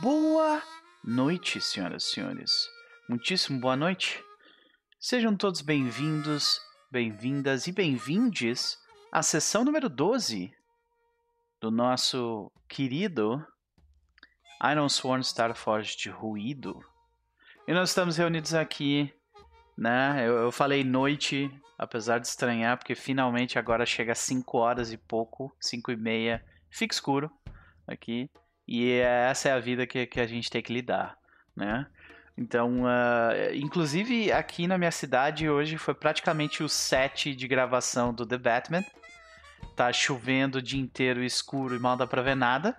Boa noite, senhoras e senhores. Muitíssimo boa noite. Sejam todos bem-vindos, bem-vindas e bem-vindes à sessão número 12 do nosso querido Iron Sworn Starforge de Ruído. E nós estamos reunidos aqui, né? Eu, eu falei noite, apesar de estranhar, porque finalmente agora chega às 5 horas e pouco, 5 e meia, fica escuro aqui. E essa é a vida que, que a gente tem que lidar, né? Então, uh, inclusive aqui na minha cidade hoje foi praticamente o set de gravação do The Batman. Tá chovendo o dia inteiro escuro e mal dá pra ver nada.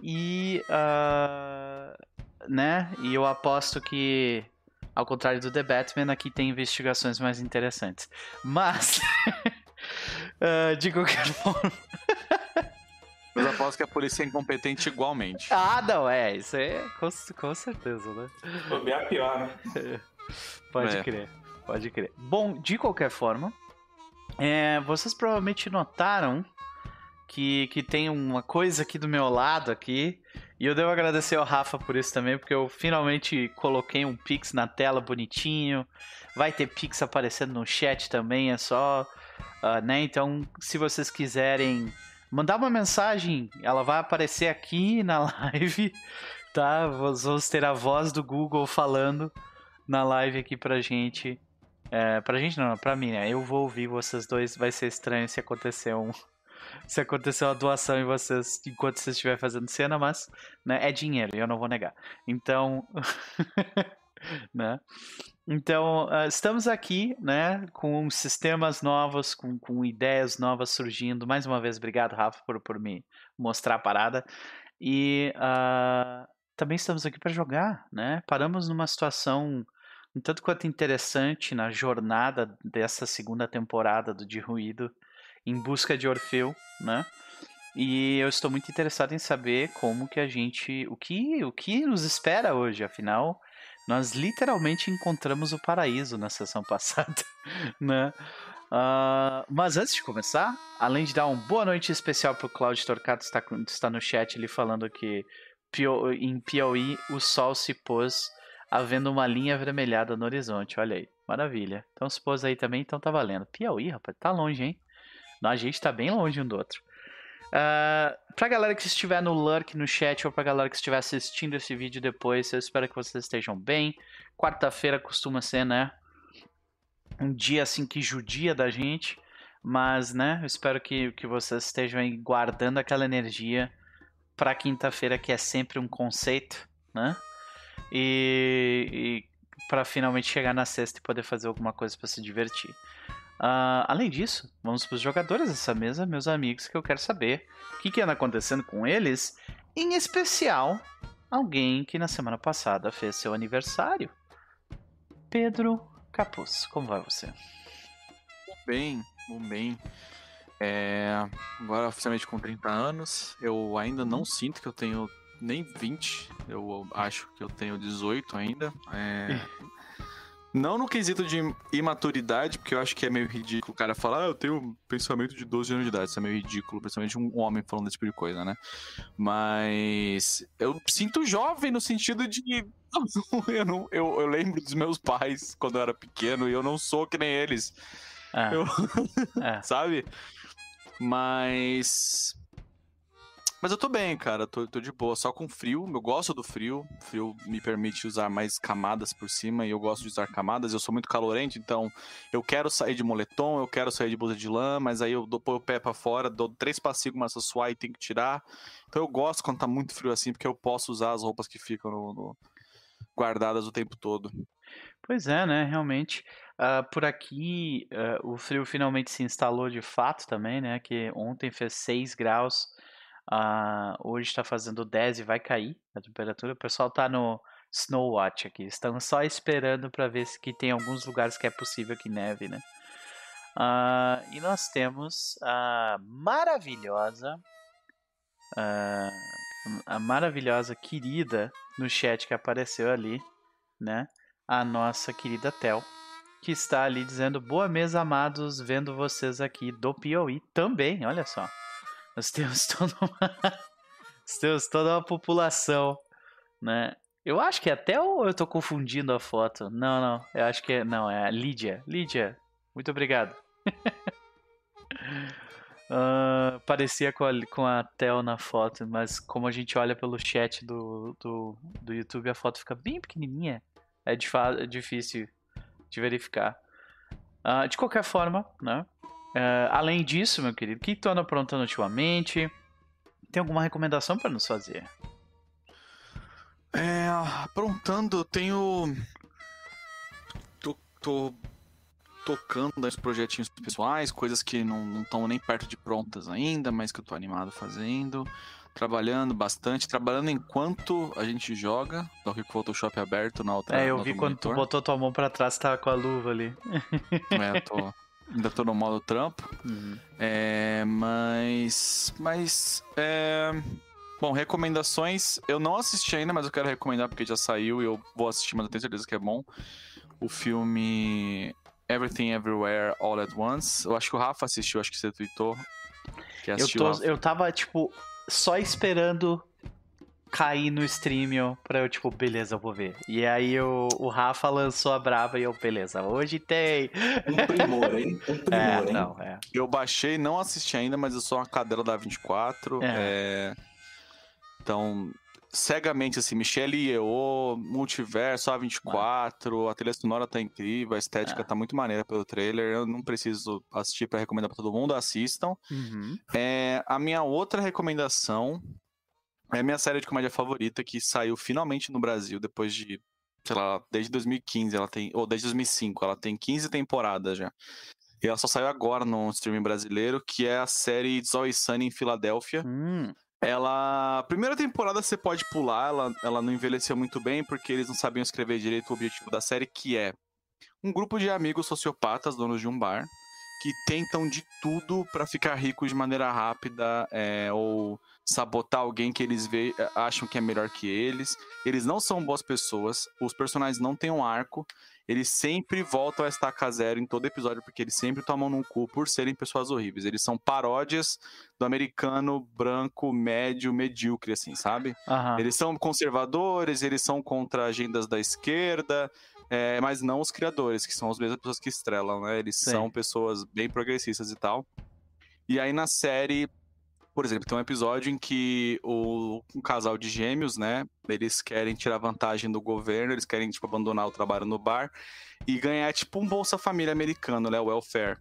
E, uh, né? E eu aposto que, ao contrário do The Batman, aqui tem investigações mais interessantes. Mas, uh, de qualquer forma. Aposto que a polícia é incompetente igualmente. Ah, não, é. Isso é com, com certeza, né? Foi a pior, né? Pode É. crer, pode crer. Bom, de qualquer forma, é, vocês provavelmente notaram que, que tem uma coisa aqui do meu lado aqui. E eu devo agradecer ao Rafa por isso também, porque eu finalmente coloquei um Pix na tela bonitinho. Vai ter Pix aparecendo no chat também, é só. ah, né? Então, se vocês quiserem mandar uma mensagem, ela vai aparecer aqui na live, tá? Vamos ter a voz do Google falando na live aqui pra gente. É, pra gente não, pra mim, né? Eu vou ouvir vocês dois, vai ser estranho se acontecer um. Se acontecer uma doação em vocês enquanto vocês estiverem fazendo cena, mas né, é dinheiro, eu não vou negar. Então. né? Então, ah, estamos aqui, né, com sistemas novos, com, com ideias novas surgindo. Mais uma vez, obrigado, Rafa, por, por me mostrar a parada. E ah, também estamos aqui para jogar, né? Paramos numa situação um tanto quanto interessante na jornada dessa segunda temporada do De Ruído em busca de Orfeu, né? E eu estou muito interessado em saber como que a gente, o que, o que nos espera hoje, afinal, nós literalmente encontramos o paraíso na sessão passada, né? Ah, mas antes de começar, além de dar uma boa noite especial para o Claudio Torcato, está, está no chat ele falando que em Piauí o sol se pôs havendo uma linha avermelhada no horizonte. Olha aí, maravilha. Então se pôs aí também, então tá valendo. Piauí, rapaz, tá longe, hein? A gente tá bem longe um do outro. Uh, pra galera que estiver no lurk no chat ou pra galera que estiver assistindo esse vídeo depois, eu espero que vocês estejam bem. Quarta-feira costuma ser, né? Um dia assim que judia da gente. Mas, né, eu espero que, que vocês estejam aí guardando aquela energia pra quinta-feira, que é sempre um conceito, né? E, e para finalmente chegar na sexta e poder fazer alguma coisa pra se divertir. Ah, além disso, vamos para os jogadores dessa mesa, meus amigos, que eu quero saber o que, que anda acontecendo com eles, em especial alguém que na semana passada fez seu aniversário. Pedro Capuz, como vai você? Bem, bem. É, agora oficialmente com 30 anos, eu ainda não sinto que eu tenho nem 20, eu acho que eu tenho 18 ainda. É, não no quesito de imaturidade, porque eu acho que é meio ridículo o cara falar, ah, eu tenho pensamento de 12 anos de idade. Isso é meio ridículo, principalmente um homem falando desse tipo de coisa, né? Mas eu sinto jovem no sentido de. Eu, não, eu, eu lembro dos meus pais quando eu era pequeno e eu não sou que nem eles Ah, Eu- é. sabe? Mas. Mas eu tô bem, cara. Tô, tô de boa. Só com frio. Eu gosto do frio. Frio me permite usar mais camadas por cima e eu gosto de usar camadas. Eu sou muito calorento, então eu quero sair de moletom, eu quero sair de blusa de lã, mas aí eu dou o pé pra fora, dou três passinhos, começa a suar e tem que tirar. Então eu gosto quando tá muito frio assim, porque eu posso usar as roupas que ficam no- no- guardadas o tempo todo. Pois é, né? Realmente. Ah, por aqui, ah, o frio finalmente se instalou de fato também, né? Que ontem fez 6 graus, ah, hoje está fazendo 10 e vai cair a temperatura. O pessoal tá no Snow Watch aqui. Estão só esperando para ver se tem alguns lugares que é possível que neve, né? Ah, e nós temos a maravilhosa, ah, a maravilhosa querida no chat que apareceu ali, né? A nossa querida Tel, que está ali dizendo boa mesa, amados, vendo vocês aqui do Piauí também, olha só. Nós temos toda uma, nós temos toda uma população né? Eu acho que até ou eu tô confundindo a foto. Não, não. Eu acho que é. Não, é a Lídia. Lídia, muito obrigado. Uh, parecia com a, com a Tel na foto, mas como a gente olha pelo chat do, do, do YouTube, a foto fica bem pequenininha. É, de, é difícil de verificar. Uh, de qualquer forma, né? Uh, além disso, meu querido, o que tu anda aprontando ultimamente? Tem alguma recomendação para nos fazer? É, aprontando, tenho. Tô, tô tocando nos projetinhos pessoais, coisas que não estão nem perto de prontas ainda, mas que eu tô animado fazendo. Trabalhando bastante, trabalhando enquanto a gente joga. Tô aqui com o Photoshop aberto na outra. É, eu vi quando monitor. tu botou tua mão pra trás, tava com a luva ali. É, tô. Ainda tô no modo trampo. Uhum. É, mas. Mas. É. Bom, recomendações. Eu não assisti ainda, mas eu quero recomendar porque já saiu e eu vou assistir, mas eu tenho certeza que é bom. O filme Everything Everywhere All at Once. Eu acho que o Rafa assistiu, acho que você tweetou. Que eu, tô, eu tava, tipo, só esperando cair no stream pra eu, tipo, beleza, eu vou ver. E aí o, o Rafa lançou a braba e eu, beleza, hoje tem. Um primor, hein? Um primor, é, hein? Não, é. Eu baixei, não assisti ainda, mas eu sou uma cadela da 24. É. É... Então, cegamente, assim, Michelle Yeoh, Multiverso, A24, a trilha sonora tá incrível, a estética é. tá muito maneira pelo trailer, eu não preciso assistir para recomendar para todo mundo, assistam. Uhum. É, a minha outra recomendação é a minha série de comédia favorita, que saiu finalmente no Brasil, depois de, sei lá, desde 2015, ela tem, ou desde 2005, ela tem 15 temporadas já. E ela só saiu agora no streaming brasileiro, que é a série Always Sunny em Filadélfia. Hum. Ela. A primeira temporada você pode pular, ela, ela não envelheceu muito bem, porque eles não sabiam escrever direito o objetivo da série, que é um grupo de amigos sociopatas, donos de um bar, que tentam de tudo para ficar ricos de maneira rápida, é, ou sabotar alguém que eles vê, é, acham que é melhor que eles. Eles não são boas pessoas, os personagens não têm um arco, eles sempre voltam a estacar zero em todo episódio, porque eles sempre tomam num cu por serem pessoas horríveis. Eles são paródias do americano branco, médio, medíocre, assim, sabe? Uhum. Eles são conservadores, eles são contra agendas da esquerda, é, mas não os criadores, que são as mesmas pessoas que estrelam, né? Eles Sim. são pessoas bem progressistas e tal. E aí na série por exemplo, tem um episódio em que o, um casal de gêmeos, né? Eles querem tirar vantagem do governo, eles querem, tipo, abandonar o trabalho no bar e ganhar, tipo, um Bolsa Família americano, né? Welfare.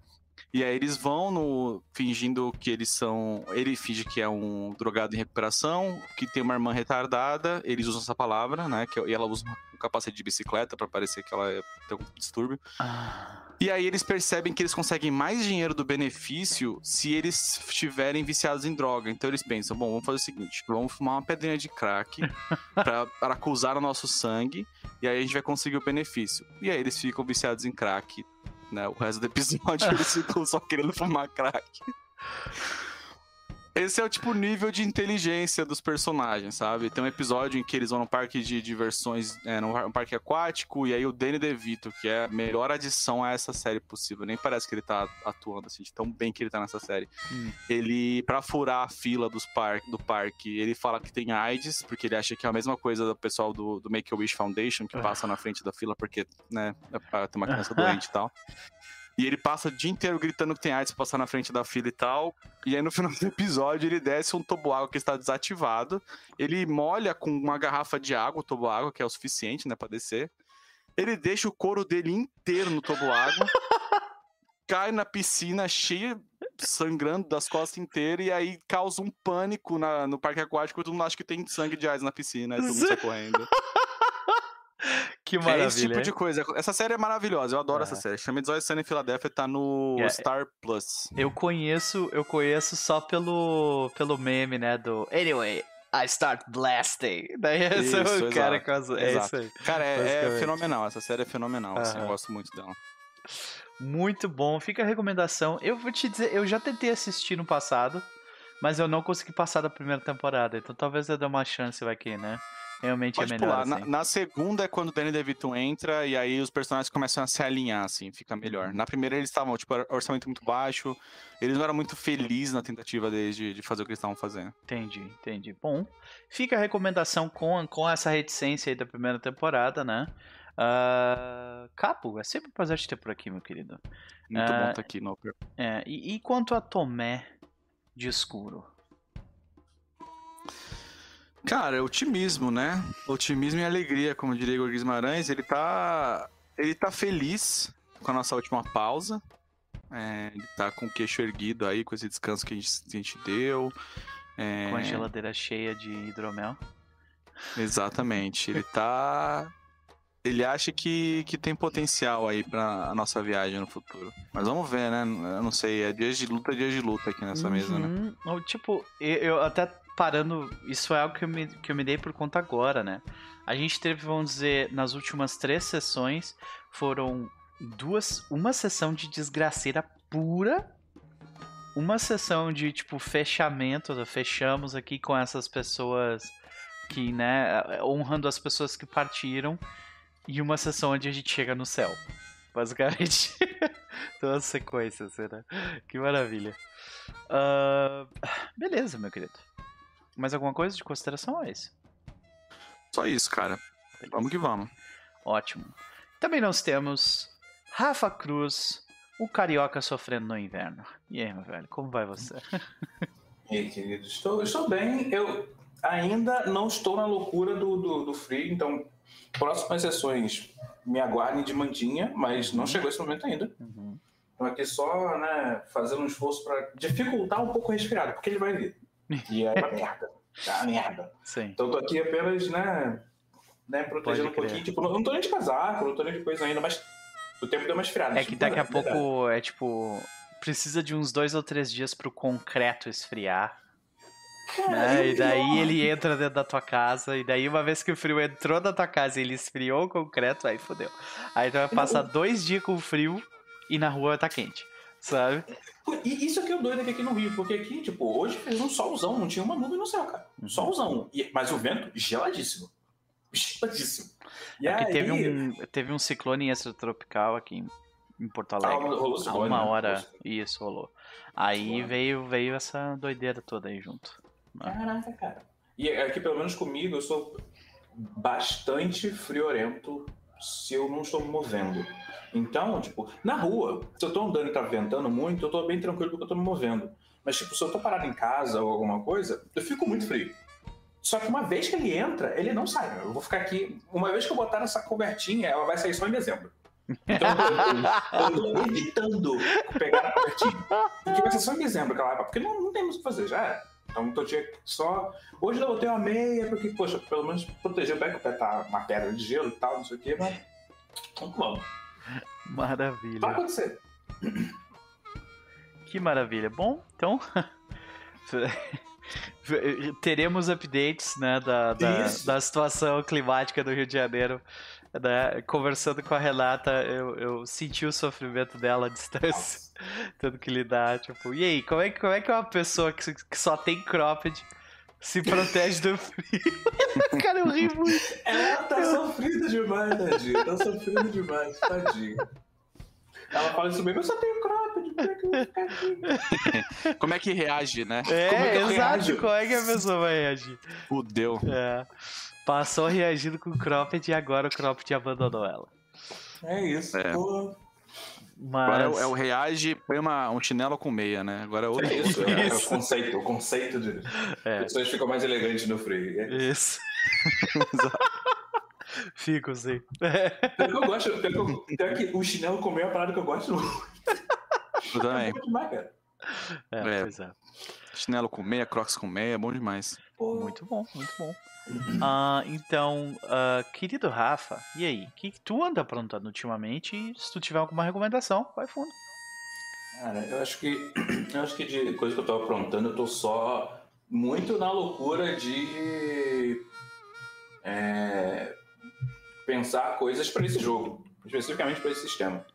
E aí eles vão no fingindo que eles são, ele finge que é um drogado em recuperação, que tem uma irmã retardada, eles usam essa palavra, né, que, e ela usa um capacete de bicicleta para parecer que ela é, tem um distúrbio. Ah. E aí eles percebem que eles conseguem mais dinheiro do benefício se eles estiverem viciados em droga. Então eles pensam, bom, vamos fazer o seguinte, vamos fumar uma pedrinha de crack para acusar o nosso sangue e aí a gente vai conseguir o benefício. E aí eles ficam viciados em crack né? O resto do episódio eles ficam só querendo fumar crack. Esse é o tipo nível de inteligência dos personagens, sabe? Tem um episódio em que eles vão num parque de diversões, é, num parque aquático, e aí o Danny DeVito, que é a melhor adição a essa série possível, nem parece que ele tá atuando assim, de tão bem que ele tá nessa série. Hum. Ele, pra furar a fila dos par do parque, ele fala que tem AIDS, porque ele acha que é a mesma coisa do pessoal do, do Make-A-Wish Foundation, que passa na frente da fila porque, né, é pra ter uma criança doente e tal. E ele passa o dia inteiro gritando que tem AIDS pra passar na frente da fila e tal. E aí no final do episódio ele desce um toboágua que está desativado. Ele molha com uma garrafa de água o toboágua, que é o suficiente, né, pra descer. Ele deixa o couro dele inteiro no toboágua. cai na piscina cheia, sangrando das costas inteiras. E aí causa um pânico na, no parque aquático. Todo mundo acha que tem sangue de AIDS na piscina. Aí todo mundo sai correndo. Que maravilha. É esse tipo de coisa. Essa série é maravilhosa, eu adoro é. essa série. Chama de Sun em Filadélfia, tá no yeah. Star Plus. Eu conheço, eu conheço só pelo, pelo meme, né, do Anyway, I start blasting. Daí esse isso, é o cara com as... É isso aí. Cara, é, é, fenomenal, essa série é fenomenal, assim, eu gosto muito dela. Muito bom, fica a recomendação. Eu vou te dizer, eu já tentei assistir no passado, mas eu não consegui passar da primeira temporada, então talvez eu dê uma chance, vai que, né? Realmente Pode é melhor pular. Na, assim. na segunda é quando o Danny DeVito entra e aí os personagens começam a se alinhar, assim, fica melhor. Na primeira eles estavam, tipo, orçamento muito baixo, eles não eram muito felizes na tentativa deles de, de fazer o que eles estavam fazendo. Entendi, entendi. Bom, fica a recomendação com, com essa reticência aí da primeira temporada, né? Ah, Capo, é sempre um prazer te ter por aqui, meu querido. Muito Ah, bom estar aqui no. É, e, e quanto a Tomé de escuro? Cara, é otimismo, né? Otimismo e alegria, como diria Igor Guimarães. Ele tá. Ele tá feliz com a nossa última pausa. É, ele tá com o queixo erguido aí, com esse descanso que a gente, que a gente deu. É, Com a geladeira cheia de hidromel? Exatamente. Ele tá. Ele acha que, que tem potencial aí pra a nossa viagem no futuro. Mas vamos ver, né? Eu não sei. É dias de luta, dias de luta aqui nessa mesa, né? Uhum. Tipo, eu até parando, isso é algo que eu, me, que eu me dei por conta agora, né? A gente teve, vamos dizer, nas últimas três sessões, foram duas, uma sessão de desgraceira pura, uma sessão de, tipo, fechamento, fechamos aqui com essas pessoas que, né, honrando as pessoas que partiram, e uma sessão onde a gente chega no céu. Basicamente, todas as sequências, né? Que maravilha. Ah, beleza, meu querido. Mais alguma coisa de consideração a isso? Só isso, cara. Vamos que vamos. Ótimo. Também nós temos Rafa Cruz, o carioca sofrendo no inverno. E aí, meu velho, como vai você? E aí, querido, estou, estou bem. Eu ainda não estou na loucura do, do, do frio, então próximas sessões me aguardem de mandinha, mas não chegou esse momento ainda. Uhum. Estou aqui só, né, fazendo um esforço para dificultar um pouco o resfriado, porque ele vai vir. E é merda. Uma merda. Sim. Então tô aqui apenas, né, né protegendo um pouquinho. Tipo, não, não tô nem de casaco, não tô nem de coisa ainda, mas o tempo deu uma esfriada. É que daqui a pouco é tipo. Precisa de uns dois ou três dias pro concreto esfriar. Né? e daí ele entra dentro da tua casa. E daí, uma vez que o frio entrou na tua casa e ele esfriou o concreto, aí fodeu. Aí tu vai passar dois dias com frio e na rua tá quente. Sabe? E isso aqui é o doido aqui, aqui no Rio, porque aqui, tipo, hoje fez um solzão, não tinha uma nuvem no céu, cara. Um solzão. E- mas o vento geladíssimo. Geladíssimo. E É que aí, teve um, teve um ciclone extratropical aqui em, em Porto Ah, Alegre. rolou Há ciclone, uma né? hora Rolou isso rolou. Aí veio, veio essa doideira toda aí junto. Caraca, cara. E aqui, pelo menos comigo, eu sou bastante friorento se eu não estou me movendo. Então, tipo, na rua, se eu tô andando e tá ventando muito, eu tô bem tranquilo porque eu tô me movendo. Mas, tipo, se eu tô parado em casa ou alguma coisa, eu fico muito frio. Só que uma vez que ele entra, ele não sai. Eu vou ficar aqui. Uma vez que eu botar nessa cobertinha, ela vai sair só em dezembro. Então eu tô, eu tô evitando pegar a cobertinha. Porque vai ser só em dezembro que ela vai. Porque não, não tem o que fazer, já era. Então eu tinha só. Hoje eu botei uma meia, porque, poxa, pelo menos proteger o pé, que o pé tá uma pedra de gelo e tal, não sei o quê, mas. Então vamos. Vai Maravilha. acontecer. Que maravilha. Bom, então. Teremos updates né, da, da, da situação climática do Rio de Janeiro. né? Conversando com a Renata, eu, eu senti o sofrimento dela à distância. Tendo que lidar, tipo, e aí, como é, que- como é que uma pessoa que, que só tem cropped se protege do frio? Cara, eu ri muito. Ela tá sofrida demais, tadinha. Tá sofrida demais, tadinha. Ela fala isso mesmo, eu só tenho cropped, como é que eu vou ficar aqui? Como é que reage, né? É, Como é que eu exato, reajo? como é que a pessoa vai reagir? Fudeu. É. Passou reagindo com o cropped e agora o cropped abandonou ela. É isso, É. pô. Mas... Agora é o, é o reage, põe uma, um chinelo com meia, né? Agora é outro. É isso, é, é o conceito, o conceito de. É. Pessoas ficam mais elegantes no frio. É. Isso. Fico sim. Pior que eu gosto, pior que, eu, pior que o chinelo comer é uma parada que eu gosto muito. Eu também. É bom demais, cara. É, É. pois é. Chinelo com meia, crocs com meia, é bom demais. Pô, Muito bom, muito bom. Ah, então, ah, querido Rafa, e aí? O que, tu anda aprontando ultimamente? Se tu tiver alguma recomendação, vai fundo. Cara, eu acho que. Eu acho que de coisa que eu tô aprontando, eu tô só muito na loucura de. é, pensar coisas pra esse jogo. Especificamente pra esse sistema.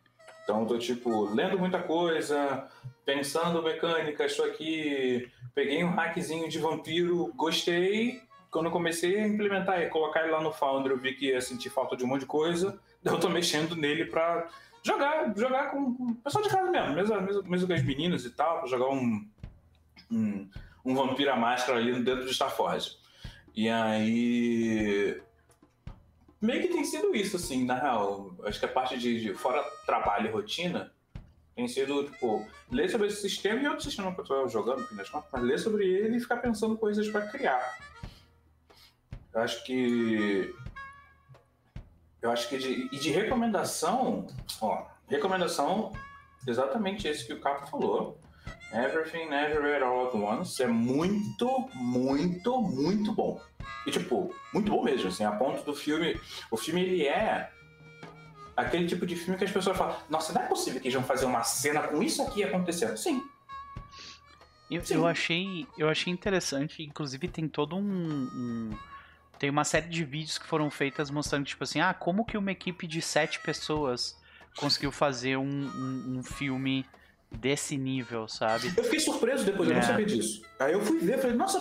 Então eu tô, tipo, lendo muita coisa, pensando mecânicas, tô aqui. Peguei um hackzinho de vampiro, gostei. Quando eu comecei a implementar, colocar ele lá no Foundry, eu vi que ia sentir falta de um monte de coisa. Eu tô mexendo nele pra jogar, jogar com, o pessoal de casa mesmo, mesmo, mesmo, com as meninas e tal, pra jogar um, um, um vampiro à máscara ali dentro de Star Forge. E aí. Meio que tem sido isso, assim, na real. Acho que a parte de, de fora trabalho e rotina tem sido, tipo, ler sobre esse sistema e outro sistema que eu tô jogando, mas ler sobre ele e ficar pensando coisas para criar. Eu acho que. Eu acho que de, e de recomendação, ó, recomendação, exatamente esse que o Capo falou. Everything Everywhere All at Once é muito, muito, muito bom. E tipo, muito bom mesmo, assim, a ponto do filme. O filme ele é aquele tipo de filme que as pessoas falam, nossa, não é possível que eles vão fazer uma cena com isso aqui acontecendo. Sim. Eu, eu achei, eu achei interessante, inclusive tem todo um, um, Tem uma série de vídeos que foram feitas mostrando, tipo assim, ah, como que uma equipe de sete pessoas conseguiu fazer um, um, um filme desse nível, sabe? Eu fiquei surpreso depois, é. eu não é. sabia disso. Aí eu fui ver, falei, nossa,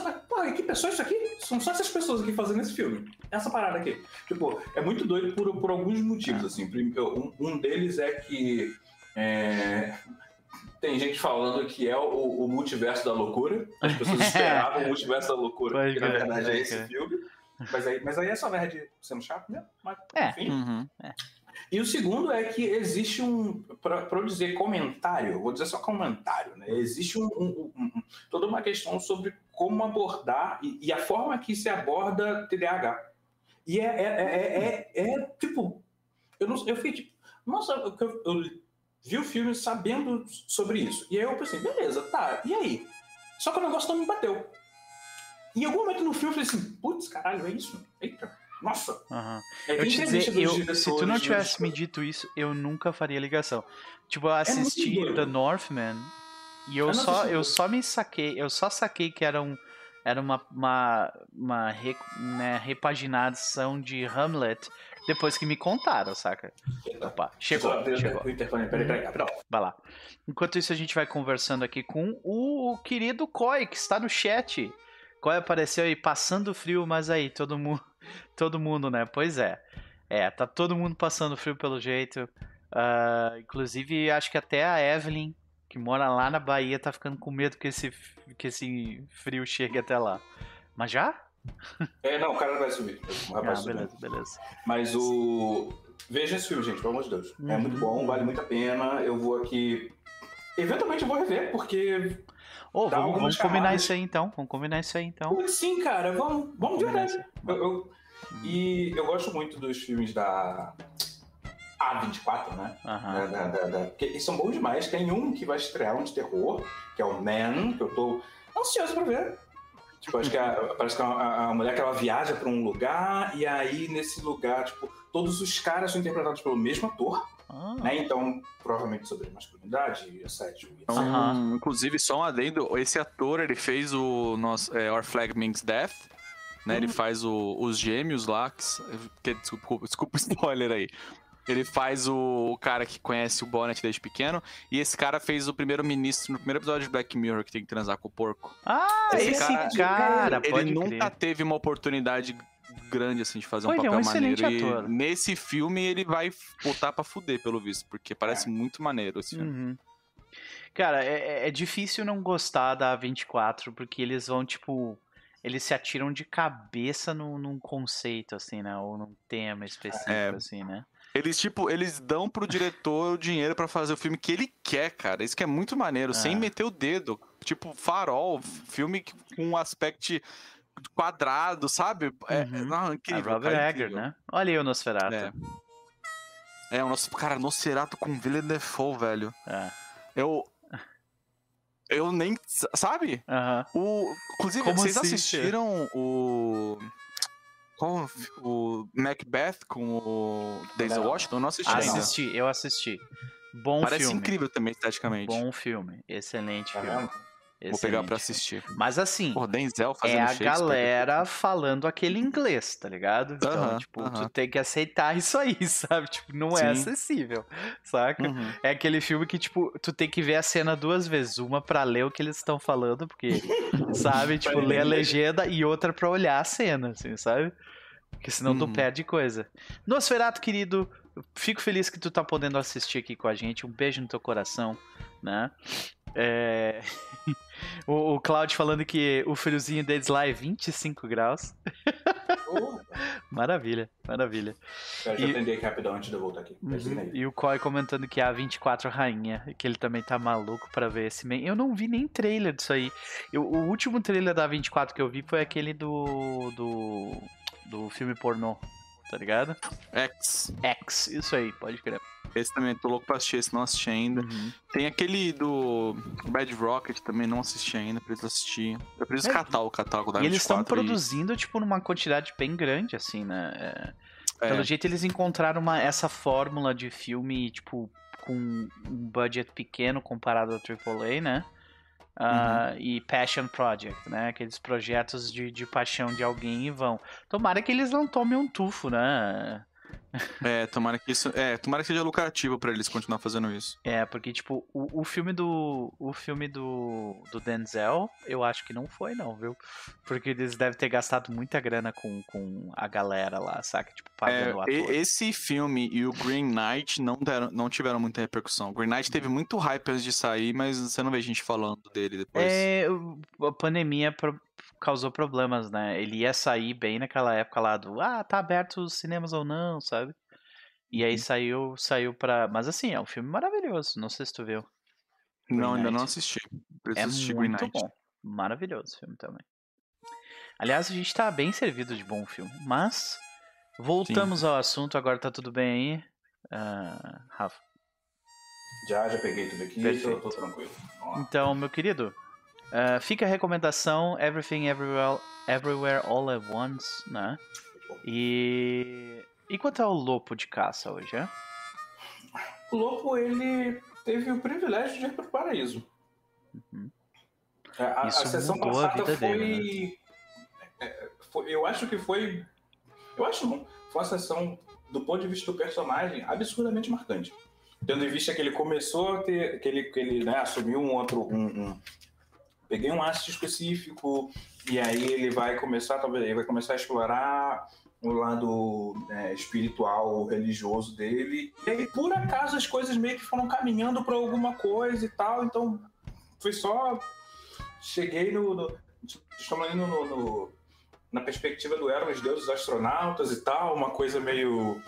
que pessoas isso aqui? São só essas pessoas aqui fazendo esse filme. Essa parada aqui. Tipo, é muito doido por, por alguns motivos, assim. Um, um deles é que é, tem gente falando que é o, o, multiverso da loucura. As pessoas esperavam o multiverso da loucura, que na verdade é esse filme. Mas aí, mas aí é só nerd sendo chato mesmo. Mas, é. enfim. Uhum, é. E o segundo é que existe um, para eu dizer comentário, vou dizer só comentário, né? Existe um, um, um, toda uma questão sobre como abordar e, e, a forma que se aborda TDAH. E é, é, é, é, é tipo, eu, não, eu fiquei tipo, nossa, eu, eu, vi o filme sabendo sobre isso. E aí eu pensei, beleza, tá, e aí? Só que o negócio não me bateu. Em algum momento no filme eu falei assim, putz, caralho, é isso? Eita. Nossa! Uhum. É eu te dizer, eu, se tu não tivesse me dito isso, eu nunca faria ligação. Tipo, eu é assisti é The Northman e eu, eu só, eu só me saquei, eu só saquei que era um era uma, uma, uma re, né, repaginação de Hamlet depois que me contaram, saca? Opa, chegou. chegou. Uhum. Vai lá. Enquanto isso, a gente vai conversando aqui com o querido Koi, que está no chat. Koi apareceu aí passando frio, mas aí, todo mundo todo mundo, né? Pois é. É, tá todo mundo passando frio pelo jeito. Uh, inclusive, acho que até a Evelyn, que mora lá na Bahia, tá ficando com medo que esse, que esse frio chegue até lá. Mas já? É, não, o cara vai subir. O rapaz ah, beleza, beleza. Mas o. Veja esse filme, gente, pelo amor de Deus. Uhum. É muito uhum. bom, vale muito a pena. Eu vou aqui. Eventualmente eu vou rever, porque. Oh, vamos, vamos combinar isso aí então. Vamos combinar isso aí então. Sim, cara, vamos, vamos de verdade. Eu, eu, e eu gosto muito dos filmes da A24, né? Uhum. Da, da, da, porque eles são bons demais. Tem um que vai estrear um de terror, que é o Man, que eu tô ansioso pra ver. Tipo, acho que a, parece que a, a, mulher que ela viaja pra um lugar, e aí nesse lugar, tipo, todos os caras são interpretados pelo mesmo ator. Ah. Né? Então, provavelmente sobre masculinidade, assédio. Uhum. Inclusive, só um adendo: esse ator ele fez o nosso é, Our Flag Means Death, né? Ele uhum. faz o, os gêmeos lá. Que, que, desculpa, desculpa o spoiler aí. Ele faz o, o, cara que conhece o Bonnet desde pequeno. E esse cara fez o primeiro-ministro no primeiro episódio de Black Mirror, que tem que transar com o porco. Ah, esse, esse cara, cara Ele nunca crer. teve uma oportunidade grande, assim, de fazer um papel é um maneiro. Ator. E nesse filme ele vai botar pra fuder, pelo visto, porque parece é. muito maneiro esse filme. Uhum. Cara, é, é, é difícil não gostar da 24, porque eles vão, tipo eles se atiram de cabeça no, num conceito, assim, né? Ou num tema específico, é, assim, né? Eles, tipo, eles dão pro diretor o dinheiro para fazer o filme que ele quer, cara. Isso que é muito maneiro, é. sem meter o dedo. Tipo, farol, filme com um aspecto quadrado, sabe? É, uhum. não, incrível. A Robert cara, Egger, né? Olha aí o Nosferatu. É. É, o nosso cara, Nosferatu com Dafoe, velho. É. Eu, eu nem. Sabe? Uhum. O, inclusive, Como vocês assim, assistiram o. Qual, o Macbeth com o Denzel Washington? Eu não assisti Assisti, ainda. eu assisti. Bom Parece filme. incrível também, esteticamente. Bom filme. Excelente tá filme. Vou pegar pra Excelente. assistir. Mas assim, Pô, Denzel fazendo é a galera falando aquele inglês, tá ligado? Então, Aham, tipo, aham. tu tem que aceitar isso aí, sabe? Tipo, não é Sim. acessível, saca? Uhum. É aquele filme que, tipo, tu tem que ver a cena duas vezes. Uma pra ler o que eles estão falando, porque, sabe? Tipo, ler a legenda e outra pra olhar a cena, assim, sabe? Porque senão tu Uhum. perde coisa. Nosferato, querido, fico feliz que tu tá podendo assistir aqui com a gente. Um beijo no teu coração, né? É... o, o Claudio falando que o friozinho deles lá é 25 graus. Maravilha, maravilha. Eu E- atender aqui rapidão antes de eu voltar aqui. Aí. E o Coy comentando que é a 24 Rainha, que ele também tá maluco pra ver esse man. Eu não vi nem trailer disso aí. Eu- o último trailer da 24 que eu vi foi aquele do. do. do filme pornô, tá ligado? X. X, isso aí, pode crer. Esse também, tô louco pra assistir, esse não assisti ainda. Uhum. Tem aquele do Bad Rocket também, não assisti ainda, preciso assistir. Eu preciso É, catar o catálogo da E eles estão 24 produzindo, tipo, numa quantidade bem grande, assim, né? É, É, Pelo jeito eles encontraram uma, essa fórmula de filme, tipo, com um budget pequeno comparado ao AAA, né? Ah, E Passion Project, né? Aqueles projetos de, de paixão de alguém e vão. Tomara que eles não tomem um tufo, né? É, tomara que isso. É, tomara que seja lucrativo pra eles continuar fazendo isso. É, porque, tipo, o, o filme do. O filme do, do Denzel, eu acho que não foi, não, viu? Porque eles devem ter gastado muita grana com, com a galera lá, saca? Tipo, É, pagando o ator. esse filme e o Green Knight não, deram, não tiveram muita repercussão. O Green Knight teve muito hype antes de sair, mas você não vê gente falando dele depois. É, a pandemia causou problemas, né? Ele ia sair bem naquela época lá do ah, tá aberto os cinemas ou não, sabe? E aí Uhum. saiu, saiu pra. Mas assim, é um filme maravilhoso. Não sei se tu viu. não, ainda Knight. não assisti. Preciso É assistir Green muito Knight. bom. Maravilhoso o filme também. Aliás, a gente tá bem servido de bom filme. Mas, voltamos ao assunto. Agora tá tudo bem aí, ah, Rafa? Já, já peguei tudo aqui, Perfeito. tô, tô tranquilo. Então, meu querido, ah, fica a recomendação Everything Everywhere, Everywhere All at Once, né? E. E quanto ao lopo de caça hoje, é? O Lopo, ele teve o privilégio de ir pro paraíso. Uhum. A, a- a Isso sessão mudou a passada vida foi, dele, é, foi- Eu acho que foi. Eu acho não. Foi uma sessão, do ponto de vista do personagem, absurdamente marcante. Tendo em vista que ele começou a ter. que ele, que ele né, assumiu um outro. Um, um- peguei um asset específico, e aí ele vai começar, talvez, ele vai começar a explorar o lado né, espiritual, religioso dele. E aí, por acaso, as coisas meio que foram caminhando para alguma coisa e tal, então foi só. Cheguei no. no estamos ali no, no- no- na perspectiva do Eram, os deuses astronautas e tal, uma coisa meio.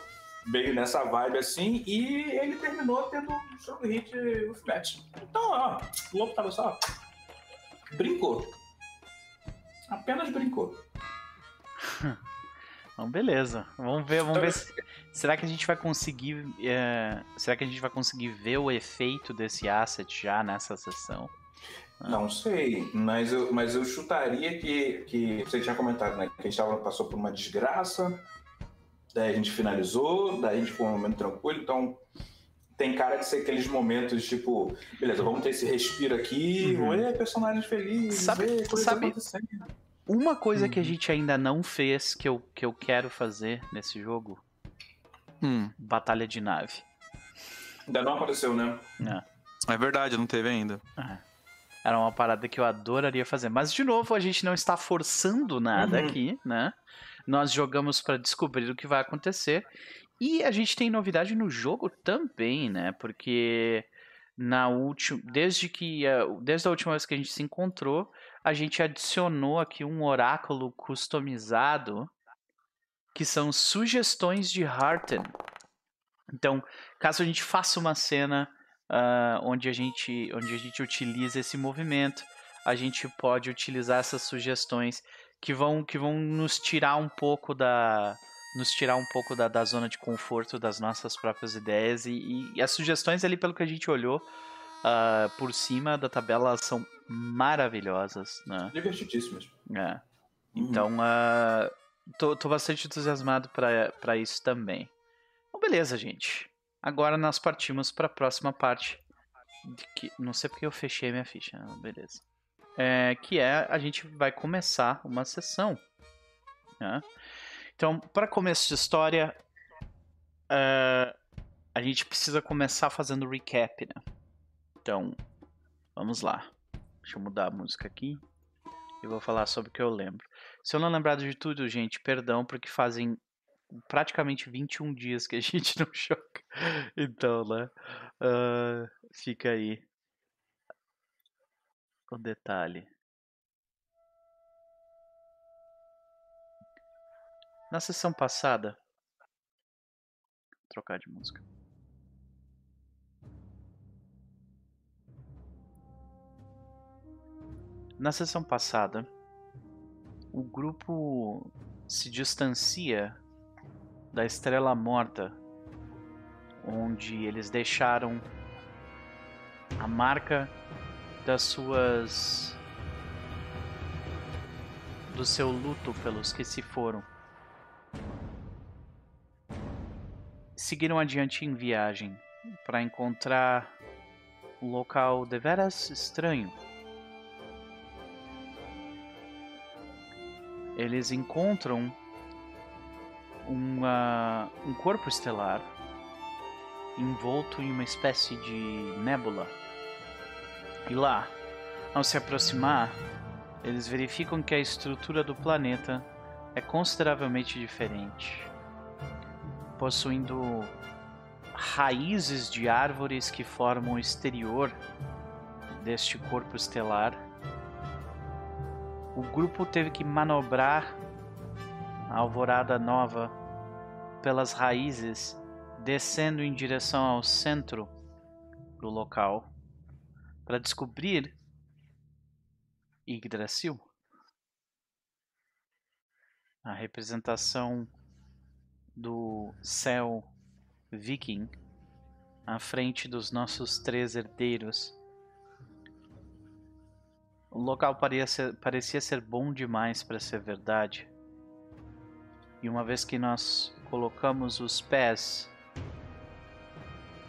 meio nessa vibe assim, e ele terminou tendo um jogo hit with match. Então, ó, o Lobo tava só. Brincou. Apenas brincou. Então, beleza. Vamos ver, vamos ver. se- será que a gente vai conseguir. é, será que a gente vai conseguir ver o efeito desse asset já nessa sessão? Não sei, mas eu, mas eu chutaria que, que você tinha comentado, né? Que a gente tava, passou por uma desgraça, daí a gente finalizou, daí a gente ficou um momento tranquilo, então tem cara de ser aqueles momentos tipo, beleza, vamos ter esse respiro aqui, Uhum. uhum. personagens felizes, Sabe- ê, coisa sabe- acontecendo. Uma coisa que a Uhum. gente ainda não fez que eu, que eu quero fazer nesse jogo: Hum, Batalha de nave. Ainda não aconteceu, né? é verdade, não teve ainda. Era uma parada que eu adoraria fazer. Mas, de novo, a gente não está forçando nada Uhum. aqui, né? Nós jogamos para descobrir o que vai acontecer. E a gente tem novidade no jogo também, né? Porque na última, desde que desde a última vez que a gente se encontrou, a gente adicionou aqui um oráculo customizado que são sugestões de Harten. Então, caso a gente faça uma cena ah, onde, a gente, onde a gente utiliza esse movimento, a gente pode utilizar essas sugestões que vão, que vão nos tirar um pouco da nos tirar um pouco da, da zona de conforto das nossas próprias ideias e, e- as sugestões ali pelo que a gente olhou ah, por cima da tabela são maravilhosas né? Divertidíssimas. É. Uhum. Então, ah, tô, tô bastante entusiasmado para isso também. Então, beleza, gente. Agora nós partimos para a próxima parte. de que- não sei porque eu fechei minha ficha. né? Beleza. é, que é a gente vai começar uma sessão. Né? Então, para começo de história, uh, a gente precisa começar fazendo recap, né? Então, vamos lá. Deixa eu mudar a música aqui. E vou falar sobre o que eu lembro. Se eu não lembrar de tudo, gente, perdão, porque fazem praticamente 21 dias que a gente não joga. Então, né? Uh, fica aí o detalhe. Na sessão passada, vou trocar de música. Na sessão passada, o grupo se distancia da Estrela Morta, onde eles deixaram a marca das suas do seu luto pelos que se foram. Seguiram adiante em viagem para encontrar um local deveras estranho. Eles encontram uma, um corpo estelar envolto em uma espécie de nébula e lá, ao se aproximar, eles verificam que a estrutura do planeta é consideravelmente diferente, possuindo raízes de árvores que formam o exterior deste corpo estelar. O grupo teve que manobrar a alvorada nova pelas raízes, descendo em direção ao centro do local para descobrir Yggdrasil. A representação do céu viking à frente dos nossos três herdeiros. O local parecia parecia ser bom demais para ser verdade. E uma vez que nós colocamos os pés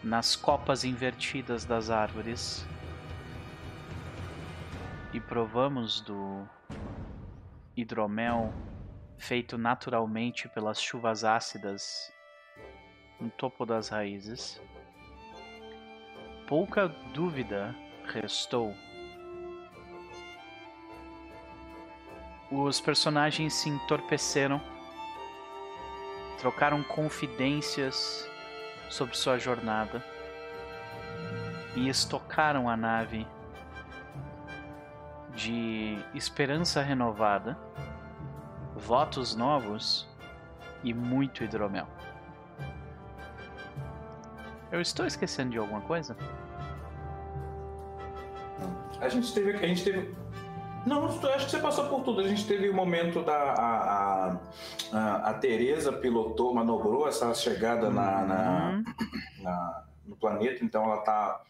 nas copas invertidas das árvores, e provamos do hidromel feito naturalmente pelas chuvas ácidas no topo das raízes. Pouca dúvida restou. Os personagens se entorpeceram, trocaram confidências sobre sua jornada e estocaram a nave de esperança renovada, votos novos e muito hidromel. Eu estou esquecendo de alguma coisa? A gente teve. A gente teve. Não, acho que você passou por tudo. A gente teve o momento da. A, a, a Tereza pilotou, manobrou essa chegada na, na, uhum. na, no planeta, então ela está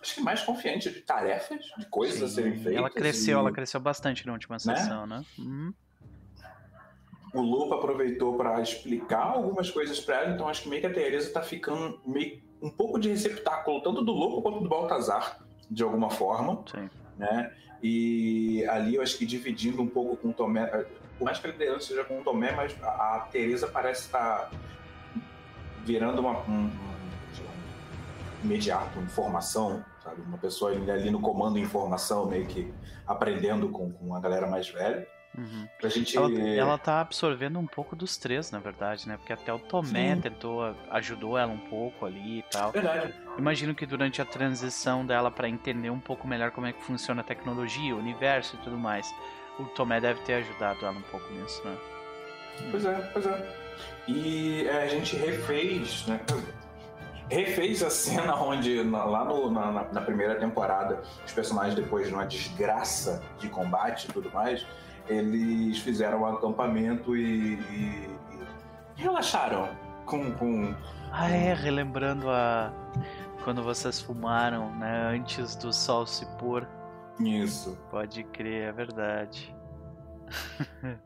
acho que mais confiante de tarefas, de coisas Sim. a serem feitas. Ela cresceu, e... ela cresceu bastante na última né? sessão, né? Uhum. O Lupa aproveitou para explicar algumas coisas para ela, então acho que meio que a Teresa tá ficando meio um pouco de receptáculo, tanto do Lupa quanto do Baltazar, de alguma forma. Sim. Né? E ali eu acho que dividindo um pouco com o Tomé, por mais que a liderança seja com o Tomé, mas a, a Teresa parece estar tá virando uma, um, imediato, informação, sabe? Uma pessoa ali no comando informação, meio que aprendendo com, com a galera mais velha. Uhum. Pra gente... ela, ela tá absorvendo um pouco dos três, na verdade, né? Porque até o Tomé Sim. tentou, ajudou ela um pouco ali e tal. Verdade. Imagino que durante a transição dela para entender um pouco melhor como é que funciona a tecnologia, o universo e tudo mais, o Tomé deve ter ajudado ela um pouco nisso, né? Pois é, pois é. E é, a gente refez, né? refez a cena onde, lá no, na, na, primeira temporada, os personagens, depois de uma desgraça de combate e tudo mais, eles fizeram um acampamento e, e, e relaxaram com, com. Ah, é, relembrando a. Quando vocês fumaram, né? Antes do sol se pôr. Isso. Pode crer, é verdade.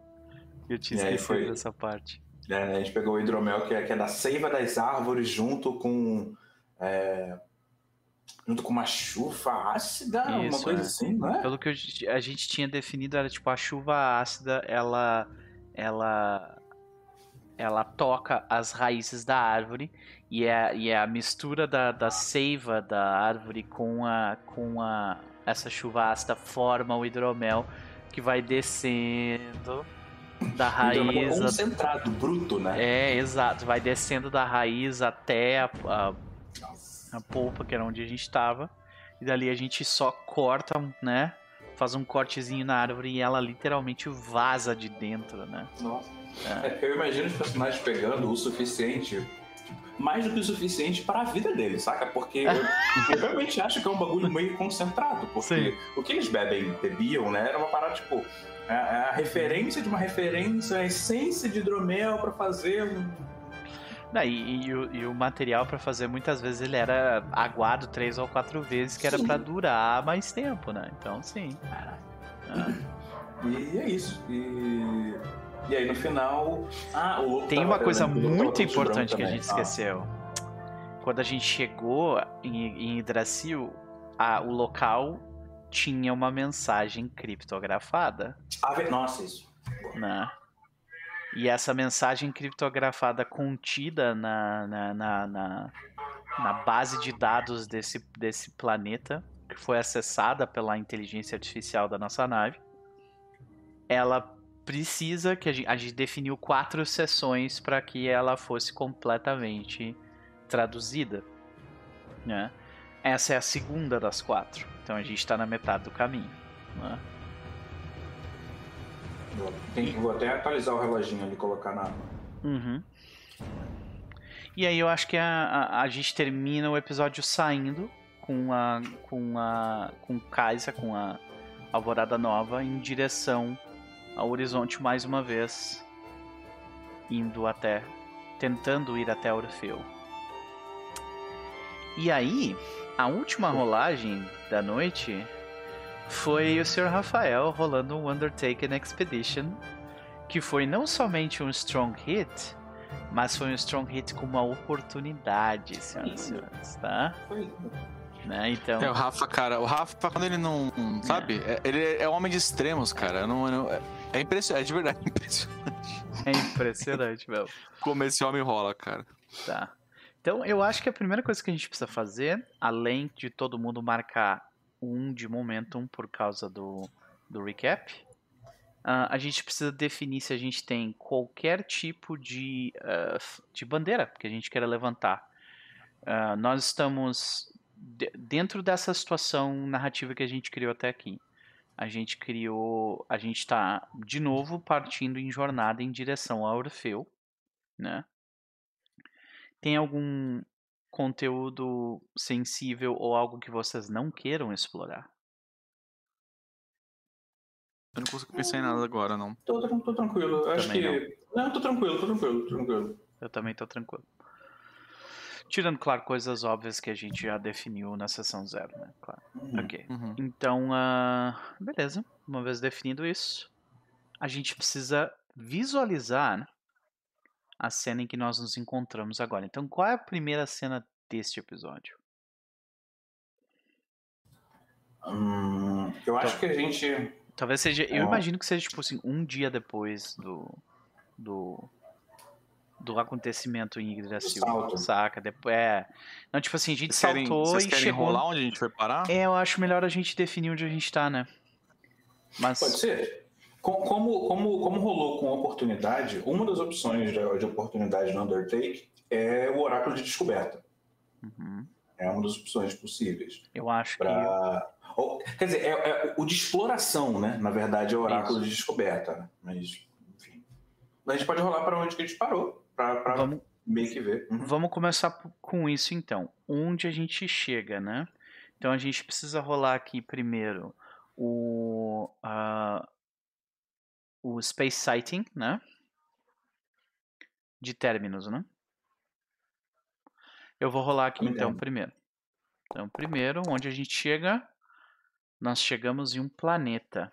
Eu tinha esquecido foi... dessa parte. É, a gente pegou o hidromel que é, que é da seiva das árvores junto com. É, junto com uma chuva ácida, uma Isso, coisa é. assim, não é? Pelo que eu a gente tinha definido, era tipo a chuva ácida, ela. Ela. Ela toca as raízes da árvore e é, e é a mistura da, da seiva da árvore com a. com a. Essa chuva ácida forma o hidromel que vai descendo da raiz. a- concentrado, bruto, né? É, exato. Vai descendo da raiz até a, a, a polpa, que era onde a gente tava. E dali a gente só corta, né? Faz um cortezinho na árvore e ela literalmente vaza de dentro, né? Nossa. É, Eu imagino os personagens pegando o suficiente, mais do que o suficiente para a vida deles, saca? Porque eu, eu realmente acho que é um bagulho meio concentrado, porque Sim. o que eles bebem, bebiam, né, era uma parada tipo. É é a referência de uma referência, a essência de hidromel para fazer um. Não, e, e o, e o material pra fazer muitas vezes ele era aguado três ou quatro vezes, que era pra durar mais tempo, né? Então sim. Ah, E é isso. E, e aí no final. Ah, Tem uma coisa muito importante que a gente Ah. esqueceu. Quando a gente chegou em, em Yggdrasil, a- o local tinha uma mensagem criptografada, Ah, nossa, isso. né? E essa mensagem criptografada contida na, na, na, na, na base de dados desse, desse planeta, que foi acessada pela inteligência artificial da nossa nave, ela precisa que a gente, a gente definiu quatro sessões para que ela fosse completamente traduzida, né? Essa é a segunda das quatro, então a gente está na metade do caminho, né? Vou, tem- vou até atualizar o reloginho ali e colocar na. Uhum. E aí eu acho que a, a, a gente termina o episódio saindo com a com a com Kaisa, com a Alvorada Nova em direção ao horizonte mais uma vez, indo até tentando ir até Orfeu. E aí, a última rolagem da noite foi o Sr. Rafael rolando um Undertaken Expedition que foi não somente um strong hit, mas foi um strong hit com uma oportunidade, senhoras e senhores, tá? Foi. Né? Então, É, o Rafa, cara, o Rafa, quando ele não. Sabe? É- ele é homem de extremos, cara. Eu Não, eu não- é, é impressionante, é de verdade impressionante é impressionante, meu. como esse homem rola, cara. Tá. Então, eu acho que a primeira coisa que a gente precisa fazer, além de todo mundo marcar um de momentum por causa do, do recap, ah, a gente precisa definir se a gente tem qualquer tipo de, f- de bandeira que a gente queira levantar. Ah, nós estamos de- dentro dessa situação narrativa que a gente criou até aqui. A gente criou, a gente está de novo partindo em jornada em direção a Orfeu, né? Tem algum conteúdo sensível ou algo que vocês não queiram explorar? Eu não consigo pensar em nada agora, não. Tô, tô, tô tranquilo. Acho Também que. Não. tô tranquilo, tô tranquilo, tô tranquilo. Eu também tô tranquilo. Tirando, claro, coisas óbvias que a gente já definiu na sessão zero, né? Claro. Hum. Ok. Uhum. Então, ah, beleza. Uma vez definido isso, a gente precisa visualizar a cena em que nós nos encontramos agora. Então, qual é a primeira cena deste episódio? Hum, eu acho que a gente. Talvez seja. Eu Ah. imagino que seja, tipo assim, um dia depois do. do. do acontecimento em. Do salto. Saca? Depois, é. Não, tipo assim, a gente Vocês querem, saltou vocês e querem chegou. onde a gente foi parar? É, eu acho melhor a gente definir onde a gente tá, né? Mas. Pode ser. Com- Como, como, como rolou com oportunidade, uma das opções de, de oportunidade no Undertake é o oráculo de descoberta. Uhum. É uma das opções possíveis. Eu acho que. Pra... ou- quer dizer, é, é o de exploração, né? Na verdade, é o oráculo Isso. de descoberta. Né? Mas, enfim. A gente pode rolar para onde que a gente parou, pra, pra Vamos, meio que ver. Uhum. vamos começar com isso então. Onde a gente chega, né? Então a gente precisa rolar aqui primeiro o. o Space Sighting, né? De términos, né? Eu vou rolar aqui então primeiro. Então, primeiro, onde a gente chega? Nós chegamos em um planeta.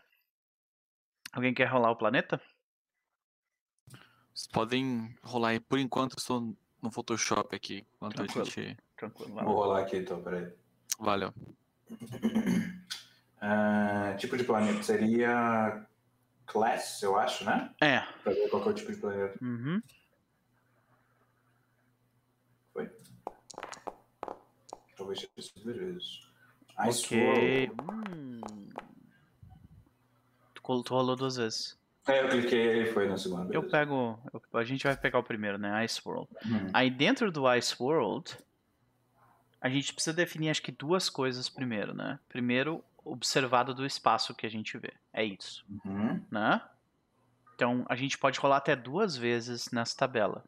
Alguém quer rolar o planeta? Vocês podem rolar aí. Por enquanto, eu estou no Photoshop aqui. Enquanto a Tranquilo. gente. Tranquilo. Vou rolar aqui então, peraí. Valeu. Ah, tipo de planeta seria class, eu acho, né? É. Pra ver qual é o tipo de planeta. Uhum. Talvez isso duas vezes. Ice. World. Hum. Tu rolou duas vezes. É, eu cliquei e foi na segunda. Eu beleza. pego. eu- a gente vai pegar o primeiro, né? Ice World. Hum. Aí dentro do Ice World, a gente precisa definir acho que duas coisas primeiro, né? Primeiro, observado do espaço que a gente vê. É isso, Uhum. né? Então a gente pode rolar até duas vezes nessa tabela.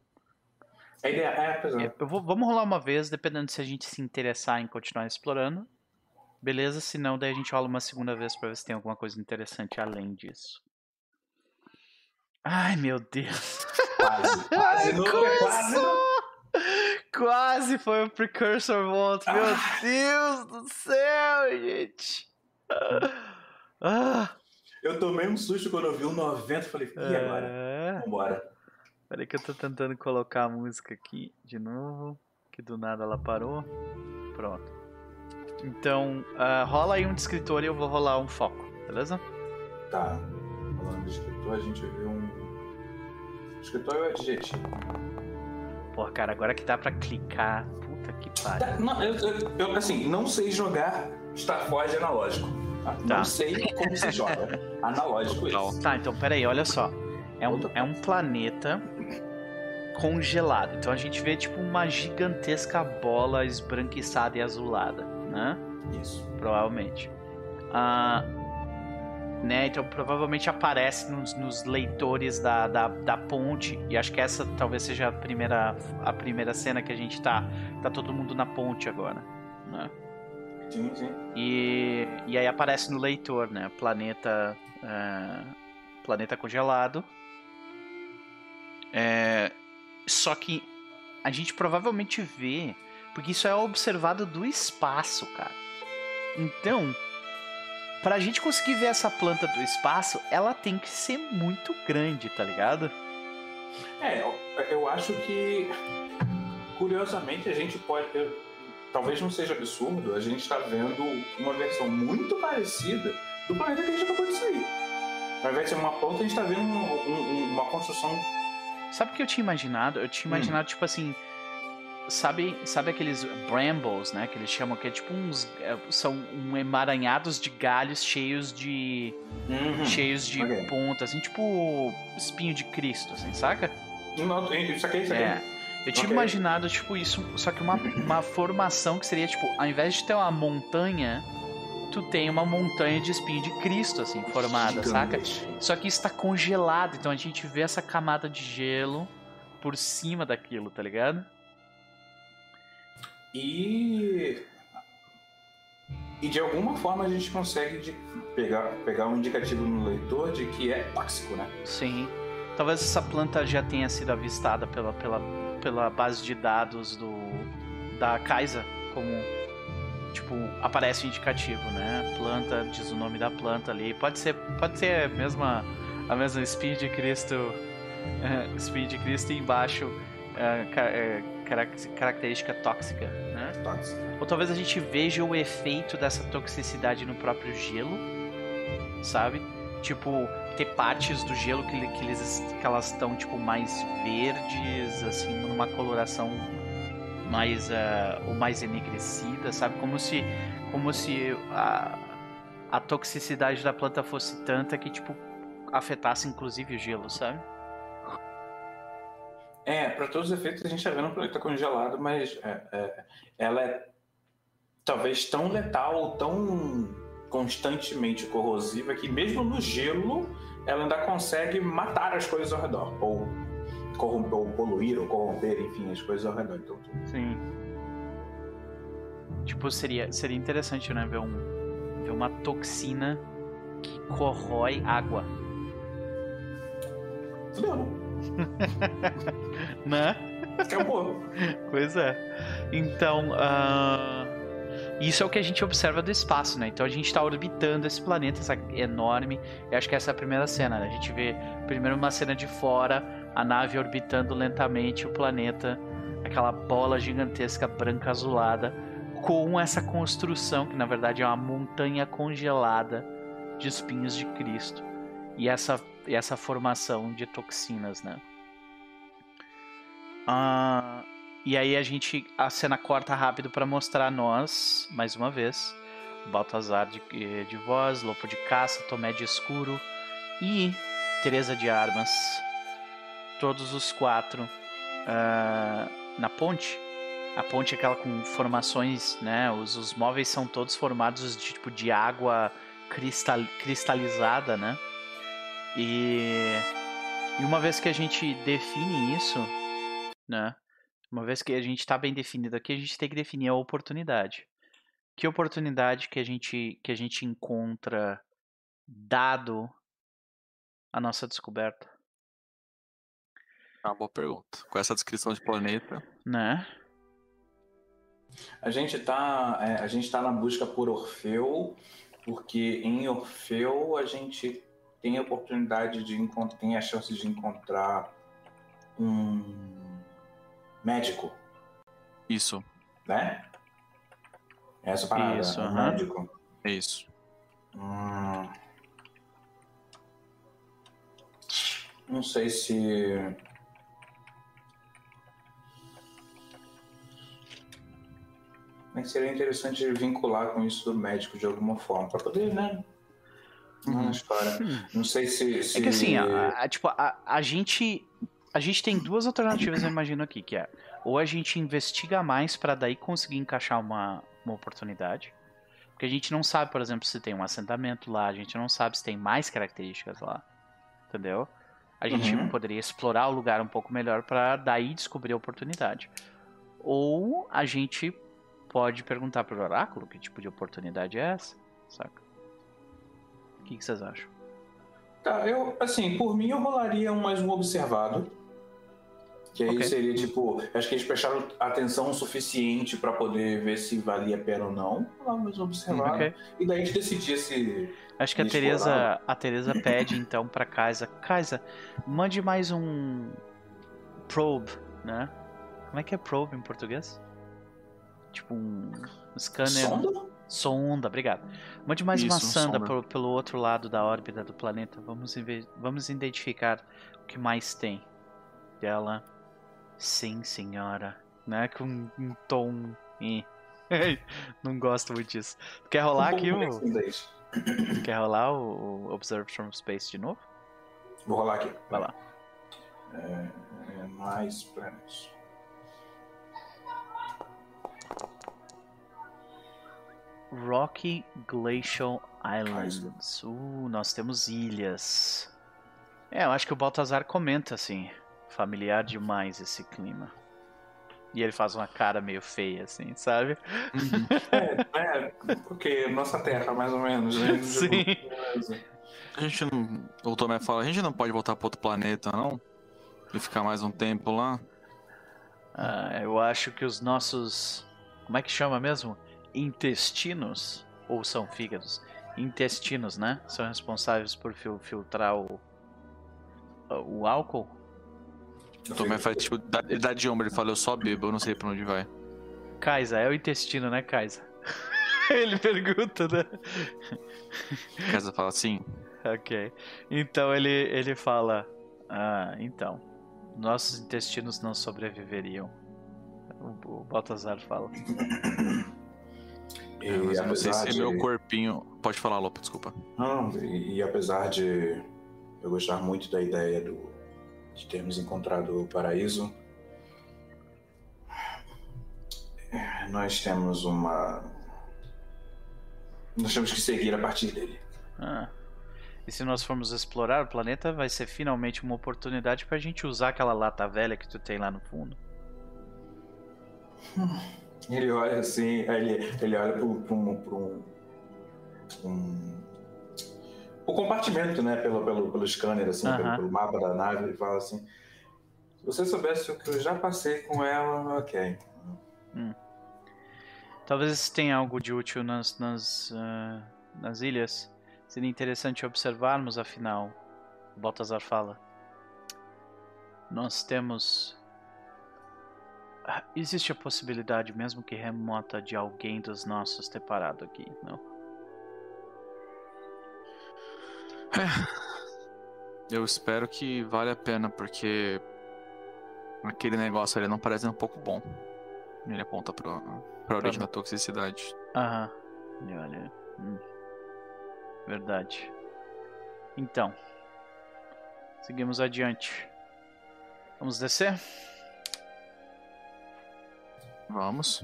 A ideia é, pois é. Eu vou, vamos rolar uma vez, dependendo se a gente se interessar em continuar explorando. Beleza? Se não, daí a gente rola uma segunda vez pra ver se tem alguma coisa interessante além disso. Ai, meu Deus. Quase. Quase nunca, quase nunca. Quase foi o Precursor Vault. Meu Ah. Deus do céu, gente. Ah, Eu tomei um susto quando eu vi um 90 falei, e agora? é. Vambora. Peraí que eu tô tentando colocar a música aqui de novo. Que do nada ela parou. Pronto. Então, ah, rola aí um descritor e eu vou rolar um foco, beleza? Tá. Falando de escritor, a gente viu um. Escritor é o adjetivo. Porra, cara, agora que dá pra clicar. Puta que pariu. Tá, não, eu, eu- eu, assim, não sei jogar Starforge analógico. Tá? Tá. Não sei como se joga. Analógico Total. isso. Tá, então peraí, olha só. É um, é um planeta congelado. Então a gente vê tipo uma gigantesca bola esbranquiçada e azulada, né? Isso. Provavelmente. Ah, né? Então provavelmente aparece nos, nos leitores da, da, da ponte. E acho que essa talvez seja a primeira, a primeira cena que a gente tá. Tá todo mundo na ponte agora. Né? Sim, sim. E, e aí aparece no leitor, né? Planeta. é, planeta congelado. É, só que a gente provavelmente vê. Porque isso é observado do espaço, cara. Então, pra gente conseguir ver essa planta do espaço, ela tem que ser muito grande, tá ligado? É, eu, eu acho que curiosamente a gente pode. eu- talvez não seja absurdo, a gente tá vendo uma versão muito parecida do planeta que a gente acabou de sair. Ao invés de ser uma ponta, a gente tá vendo um- um- uma construção. Sabe o que eu tinha imaginado? Eu tinha Hum. imaginado, tipo assim. Sabe, sabe aqueles brambles, né? Que eles chamam que é tipo uns. é, são um emaranhados de galhos cheios de. Uhum. cheios de ok. pontas, assim, tipo espinho de Cristo, assim, saca? Não, isso aqui, isso aqui. É. Eu tinha Ok. imaginado, tipo, isso, só que uma, uma formação que seria, tipo, ao invés de ter uma montanha, tu tem uma montanha de espinho de Cristo, assim, formada, saca? Gigantesco. Só que está congelado, então a gente vê essa camada de gelo por cima daquilo, tá ligado? E. E de alguma forma a gente consegue de pegar, pegar um indicativo no leitor de que é tóxico, né? Sim. Talvez essa planta já tenha sido avistada pela, pela, pela base de dados do da Kaisa, como tipo aparece o indicativo, né? Planta diz o nome da planta ali. Pode ser, pode ser a mesma a mesma espinho de Cristo, eh, espinho de Cristo e embaixo eh, eh, carac- característica tóxica, né? Tóxico. Ou talvez a gente veja o efeito dessa toxicidade no próprio gelo, sabe? Tipo, ter partes do gelo que, que, eles, que elas estão, tipo, mais verdes, assim, numa coloração mais, ah, ou mais enegrecida, sabe? Como se, como se a, a toxicidade da planta fosse tanta que, tipo, afetasse inclusive o gelo, sabe? É, para todos os efeitos a gente tá vendo um planeta congelado, mas é, é, ela é talvez tão letal, tão constantemente corrosiva que mesmo no gelo ela ainda consegue matar as coisas ao redor, ou, corromper, ou poluir, ou corromper, enfim, as coisas ao redor. Então, tu- Sim. Tipo, seria, seria interessante, né? Ver, um, ver uma toxina que corrói água. fudeu, Né? acabou. Pois é. Então, ah, isso é o que a gente observa do espaço, né? Então a gente está orbitando esse planeta essa enorme. Eu acho que essa é a primeira cena. Né? A gente vê primeiro uma cena de fora, a nave orbitando lentamente o planeta, aquela bola gigantesca branca azulada, com essa construção, que na verdade é uma montanha congelada de espinhos de Cristo. E essa, essa formação de toxinas, né? Ah, e aí a gente. A cena corta rápido para mostrar nós, mais uma vez. Baltazar de, de voz, Lopo de Caça, Tomé de Escuro e Teresa de Armas. Todos os quatro uh, na ponte. A ponte é aquela com formações, né? Os, os móveis são todos formados de tipo de água cristal, cristalizada, né? E, e uma vez que a gente define isso, né? Uma vez que a gente está bem definido aqui, a gente tem que definir a oportunidade. Que oportunidade que a gente que a gente encontra dado a nossa descoberta? É uma boa pergunta. Com essa descrição de planeta, né? A gente está é, a gente tá na busca por Orfeu, porque em Orfeu a gente tem a oportunidade de encontrar, tem a chance de encontrar um médico. Isso. Né? Essa parada, Isso, um uhum. médico. É isso. Hum... Não sei se. Mas seria interessante vincular com isso do médico de alguma forma, para poder, né? Uhum. história. Não sei se, se... É que assim, a, a, tipo, a, a gente. A gente tem duas alternativas, eu imagino aqui, que é ou a gente investiga mais para daí conseguir encaixar uma, uma oportunidade. Porque a gente não sabe, por exemplo, se tem um assentamento lá, a gente não sabe se tem mais características lá. Entendeu? A gente uhum. poderia explorar o lugar um pouco melhor para daí descobrir a oportunidade. Ou a gente pode perguntar pro oráculo que tipo de oportunidade é essa, saca? O que, que vocês acham? Tá, eu, assim, por mim eu rolaria um mais um observado. Que aí okay. seria tipo, acho que eles prestaram atenção o suficiente para poder ver se valia a pena ou não. Lá, mas observar. Okay. E daí a gente decidia se. Acho que a Teresa, a Teresa pede então para Kaisa, Kaisa, mande mais um probe, né? Como é que é probe em português? Tipo um scanner. Sonda? Sonda, obrigado. Mande mais Isso, uma sonda, sonda. pelo outro lado da órbita do planeta. Vamos, vamos identificar o que mais tem dela. Sim, senhora. Né? Com um tom. Não gosto muito disso. Quer rolar um aqui o. Quer rolar o Observe from Space de novo? Vou rolar aqui. Vai lá. É, é mais planos. Rocky Glacial Islands. Uh, nós temos ilhas. É, eu acho que o Baltazar comenta assim. Familiar demais esse clima. E ele faz uma cara meio feia, assim, sabe? É, é porque nossa terra, mais ou menos. Né? Sim. A gente não. O Tomé fala, a gente não pode voltar para outro planeta, não? E ficar mais um tempo lá? Ah, eu acho que os nossos. Como é que chama mesmo? Intestinos? Ou são fígados? Intestinos, né? São responsáveis por fil filtrar o. o álcool o Tomé faz tipo, ele dá de ombro, ele fala, eu só bebo, eu não sei pra onde vai. Kaisa, é o intestino, né, Kaisa? ele pergunta, né? Kaisa fala sim. Ok. Então ele, ele fala, ah, então, nossos intestinos não sobreviveriam. O, o Baltazar fala. E, é, mas eu não sei se de... meu corpinho. Pode falar, Lopo, desculpa. Não, e, e apesar de eu gostar muito da ideia do, de termos encontrado o paraíso, nós temos uma. Nós temos que seguir a partir dele. Ah. E se nós formos explorar o planeta, vai ser finalmente uma oportunidade pra gente usar aquela lata velha que tu tem lá no fundo. Ele olha assim, ele, ele olha para um, um, o compartimento, né, pelo, pelo, pelo scanner, assim, pelo, pelo, mapa da nave, ele fala assim: se você soubesse o que eu já passei com ela, ok. Hum. Talvez tenha algo de útil nas, nas, uh, nas ilhas. Seria interessante observarmos, afinal. Baltazar fala. Nós temos Existe a possibilidade, mesmo que remota, de alguém dos nossos ter parado aqui, não? Eu espero que vale a pena, porque aquele negócio ali não parece um pouco bom. Ele aponta pra, pra origem da toxicidade. Aham. E olha. hum. Verdade. Então. Seguimos adiante. Vamos descer? Vamos.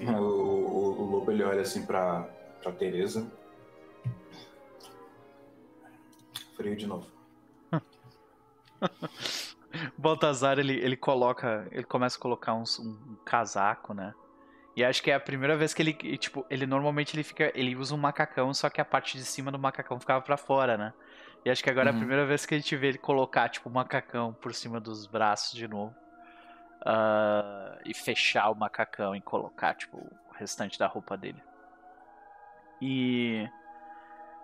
O, o, o lobo ele olha assim pra, pra Teresa. Frio de novo. Baltazar, ele, ele coloca. Ele começa a colocar uns- um, casaco, né? E acho que é a primeira vez que ele. Tipo, ele normalmente ele fica. Ele usa um macacão, só que a parte de cima do macacão ficava pra fora, né? E acho que agora é a Uhum. primeira vez que a gente vê ele colocar, tipo, o macacão por cima dos braços de novo. Ah, e fechar o macacão e colocar, tipo, o restante da roupa dele. E.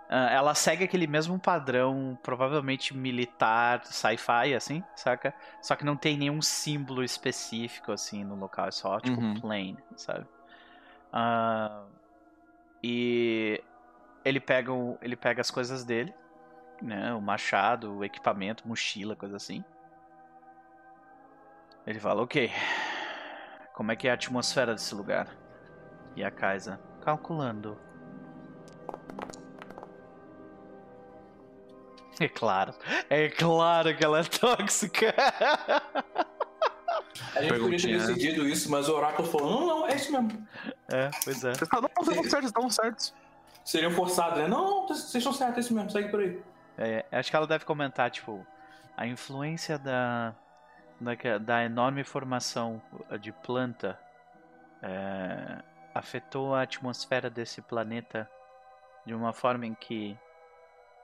ah, ela segue aquele mesmo padrão, provavelmente militar, sci-fi, assim, saca? Só que não tem nenhum símbolo específico, assim, no local. É só, tipo, Uhum. plain, sabe? Ah, e ele pega, o- ele pega as coisas dele, né? O machado, o equipamento, mochila, coisa assim. Ele fala, ok. Como é que é a atmosfera desse lugar? E a Kaisa, calculando. É claro, é claro que ela é tóxica. A gente podia ter decidido isso, mas o oráculo falou: não, não, é isso mesmo. É, pois é. Vocês estão certos, estão certos. Seriam forçados, né? Não, não, vocês estão certos, é isso mesmo, segue por aí. É, acho que ela deve comentar, tipo, a influência da, da, da enorme formação de planta é, afetou a atmosfera desse planeta de uma forma em que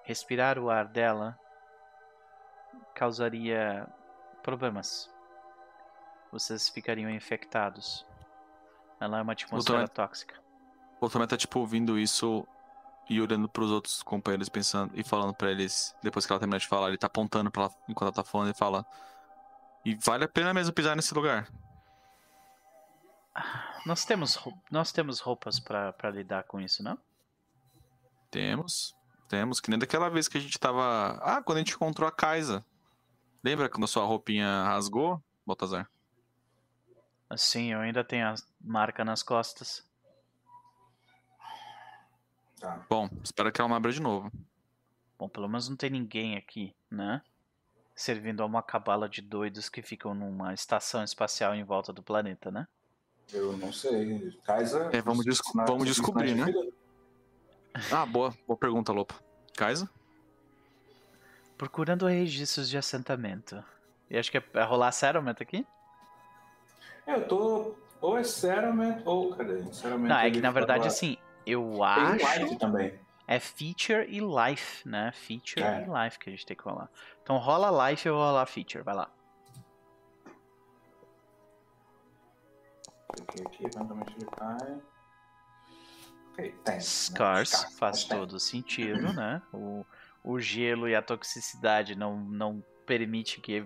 respirar o ar dela causaria problemas. Vocês ficariam infectados. Ela é uma atmosfera tóxica. O Tomé tá, tipo, ouvindo isso e olhando pros outros companheiros, pensando e falando pra eles, depois que ela terminar de falar, ele tá apontando pra ela enquanto ela tá falando e fala. E vale a pena mesmo pisar nesse lugar. Nós temos, nós temos roupas pra lidar com isso, não? Temos. Temos, que nem daquela vez que a gente tava. Ah, quando a gente encontrou a Kaisa. Lembra quando a sua roupinha rasgou, Baltazar? Sim, eu ainda tenho a marca nas costas. Tá. Bom, espero que ela não abra de novo. Bom, pelo menos não tem ninguém aqui, né? Servindo a uma cabala de doidos que ficam numa estação espacial em volta do planeta, né? Eu não sei. Kaisa. É, vamos desco- na- vamos descobrir, né? Ah, boa, boa pergunta, Lopa. Kaisa? Procurando registros de assentamento. E acho que é, é rolar settlement aqui? Eu tô. Ou é Settlement, ou. Cadê? Settlement Não, é que na verdade, assim, eu Tem acho. um Life também. É feature e life, né? Feature É. e life que a gente tem que rolar. Então rola life e eu vou rolar feature, vai lá. Cliquei aqui, eventualmente ele cai. Ok, tem. né? Scars Scars, faz mas tem. todo sentido, né? O, o gelo e a toxicidade não, não permite que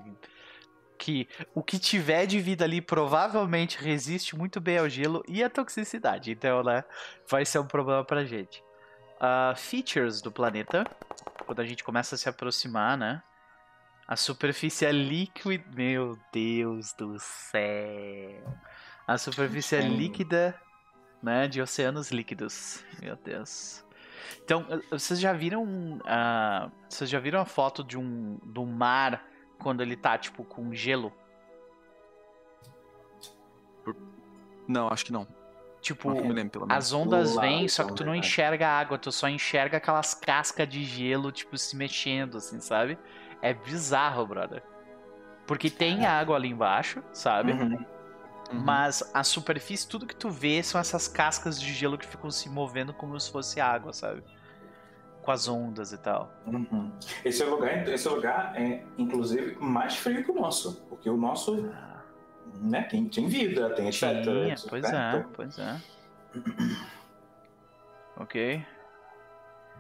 que o que tiver de vida ali provavelmente resiste muito bem ao gelo e à toxicidade. Então, né, vai ser um problema pra gente. Ah, features do planeta, quando a gente começa a se aproximar, né? A superfície é líquida. Meu Deus do céu. A superfície é líquida, né? De oceanos líquidos. Meu Deus. Então, vocês já viram. ah, vocês já viram a foto de um do mar quando ele tá, tipo, com gelo? Não, acho que não. Tipo, Não lembro, pelo menos. as ondas vêm, só que tu não enxerga a água, tu só enxerga aquelas cascas de gelo, tipo, se mexendo, assim, sabe? É bizarro, brother. Porque tem água ali embaixo, sabe? Uhum. Uhum. Mas a superfície, tudo que tu vê são essas cascas de gelo que ficam se movendo como se fosse água, sabe? Com as ondas e tal. Uhum. Esse lugar, esse lugar é, inclusive, mais frio que o nosso. Porque o nosso, né, tem, tem vida, tem etc. Pois né? é, Então, pois é. ok.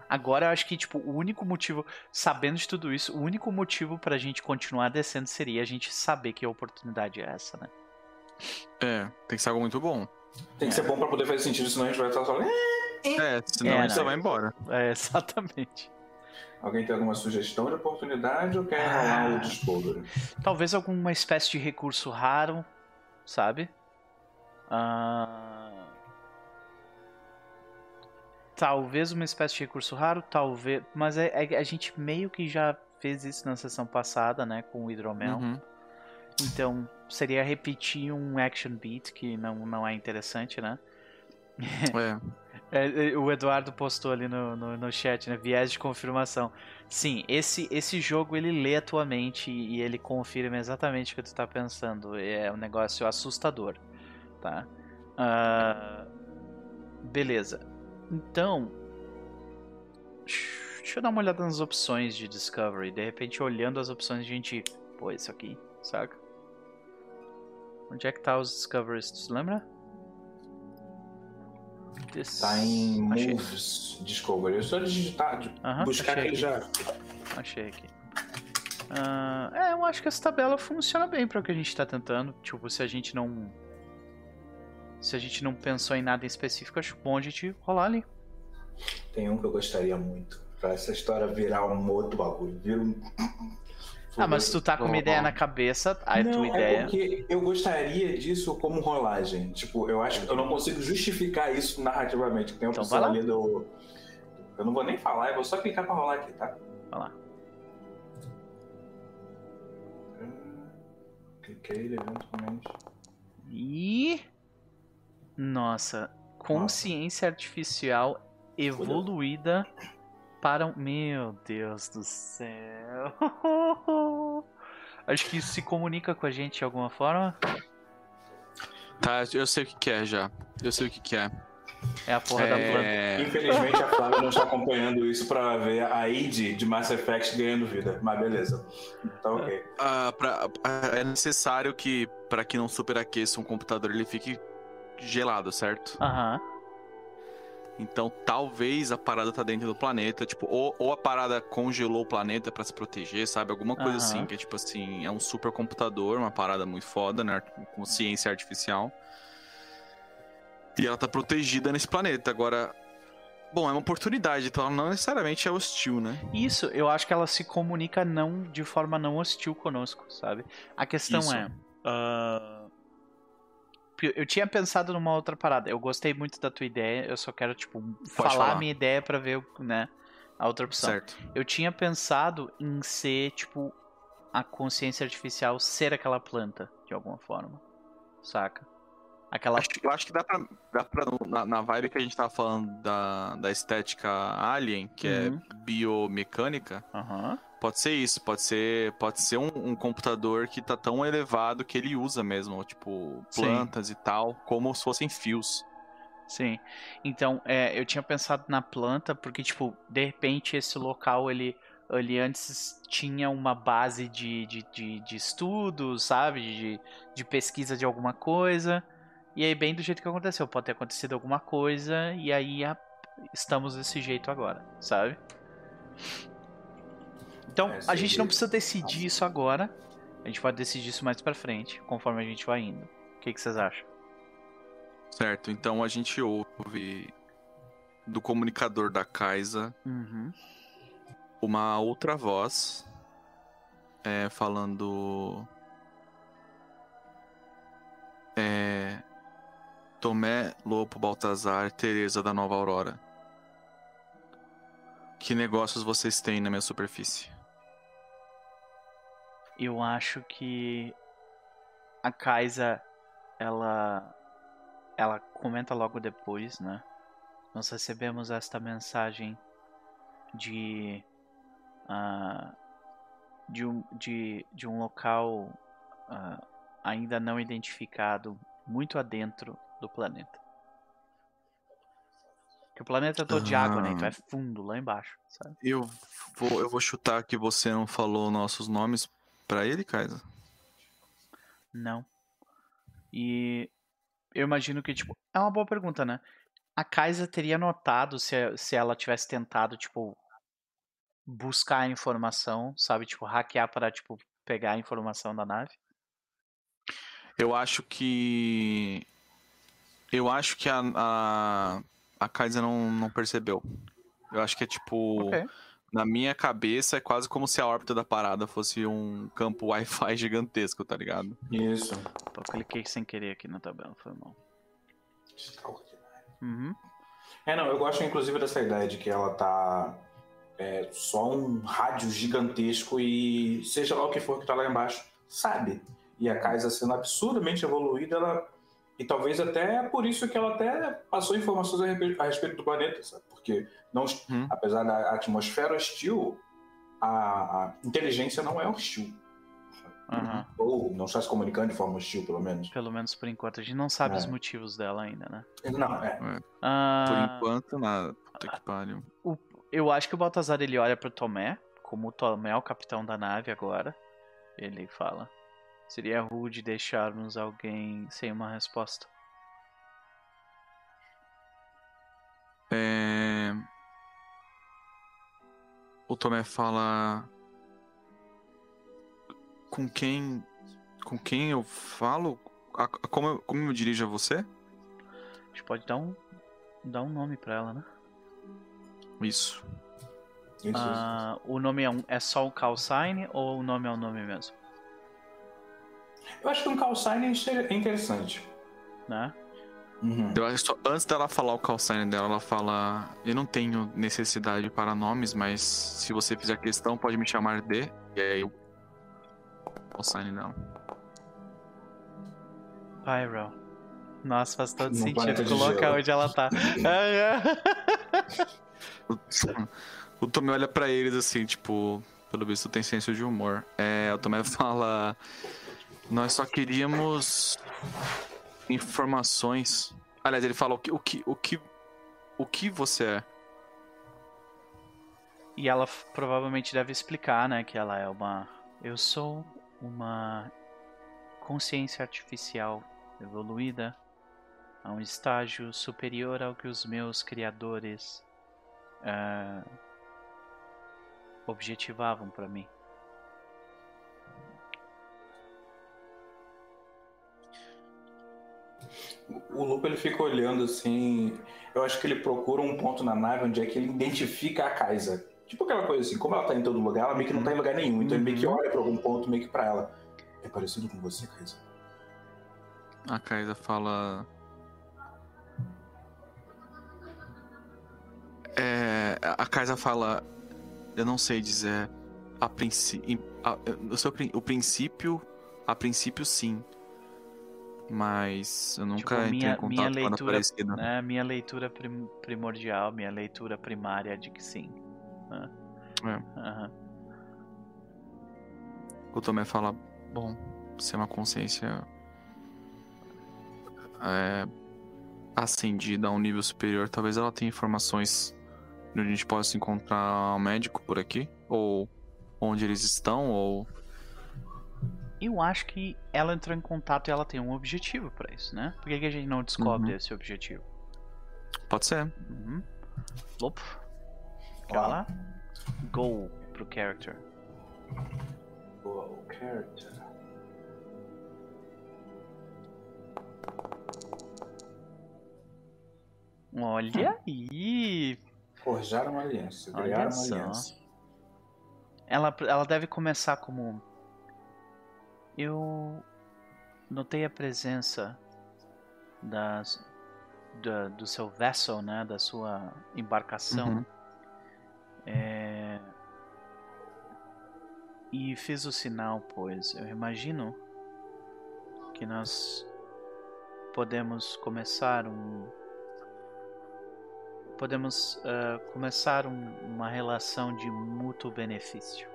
Agora eu acho que, tipo, o único motivo, sabendo de tudo isso, o único motivo pra gente continuar descendo seria a gente saber que a oportunidade é essa, né? É, tem que ser algo muito bom. Tem que ser bom pra poder fazer sentido, senão a gente vai estar só. É, senão É, a gente só vai embora. É, exatamente. Alguém tem alguma sugestão de oportunidade ou quer Ah. rolar o Discovery? Talvez alguma espécie de recurso raro, sabe? Ah, Talvez uma espécie de recurso raro, talvez. Mas é, é- a gente meio que já fez isso na sessão passada, né? Com o hidromel. Uhum. Então seria repetir um action beat que não, não é interessante, né? É. É, é, o Eduardo postou ali no, no, no chat, né? Viés de confirmação. Sim, esse, esse jogo ele lê a tua mente e ele confirma exatamente o que tu tá pensando. É um negócio assustador, tá? Ah, beleza. Então, deixa eu dar uma olhada nas opções de Discovery. De repente, olhando as opções, a gente. Pô, isso aqui, saca? Onde é que tá os Discoveries? Tu lembra? This- Tá em. Moves Discovery. É só digitar, de- Aham, buscar achei que ele aqui. já. Achei aqui. Ah, é, eu acho que essa tabela funciona bem para o que a gente tá tentando. Tipo, se a gente não. Se a gente não pensou em nada em específico, acho bom a gente rolar ali. Tem um que eu gostaria muito. Pra essa história virar um outro bagulho. Vira um. Ah, mas se tu tá com uma ideia na cabeça, a não, tua é ideia. porque eu gostaria disso como rolagem. Tipo, eu acho que eu não consigo justificar isso narrativamente. Tem a Então opção vai lá. ali do. Eu não vou nem falar, eu vou só clicar pra rolar aqui, tá? Vai lá. Hum, Cliquei eventualmente. E. Nossa, consciência artificial evoluída para um. Meu Deus do céu. Acho que isso se comunica com a gente de alguma forma. Tá, eu sei o que, que é já. Eu sei o que, que é. É a porra da planta. É... Infelizmente a Flávia não está acompanhando isso pra ver a id de Mass Effect ganhando vida. Mas beleza. Tá ok. ah, pra- é necessário que, para que não superaqueça um computador, ele fique gelado, certo? Aham. Então talvez a parada tá dentro do planeta, tipo, ou, ou a parada congelou o planeta pra se proteger, sabe? Alguma coisa Aham. assim, que é tipo assim, é um supercomputador, uma parada muito foda, né? Com ciência artificial. E ela tá protegida nesse planeta. Agora, bom, é uma oportunidade, então ela não necessariamente é hostil, né? Isso, eu acho que ela se comunica não de forma não hostil conosco, sabe? A questão Isso. é. ah, eu- tinha pensado numa outra parada. Eu gostei muito da tua ideia. Eu só quero, tipo, falar, falar. a minha ideia pra ver, o- né? A outra opção. Certo. Eu tinha pensado em ser, tipo, a consciência artificial ser aquela planta, de alguma forma. Saca? Aquela. Acho, eu acho que dá pra, dá pra na, na vibe que a gente tava falando da, da estética alien, que Uhum. é biomecânica, Aham. Pode ser isso, pode ser, pode ser um, um computador que tá tão elevado que ele usa mesmo, tipo, Sim. plantas e tal, como se fossem fios. Sim. Então, é, eu tinha pensado na planta, porque, tipo, de repente esse local, ele, ele antes tinha uma base de, de, de, de estudos, sabe? De, de pesquisa de alguma coisa. E aí, bem do jeito que aconteceu. Pode ter acontecido alguma coisa, e aí a- estamos desse jeito agora, sabe? Então, É, a gente não precisa decidir isso agora. A gente pode decidir isso mais pra frente, conforme a gente vai indo. O que, que vocês acham? Certo, então a gente ouve do comunicador da Kaisa Uhum. uma outra voz é, falando. É, Tomé, Lopo, Baltazar, Teresa da Nova Aurora. Que negócios vocês têm na minha superfície? Eu acho que a Kaisa ela ela comenta logo depois, né? Nós recebemos esta mensagem de ah, de, um, de, de um local ah, ainda não identificado muito adentro do planeta. Que o planeta é todo de água, né? Então é fundo lá embaixo, sabe? Eu vou, eu vou chutar que você não falou nossos nomes pra ele, Kaisa. Não. E eu imagino que, tipo, é uma boa pergunta, né? A Kaisa teria notado se, se ela tivesse tentado, tipo, buscar a informação, sabe? Tipo, hackear para, tipo, pegar a informação da nave. Eu acho que. Eu acho que a, a, a Kaisa não, não percebeu. Eu acho que é tipo. Ok. Na minha cabeça é quase como se a órbita da parada fosse um campo Wi-Fi gigantesco, tá ligado? Isso. Eu cliquei sem querer aqui na tabela, foi mal. Uhum. É, não, eu gosto inclusive dessa ideia de que ela tá é, só um rádio gigantesco e seja lá o que for que tá lá embaixo, sabe? E a Kaisa sendo absurdamente evoluída, ela. E talvez até é por isso que ela até passou informações a respeito, a respeito do planeta, sabe? Porque, não, Hum. apesar da atmosfera hostil, a, a inteligência não é hostil. Aham. Ou não está se comunicando de forma hostil, pelo menos. Pelo menos por enquanto. A gente não sabe É. os motivos dela ainda, né? Não, é. Por Ah, enquanto, nada. Puta que pariu. o- eu acho que o Baltazar ele olha pro Tomé, como o Tomé é o capitão da nave agora. Ele fala: Seria rude deixarmos alguém sem uma resposta. É... O Tomé fala. Com quem. Com quem eu falo? A- a- como, eu, como eu me dirijo a você? A gente pode dar um, dar um nome pra ela, né? Isso. Isso, isso. Ah, o nome é, um, é só o call sign ou o nome é o nome mesmo? Eu acho que um call sign é interessante. Né? Uhum. Eu acho que só- antes dela falar o call sign dela, ela fala: Eu não tenho necessidade para nomes, mas se você fizer questão, pode me chamar de. E aí o call sign dela. Pyro. Nossa, faz todo No sentido colocar gelo. onde ela tá. O, Tomé olha pra eles assim, tipo, pelo visto tem senso de humor. É, o Tomé fala: Nós só queríamos informações. Aliás, ele fala: O que, o que, o que, o que você é? E ela provavelmente deve explicar, né, que ela é uma. Eu sou uma consciência artificial evoluída a um estágio superior ao que os meus criadores ah, objetivavam pra mim. O Lupo ele fica olhando assim. Eu acho que ele procura um ponto na nave onde é que ele identifica a Kaisa. Tipo aquela coisa assim, como ela tá em todo lugar, ela meio que não tá em lugar nenhum. Então ele meio que olha pra algum ponto meio que pra ela. É parecido com você, Kaisa? A Kaisa fala. É, a Kaisa fala. Eu não sei dizer. A princípio. O, seu prin- o princípio. A princípio, sim. Mas eu nunca Tipo, entrei minha- em contato minha com leitura- parecido. É, minha leitura prim- primordial, minha leitura primária é de que sim. né? É. Aham. O Tomé fala: Bom, é uma consciência. É, ascendida a um nível superior. Talvez ela tenha informações onde a gente possa encontrar um médico por aqui. Ou onde eles estão. Ou. Eu acho que ela entrou em contato e ela tem um objetivo pra isso, né? Por que, que a gente não descobre Uhum. esse objetivo? Pode ser. Uhum. Lop. Ó. Cala. Go pro character. Boa, o character. Olha aí! Forjaram uma aliança. Criaram uma aliança. Ela, ela deve começar como. Eu notei a presença das, da, do seu vessel, né? Da sua embarcação. Uhum. É, E fiz o sinal, pois eu imagino que nós podemos começar um. Podemos ah, começar um- uma relação de mútuo benefício.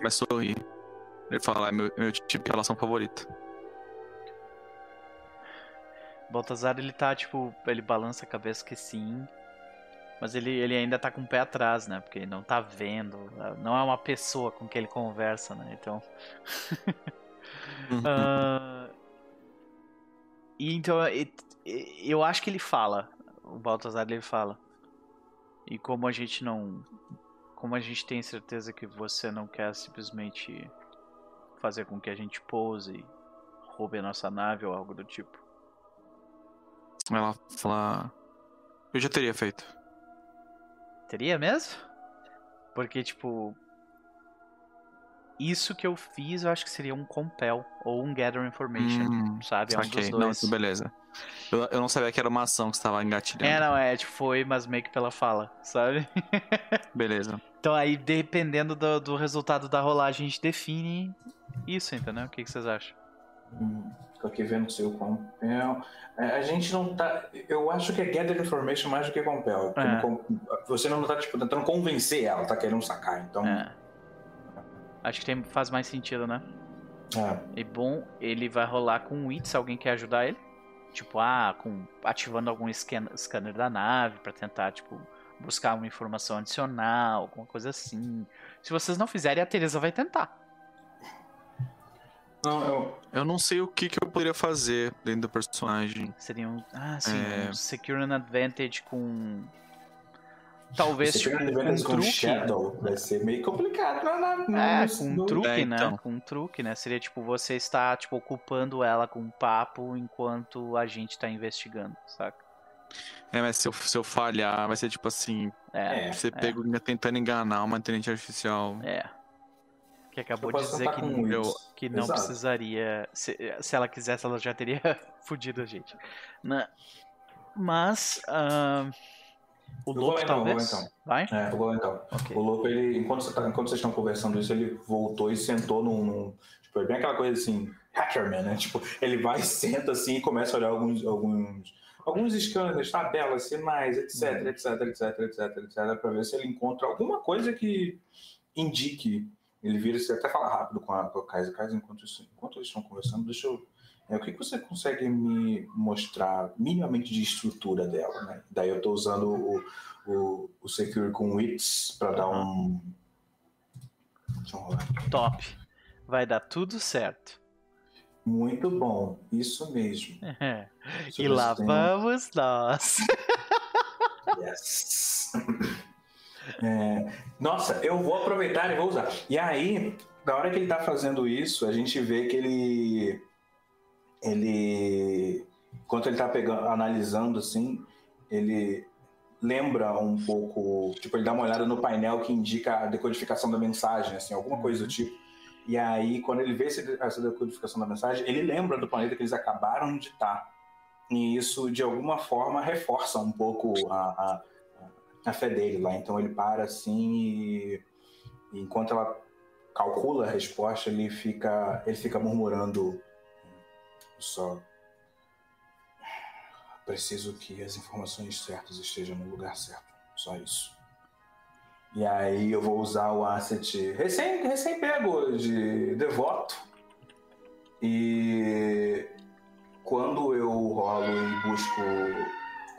Mas sorri. Ele fala: É meu, meu tipo de relação favorita. Baltazar ele tá tipo, ele balança a cabeça que sim, mas ele, ele ainda tá com o pé atrás, né? Porque ele não tá vendo, não é uma pessoa com quem ele conversa, né? Então. Ah, e então, eu acho que ele fala, o Baltazar ele fala. E como a gente não. Como a gente tem certeza que você não quer simplesmente fazer com que a gente pouse, roube a nossa nave ou algo do tipo. Ela fala. Eu já teria feito. Teria mesmo? Porque, tipo. Isso que eu fiz, eu acho que seria um compel ou um gather information, Hum, sabe? É um Saquei. dos Não, dois. tudo beleza. Eu, eu não sabia que era uma ação que você tava engatilhando. É, não, é, tipo, foi, mas meio que pela fala, sabe? Beleza. Então aí, dependendo do, do resultado da rolagem, a gente define isso, entendeu? O que, que vocês acham? Hum, Tô aqui vendo o seu compel. É, a gente não tá. Eu acho que é gather information mais do que compel. É. não Você não tá tipo, tentando convencer ela, tá querendo sacar. Então. É. Acho que tem, faz mais sentido, né? é. E bom, ele vai rolar com o Wits, alguém quer ajudar ele? Tipo, ah, com, ativando algum scan- scanner da nave pra tentar, tipo, buscar uma informação adicional, alguma coisa assim. Se vocês não fizerem, a Teresa vai tentar. Não, eu. Eu não sei o que, que eu poderia fazer dentro do personagem. Seria um. Ah, sim, É. um Secure an Advantage com. Talvez, Você tipo, pega com um com truque. Shadow, vai ser meio complicado. Não, não, não, É, não, com um não- truque, É, né? então. Com um truque, né? Seria tipo você está tipo ocupando ela com um papo enquanto a gente tá investigando, saca? É, mas se eu, se eu falhar, vai ser tipo assim: É, É. você pego tentando enganar uma inteligência artificial. é. Que acabou de dizer que, com eu- que não Exato. precisaria. Se, se ela quisesse, ela já teria fudido a gente. Né? Mas. ahn, o Eu vou lá então, vou talvez. lá então. Vai? É, eu vou então. Ok. O louco, ele, enquanto, tá- enquanto vocês estão conversando isso, ele voltou e sentou num. num- tipo, é bem aquela coisa assim, hackerman, né? Tipo, ele vai, senta assim e começa a olhar alguns. alguns alguns scanners, tabelas, sinais, etc, etc, etc, etc, etc, para ver se ele encontra alguma coisa que indique. Ele vira e até fala rápido com a, com a Kaiser. Kaiser, enquanto, isso, enquanto eles estão conversando, deixa eu. É, o que, que você consegue me mostrar minimamente de estrutura dela, né? Daí eu tô usando o, o, o Secure com Wits para dar um. Deixa eu rolar. Top. Vai dar tudo certo. Muito bom, isso mesmo. É. E lá vamos nós. Yes. É, nossa, eu vou aproveitar e vou usar. E aí, na hora que ele tá fazendo isso, a gente vê que ele. Ele. Enquanto ele tá pegando, analisando assim, ele lembra um pouco. Tipo, ele dá uma olhada no painel que indica a decodificação da mensagem, assim, alguma coisa do tipo. E aí, quando ele vê essa decodificação da mensagem, ele lembra do planeta que eles acabaram de estar. E isso, de alguma forma, reforça um pouco a, a, a fé dele lá. Então ele para assim e, e enquanto ela calcula a resposta, ele fica, ele fica murmurando só. Preciso que as informações certas estejam no lugar certo. Só isso. E aí eu vou usar o asset recém, recém pego de devoto. E quando eu rolo e busco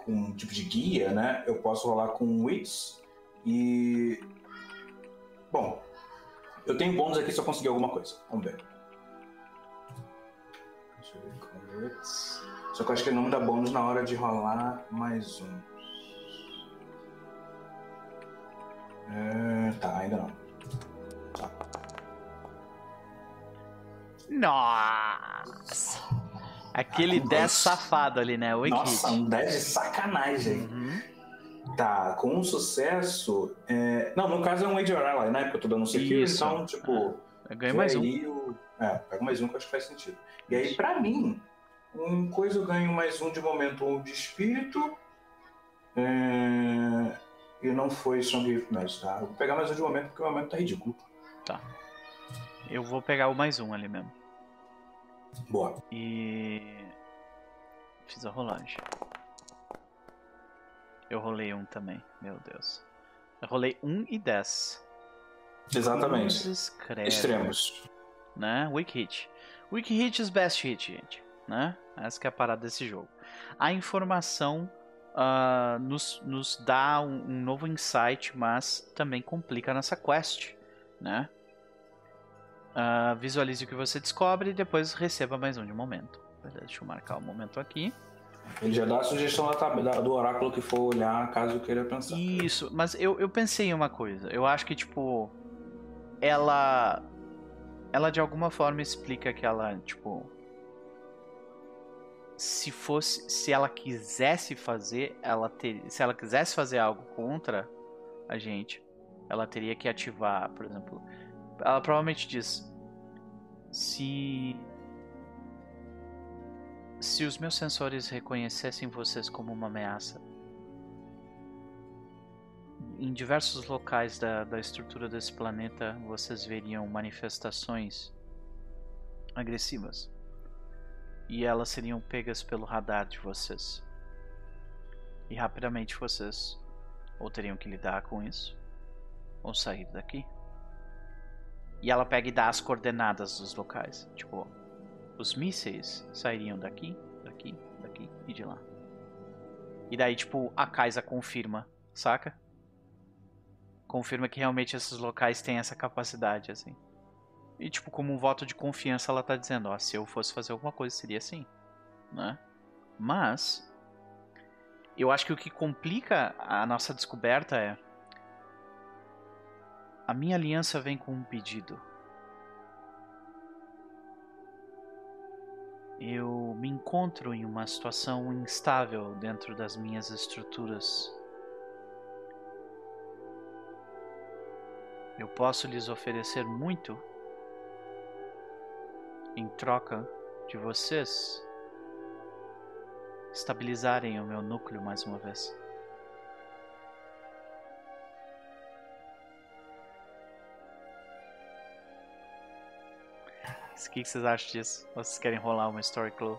com um tipo de guia, né? Eu posso rolar com wits e. Bom, eu tenho bônus aqui se eu conseguir alguma coisa. Vamos ver. Eu. Só que eu acho que ele não me dá bônus na hora de rolar mais um. É, tá, ainda não. Nossa! Aquele Ah, com 10 dois. safado ali, né? Oi, Nossa, Kid. um 10 de sacanagem. Uhum. Tá, com um sucesso. é, Não, no caso é um Ally, né? Porque eu tô dando um Isso. então, tipo. Eu ganhei vê mais um. aí o- É, pega mais um que eu acho que faz sentido. E aí, pra mim, um coisa eu ganho mais um de momento, um de espírito. é, E não foi Gift Match, tá? Eu vou pegar mais um de momento porque o momento tá ridículo. Eu vou pegar o mais um ali mesmo. Boa. E. Fiz a rolagem. Eu rolei um também, meu Deus. Eu rolei um e 10. Exatamente. Cruzes, Extremos. Né? Weak hit. Weak hit is best hit, gente. Né? Essa que é a parada desse jogo. A informação ah, nos, nos dá um, um novo insight, mas também complica a nossa quest. Né? Ah, visualize o que você descobre e depois receba mais um de momento. Beleza, Deixa eu marcar o momento aqui. Ele já dá a sugestão da tab- da- do oráculo que for olhar, caso eu queira pensar. Isso, mas eu, eu pensei em uma coisa. Eu acho que, tipo, ela. ela de alguma forma explica que ela, tipo, se fosse, se ela quisesse fazer, ela ter, se ela quisesse fazer algo contra a gente, ela teria que ativar, por exemplo, ela provavelmente diz se se os meus sensores reconhecessem vocês como uma ameaça em diversos locais da, da estrutura desse planeta vocês veriam manifestações agressivas e elas seriam pegas pelo radar de vocês e rapidamente vocês ou teriam que lidar com isso ou sair daqui e ela pega e dá as coordenadas dos locais tipo os mísseis sairiam daqui, daqui, daqui e de lá. E daí, tipo, a Kaisa confirma, saca? Confirma que realmente esses locais têm essa capacidade, assim. E, tipo, como um voto de confiança, ela tá dizendo, ó, se eu fosse fazer alguma coisa, seria assim, né? Mas, eu acho que o que complica a nossa descoberta é... A minha aliança vem com um pedido. eu me encontro em uma situação instável dentro das minhas estruturas. Eu posso lhes oferecer muito em troca de vocês estabilizarem o meu núcleo mais uma vez. O que, vocês acham disso? Ou vocês querem rolar uma story clue?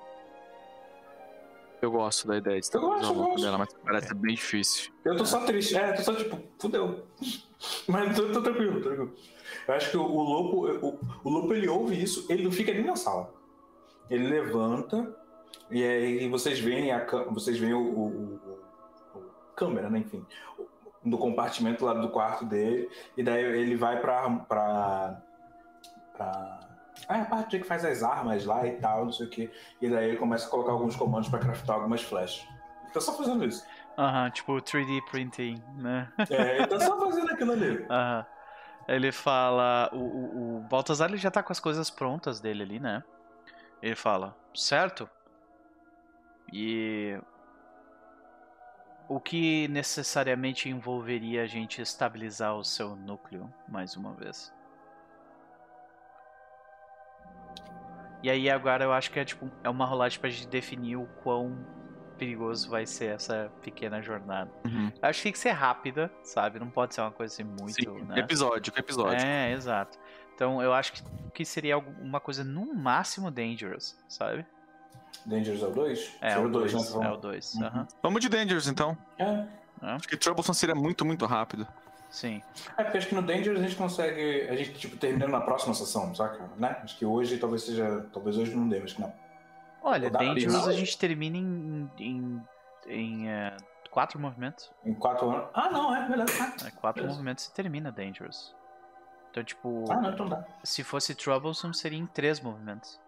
Eu gosto da ideia de estabilizar o louco dela, mas parece é. bem difícil. Eu tô só triste, é, tô só tipo, fudeu. Mas tô, tô tranquilo, tranquilo. Eu acho que o, o louco, o, o louco ele ouve isso, ele não fica nem na sala. Ele levanta e aí vocês veem a vocês veem o, o, o, o câmera, né, enfim, do compartimento lá do quarto dele e daí ele vai pra, pra, pra ah, é a parte que faz as armas lá e tal, não sei o que. E daí ele começa a colocar alguns comandos para craftar algumas flechas. Ele tá só fazendo isso. Aham, uhum, tipo 3D printing, né? É, ele tá só fazendo aquilo ali. Aham. Uhum. Ele fala. O, o, o Baltazar ele já tá com as coisas prontas dele ali, né? Ele fala, certo? E. O que necessariamente envolveria a gente estabilizar o seu núcleo mais uma vez? E aí agora eu acho que é tipo é uma rolagem pra gente definir o quão perigoso vai ser essa pequena jornada. Uhum. Acho que tem que ser rápida, sabe? Não pode ser uma coisa assim muito. Sim, né? Episódico, episódio. É, exato. Então eu acho que, que seria uma coisa no máximo dangerous, sabe? Dangerous é o 2? É, o 2, né? É o 2. Uhum. Uhum. Vamos de Dangerous então. É. Acho que Troublesome seria muito, muito rápido. Sim. É, porque acho que no Danger a gente consegue. A gente, tipo, terminando na próxima sessão, saca? Né? Acho que hoje talvez seja. Talvez hoje não dê, mas que não. Olha, Dangerous a gente termina em. em, em é, quatro movimentos. Em quatro. Ah, não, é, beleza. É, quatro beleza. movimentos e termina Dangerous. Então, tipo. Ah, não, então dá. Se fosse Troublesome, seria em três movimentos.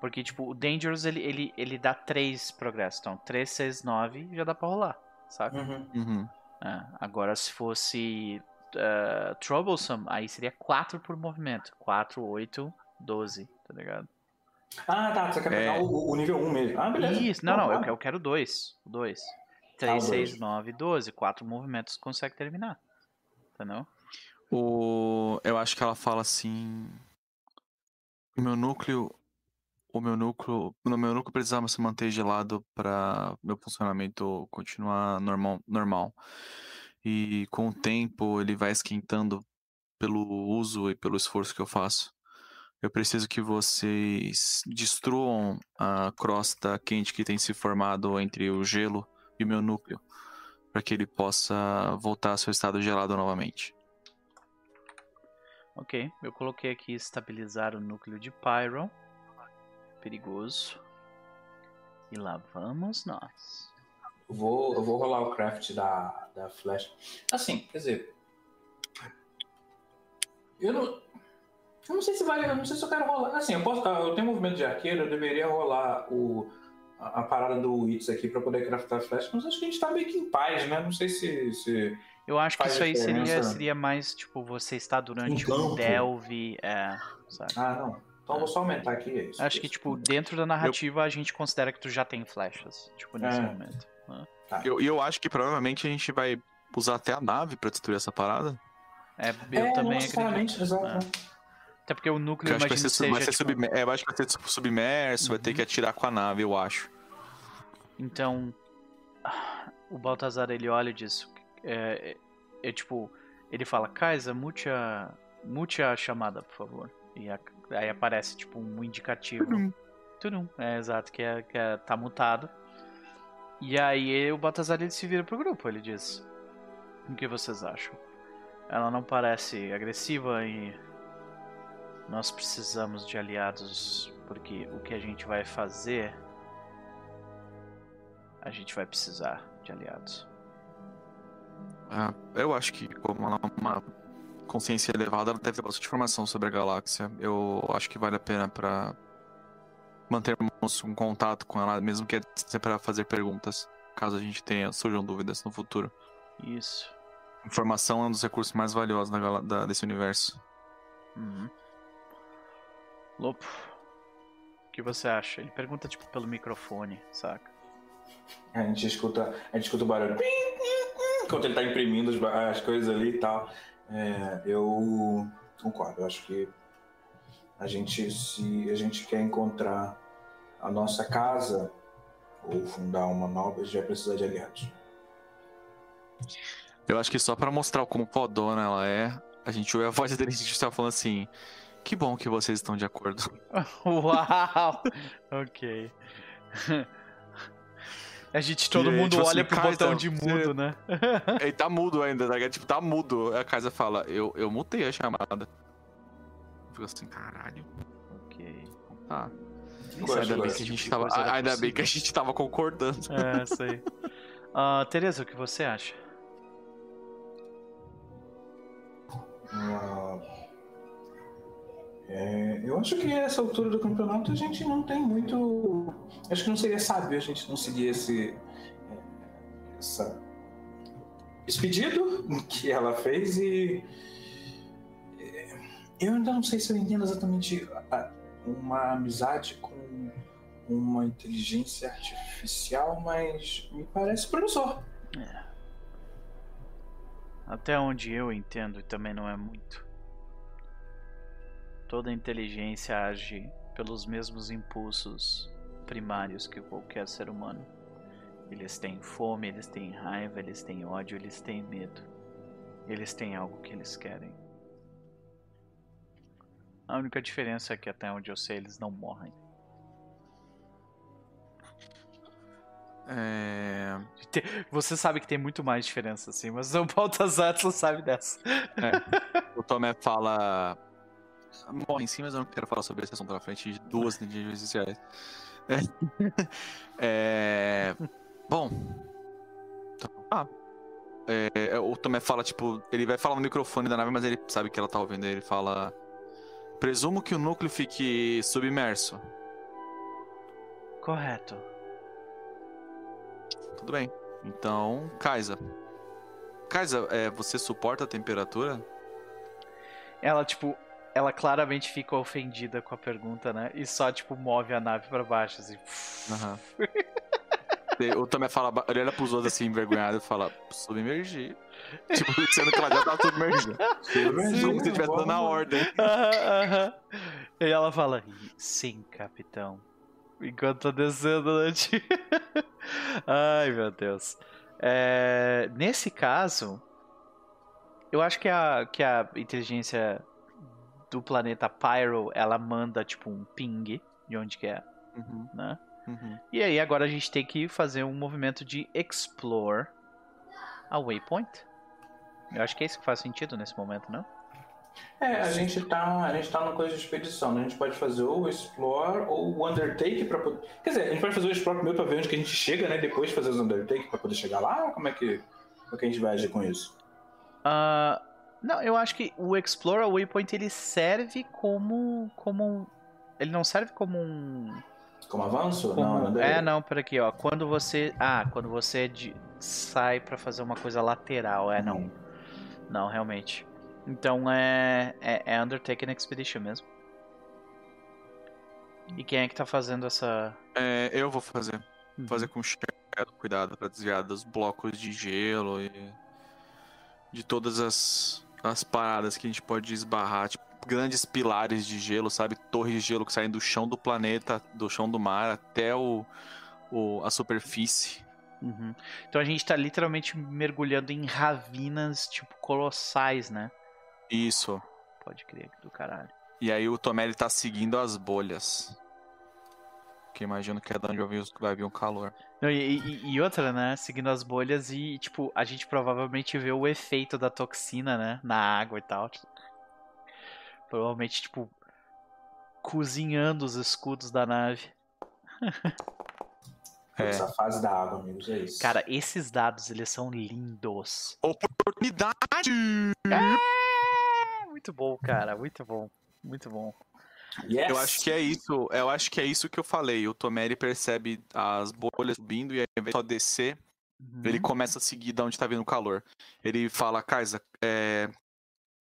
Porque, tipo, o Dangerous ele, ele, ele dá três progressos. Então, 3, 6, 9 já dá pra rolar, saca? Uhum. uhum. É, agora, se fosse uh, Troublesome, aí seria 4 por movimento. 4, 8, 12, tá ligado? Ah, tá. Você quer é... pegar o, o, nível 1 mesmo. Ah, beleza. Isso, não, não, eu, eu quero 2. 2. 3, 6, 9, 12. 4 movimentos consegue terminar. Entendeu? O... Eu acho que ela fala assim. O meu núcleo o meu núcleo, no meu núcleo precisava se manter gelado para meu funcionamento continuar normal, normal. E com o tempo ele vai esquentando pelo uso e pelo esforço que eu faço. Eu preciso que vocês destruam a crosta quente que tem se formado entre o gelo e o meu núcleo, para que ele possa voltar ao seu estado gelado novamente. Ok, eu coloquei aqui estabilizar o núcleo de Pyro perigoso. E lá vamos nós. Vou, eu vou rolar o craft da, da flecha. Assim, quer dizer. Eu não. Eu não sei se vale. Eu não sei se eu quero rolar. Assim, eu posso. Eu tenho movimento de arqueiro, eu deveria rolar o, a, a parada do Wits aqui pra poder craftar flecha, mas acho que a gente tá meio que em paz, né? Não sei se, se Eu acho que isso aí seria, seria mais, tipo, você está durante Um um campo. delve, é, sabe? Ah, não. Então eu vou só aumentar aqui, é isso. Acho que, tipo, dentro da narrativa a gente considera que tu já tem flechas, tipo, nesse É. momento. né? Eu, e eu acho que provavelmente a gente vai usar até a nave pra destruir essa parada. É, eu é, também acredito. exato. É. Até porque o núcleo, eu acho que vai ser, vai tipo, submer- é, eu acho que vai ser su- submerso, vai ter Uhum. que atirar com a nave, eu acho. Então, o Baltazar ele olha e diz: é, é, é tipo, ele fala, Kaisa, mute a, mute a chamada, por favor. E a- aí aparece tipo um indicativo. Tudum. Tudum. É exato, que, é, que é, tá mutado. E aí o Baltazar ele se vira pro grupo, ele diz: O que vocês acham? Ela não parece agressiva e nós precisamos de aliados porque o que a gente vai fazer a gente vai precisar de aliados. Ah, eu acho que como ela é uma consciência elevada, ela deve ter bastante informação sobre a galáxia. Eu acho que vale a pena pra mantermos um contato com ela, mesmo que seja para fazer perguntas, caso a gente tenha surjam dúvidas no futuro. Isso. Informação é um dos recursos mais valiosos da, da- desse universo. Uhum. Lopo, o que você acha? Ele pergunta tipo pelo microfone, saca? A gente escuta, a gente escuta o barulho. Enquanto ele tá imprimindo as, coisas ali e tal. É, eu concordo. Eu acho que a gente, se a gente quer encontrar a nossa casa ou fundar uma nova, a gente vai precisar de aliados. Eu acho que só pra mostrar o como fodona ela é, a gente ouve a voz da inteligência artificial falando assim: Que bom que vocês estão de acordo. Uau! ok. A gente, todo E aí, mundo tipo olha assim, pro botão de você- mudo, né? Ele tá mudo ainda, tá? ligado? Tipo, tá mudo. Aí A casa fala: Eu, eu mutei a chamada. Fico assim, caralho. ok. Tá. Gosto, ainda bem que a gente de tava. coisa Ainda bem que a gente tava concordando. É, sei. Ah, Tereza, o que você acha? Ah, é, eu acho que essa altura do campeonato a gente não tem muito. Acho que não seria sábio a gente não seguir esse. é, Essa, esse pedido que ela fez e. é, Eu ainda não sei se eu entendo exatamente uma amizade com uma inteligência artificial, mas me parece promissor. Até onde eu entendo, também não é muito. Toda inteligência age pelos mesmos impulsos primários que qualquer ser humano. Eles têm fome, eles têm raiva, eles têm ódio, eles têm medo. Eles têm algo que eles querem. A única diferença é que até onde eu sei eles não morrem. É. Você sabe que tem muito mais diferença assim, mas o Baltazar só sabe dessa. O Tomé fala. Morre sim, mas eu não quero falar sobre esse assunto na frente de duas inteligências artificiais. É. é, Bom. Então, Ah. É, o Tomé fala, tipo, ele vai falar no microfone da nave, mas ele sabe que ela tá ouvindo. Ele fala. Presumo que o núcleo fique submerso. Correto. Tudo bem. Então, Kaisa. Kaisa, é, você suporta a temperatura? Ela, tipo, ela claramente fica ofendida com a pergunta, né? E só, tipo, move a nave pra baixo, assim. Aham. E O Tomé fala, ele olha pros outros assim, envergonhado, e fala, submergir. Tipo, sendo que ela já tá submergida. Como se estivesse dando a ordem. Aham, aham. E ela fala, sim, capitão. Enquanto tá descendo, né? Ai, meu Deus. É, nesse caso, eu acho que a, que a inteligência do planeta Pyro, ela manda, tipo, um ping de onde que é, Uhum, né? uhum. E aí agora a gente tem que fazer um movimento de explore a waypoint. Eu acho que é isso que faz sentido nesse momento, não? É, a gente tá, a gente tá numa coisa de expedição, né? A gente pode fazer ou o Explore ou o Undertake pra poder. Quer dizer, a gente pode fazer o Explore primeiro pra ver onde que a gente chega, né? Depois fazer os Undertake pra poder chegar lá? Como é que, como é que a gente vai agir com isso? Ah, não, eu acho que o Explore a Waypoint ele serve como como ele não serve como um Como avanço? como- não, é não, por aqui, ó. Quando você ah, quando você de- sai pra fazer uma coisa lateral. É, não. Não, realmente. Então é, é, é Undertaken Expedition mesmo. E quem é que tá fazendo essa. É, eu vou fazer. Uhum. Fazer com shadow, cuidado pra desviar dos blocos de gelo e de todas as, as paradas que a gente pode esbarrar, tipo, grandes pilares de gelo, sabe? Torres de gelo que saem do chão do planeta, do chão do mar até o, o a superfície. Uhum. Então a gente tá literalmente mergulhando em ravinas, tipo, colossais, né? Isso. Pode crer que do caralho. E aí o Tomé ele tá seguindo as bolhas. Que imagino que é de onde vai vir, os- vai vir o calor. Não, e, e- e outra, né? Seguindo as bolhas e, tipo, a gente provavelmente vê o efeito da toxina, né? Na água e tal. Provavelmente, tipo, cozinhando os escudos da nave. É. Essa fase da água, amigos, é isso. Cara, esses dados, eles são lindos. Oportunidade! É, muito bom, cara. Muito bom. Muito bom. Yes! Eu acho que é isso. Eu acho que é isso que eu falei. O Tomé ele percebe as bolhas subindo e ao invés de só descer, Uhum. ele começa a seguir de onde tá vindo o calor. Ele fala, Kaisa, é,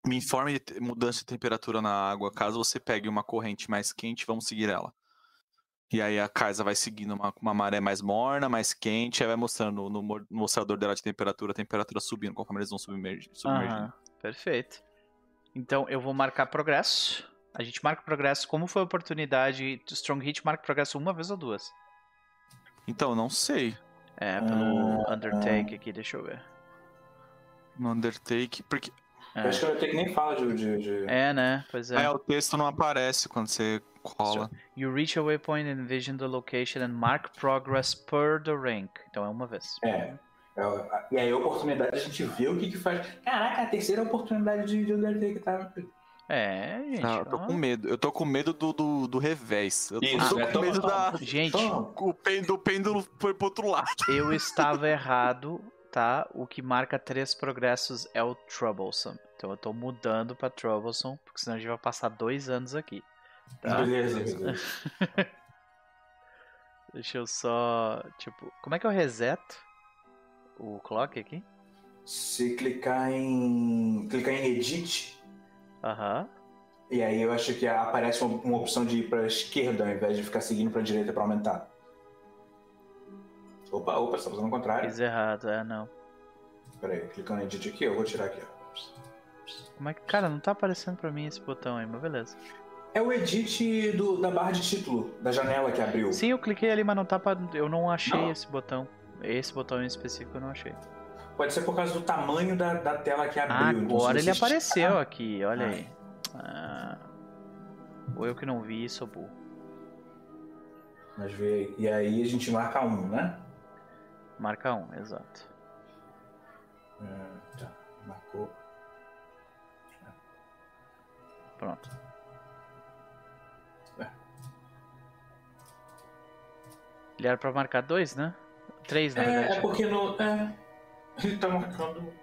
me informe de mudança de temperatura na água. Caso você pegue uma corrente mais quente, vamos seguir ela. E aí a Kaisa vai seguindo uma, uma maré mais morna, mais quente, aí vai mostrando no, no mostrador dela de temperatura, a temperatura subindo conforme eles vão submergir. submergindo. Aham, perfeito. Então eu vou marcar progresso. A gente marca progresso. Como foi a oportunidade? Strong Hit marca progresso uma vez ou duas? Então, não sei. É, pelo Ah, Undertake aqui, deixa eu ver. No Undertake, porque Eu acho que tenho que nem fala de. de, de- É, né? Pois é. é, o texto não aparece quando você cola. You reach a waypoint and envision the location and mark progress per the rank. Então é uma vez. É. É, E aí a oportunidade a gente vê o que que faz. Caraca, a terceira oportunidade de, de Undertaker, tá? É, gente. Ah, eu tô ó. com medo. Eu tô com medo do, do, do revés. Eu tô, Isso, tô é, com medo toma. da. Gente, Toma. O pêndulo, do pêndulo foi pro outro lado. eu estava errado, tá? O que marca três progressos é o Troublesome. Então eu tô mudando pra Troublesome, porque senão a gente vai passar dois anos aqui. Tá? Beleza, beleza. Deixa eu só. Tipo, como é que eu reseto o clock aqui? Se clicar em. clicar em Edit, Aham. e aí eu acho que aparece uma, uma opção de ir pra esquerda ao invés de ficar seguindo pra direita pra aumentar. Opa, opa, você tá fazendo o contrário. Fiz errado, é, não. Pera aí, clicando em Edit aqui, eu vou tirar aqui, ó. Como é que. Cara, não tá aparecendo pra mim esse botão aí, mas beleza. É o edit do- da barra de título, da janela que abriu. Sim, eu cliquei ali, mas não tá pra... Eu não achei Não. esse botão. Esse botão em específico eu não achei. Pode ser por causa do tamanho da, da tela que abriu. Agora ele apareceu aqui, olha Ah. aí. Ah, ou eu que não vi, sou burro. Mas vê aí. E aí a gente marca um, né? Marca um, exato. É, tá, marcou. Pronto. É. Ele era pra marcar dois, né? Três, na É, é verdade. porque no. É. Ele tá marcando.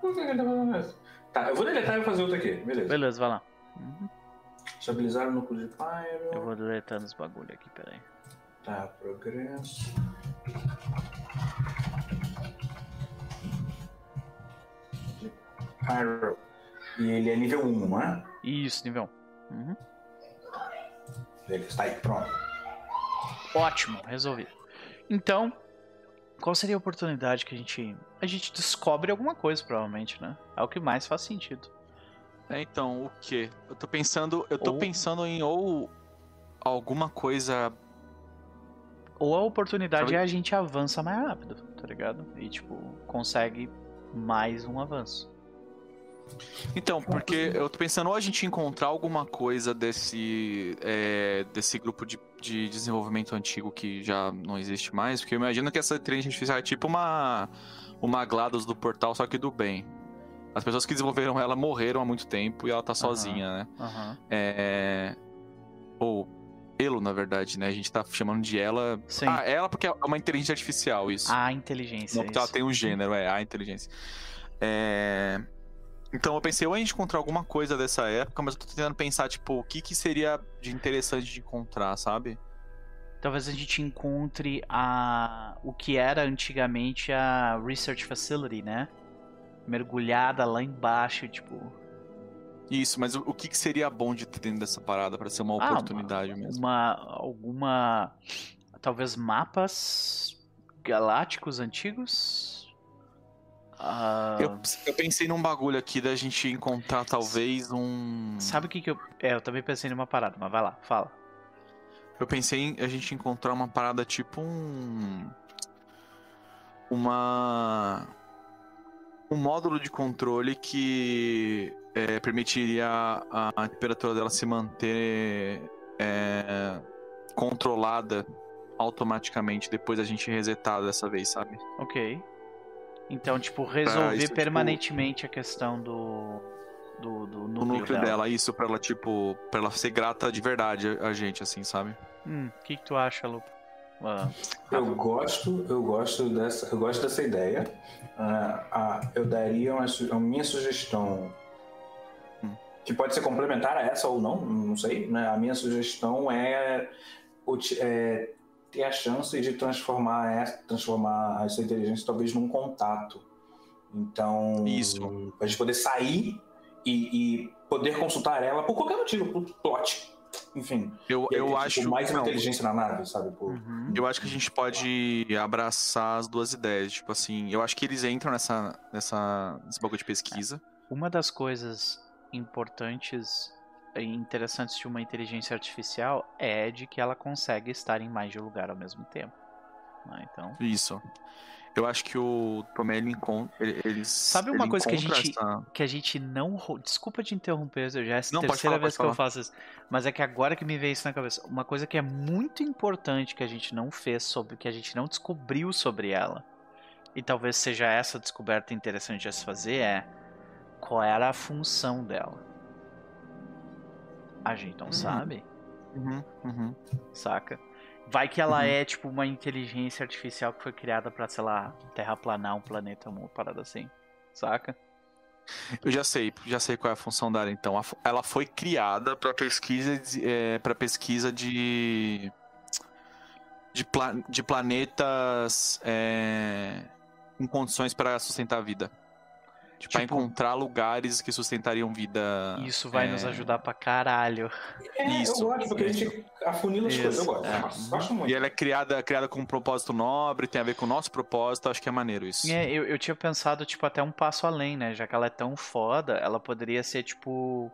Por que ele tá fazendo isso? Tá, eu vou deletar e vou fazer outro aqui. Beleza. Beleza, vai lá. Uhum. Estabilizar o núcleo de Pyro. Eu vou deletando os bagulho aqui, peraí. Tá, progresso. Pyro. E ele é nível 1, não é? Isso, nível 1. Uhum. Beleza, tá aí, pronto. Ótimo, resolvido. Então, qual seria a oportunidade que a gente. A gente descobre alguma coisa, provavelmente, né? É o que mais faz sentido. É, então, o quê? Eu tô pensando. Eu tô Ou- pensando em ou alguma coisa. Ou a oportunidade é a gente avança mais rápido, tá ligado? E, tipo, consegue mais um avanço. Então, porque eu tô pensando ou a gente encontrar alguma coisa desse. é, desse grupo de, de desenvolvimento antigo que já não existe mais, porque eu imagino que essa inteligência artificial é tipo uma. Uma GLaDOS do portal, só que do bem. As pessoas que desenvolveram ela morreram há muito tempo e ela tá sozinha, né? Aham. É. Ou Elo, na verdade, né? A gente tá chamando de ela. Sim. Ah, ela porque é uma inteligência artificial, isso. A inteligência. Não porque ela isso. tem um gênero, é, a inteligência. É... Então eu pensei, ou a gente encontrar alguma coisa dessa época, mas eu tô tentando pensar, tipo, o que que seria de interessante de encontrar, sabe? talvez a gente encontre a o que era antigamente a Research Facility, né? Mergulhada lá embaixo, tipo. Isso, mas o, o que, que seria bom de ter dentro dessa parada para ser uma Ah, oportunidade mesmo? Uma. alguma. Talvez mapas galácticos antigos? Ah, Eu, eu pensei num bagulho aqui da gente encontrar talvez um. Sabe o que, que eu. É, eu também pensei numa parada, mas vai lá, fala. Eu pensei em a gente encontrar uma parada tipo um. Uma. Um módulo de controle que é, permitiria a, a temperatura dela se manter é, controlada automaticamente depois da gente resetar dessa vez, sabe? Ok. Então, tipo, resolver isso, tipo- permanentemente a questão do. do, do O núcleo, núcleo dela. dela, isso, pra ela, tipo, pra ela ser grata de verdade a gente, assim, sabe? Hum, o que, que tu acha, Lu? Ah, Eu gosto, eu gosto dessa, eu gosto dessa ideia. Ah, ah, eu daria uma, minha sugestão, Hum. que pode ser complementar a essa ou não, não sei. Né? A minha sugestão é, é ter a chance de transformar, essa- transformar essa inteligência talvez num contato. Então, Isso. a gente poder sair e, e poder consultar ela por qualquer motivo, por plot, enfim. Eu, aí eu ter, acho. tipo, mais uma inteligência na nave, sabe? Por- uhum. Eu acho que a gente pode abraçar as duas ideias. Tipo assim, eu acho que eles entram nessa, nessa, nesse bagulho de pesquisa. Uma das coisas importantes interessantes de uma inteligência artificial é de que ela consegue estar em mais de um lugar ao mesmo tempo. né? Então, Isso. Eu acho que o Tomé, ele encontra. Ele, Sabe uma ele coisa que a gente- essa- que a gente não. Desculpa te interromper, eu já é a Não, terceira falar, vez que eu falar. faço isso. Mas é que agora que me veio isso na cabeça. Uma coisa que é muito importante que a gente não fez sobre. que a gente não descobriu sobre ela. E talvez seja essa descoberta interessante a se fazer é. Qual era a função dela? A gente não Uhum. sabe, Uhum, uhum. saca? Vai que ela Uhum. é tipo uma inteligência artificial que foi criada pra, sei lá, terraplanar um planeta, uma parada assim. Saca? Eu já sei, já sei qual é a função dela. Então, ela foi criada para pesquisa, de, é, para pesquisa de de, pla- de planetas é, com condições para sustentar a vida. Tipo, pra Tipo- encontrar lugares que sustentariam vida. Isso vai é, nos ajudar pra caralho. É, Isso. eu gosto, porque a gente afunila as Isso, coisas. Eu gosto. é. Gosto, gosto muito. E ela é criada, criada com um propósito nobre, tem a ver com o nosso propósito, acho que é maneiro isso. É, eu, eu tinha pensado, tipo, até um passo além, né? Já que ela é tão foda, ela poderia ser, tipo.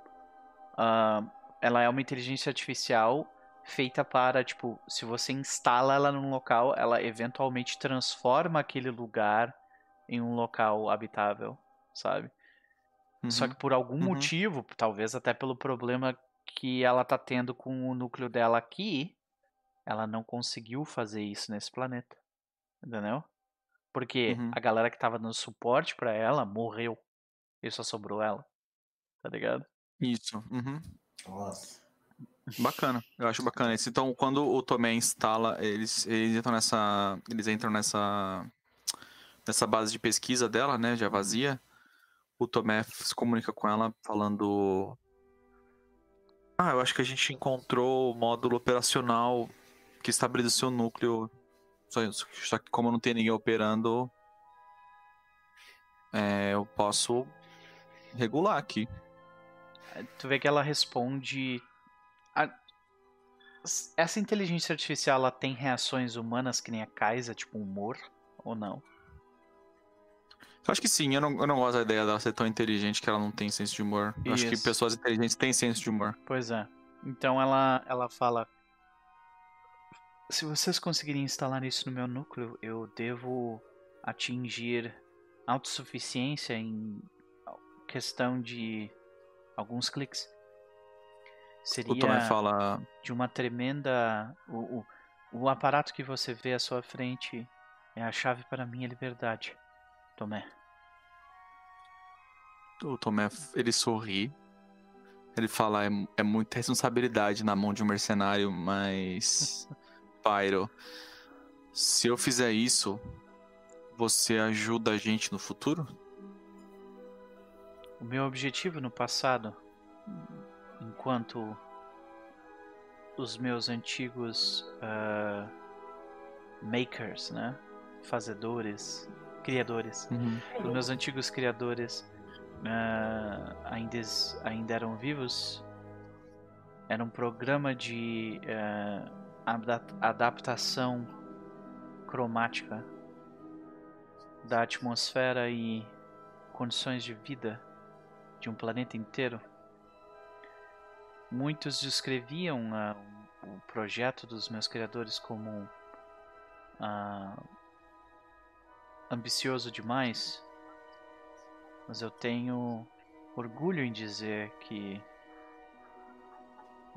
ah, ela é uma inteligência artificial feita para, tipo, se você instala ela num local, ela eventualmente transforma aquele lugar em um local habitável, sabe? Só Uhum. que por algum Uhum. motivo, talvez até pelo problema que ela tá tendo com o núcleo dela aqui, ela não conseguiu fazer isso nesse planeta. Entendeu? Porque Uhum. a galera que tava dando suporte pra ela morreu. E só sobrou ela. Tá ligado? Isso. uhum. Nossa. Bacana, eu acho bacana isso. Então, quando o Tomé instala, eles, eles entram nessa. Eles entram nessa. Nessa base de pesquisa dela, né? Já vazia. O Tomé se comunica com ela falando. Ah, eu acho que a gente encontrou o módulo operacional que estabiliza o núcleo. Só, só que como não tem ninguém operando. é, eu posso regular aqui. Tu vê que ela responde. a- Essa inteligência artificial ela tem reações humanas que nem a Kaisa, tipo humor? Ou não? Acho que sim, eu não, eu não gosto da ideia dela ser tão inteligente que ela não tem senso de humor. Eu acho que Isso. pessoas inteligentes têm senso de humor. Pois é. Então ela, ela fala: Se vocês conseguirem instalar isso no meu núcleo, eu devo atingir autossuficiência em questão de alguns cliques. Seria O Tomé fala. de uma tremenda. O, o, o aparato que você vê à sua frente é a chave para a minha liberdade, Tomé. O Tomé, ele sorri. Ele fala, é, é muita responsabilidade na mão de um mercenário, mas. Pyro, se eu fizer isso, você ajuda a gente no futuro? O meu objetivo no passado, enquanto os meus antigos uh, makers, né? Fazedores, criadores. Uhum. Os meus antigos criadores uh, ainda, ainda eram vivos. Era um programa de uh, adaptação cromática da atmosfera e condições de vida de um planeta inteiro. Muitos descreviam uh, o projeto dos meus criadores como uh, ambicioso demais, mas eu tenho orgulho em dizer que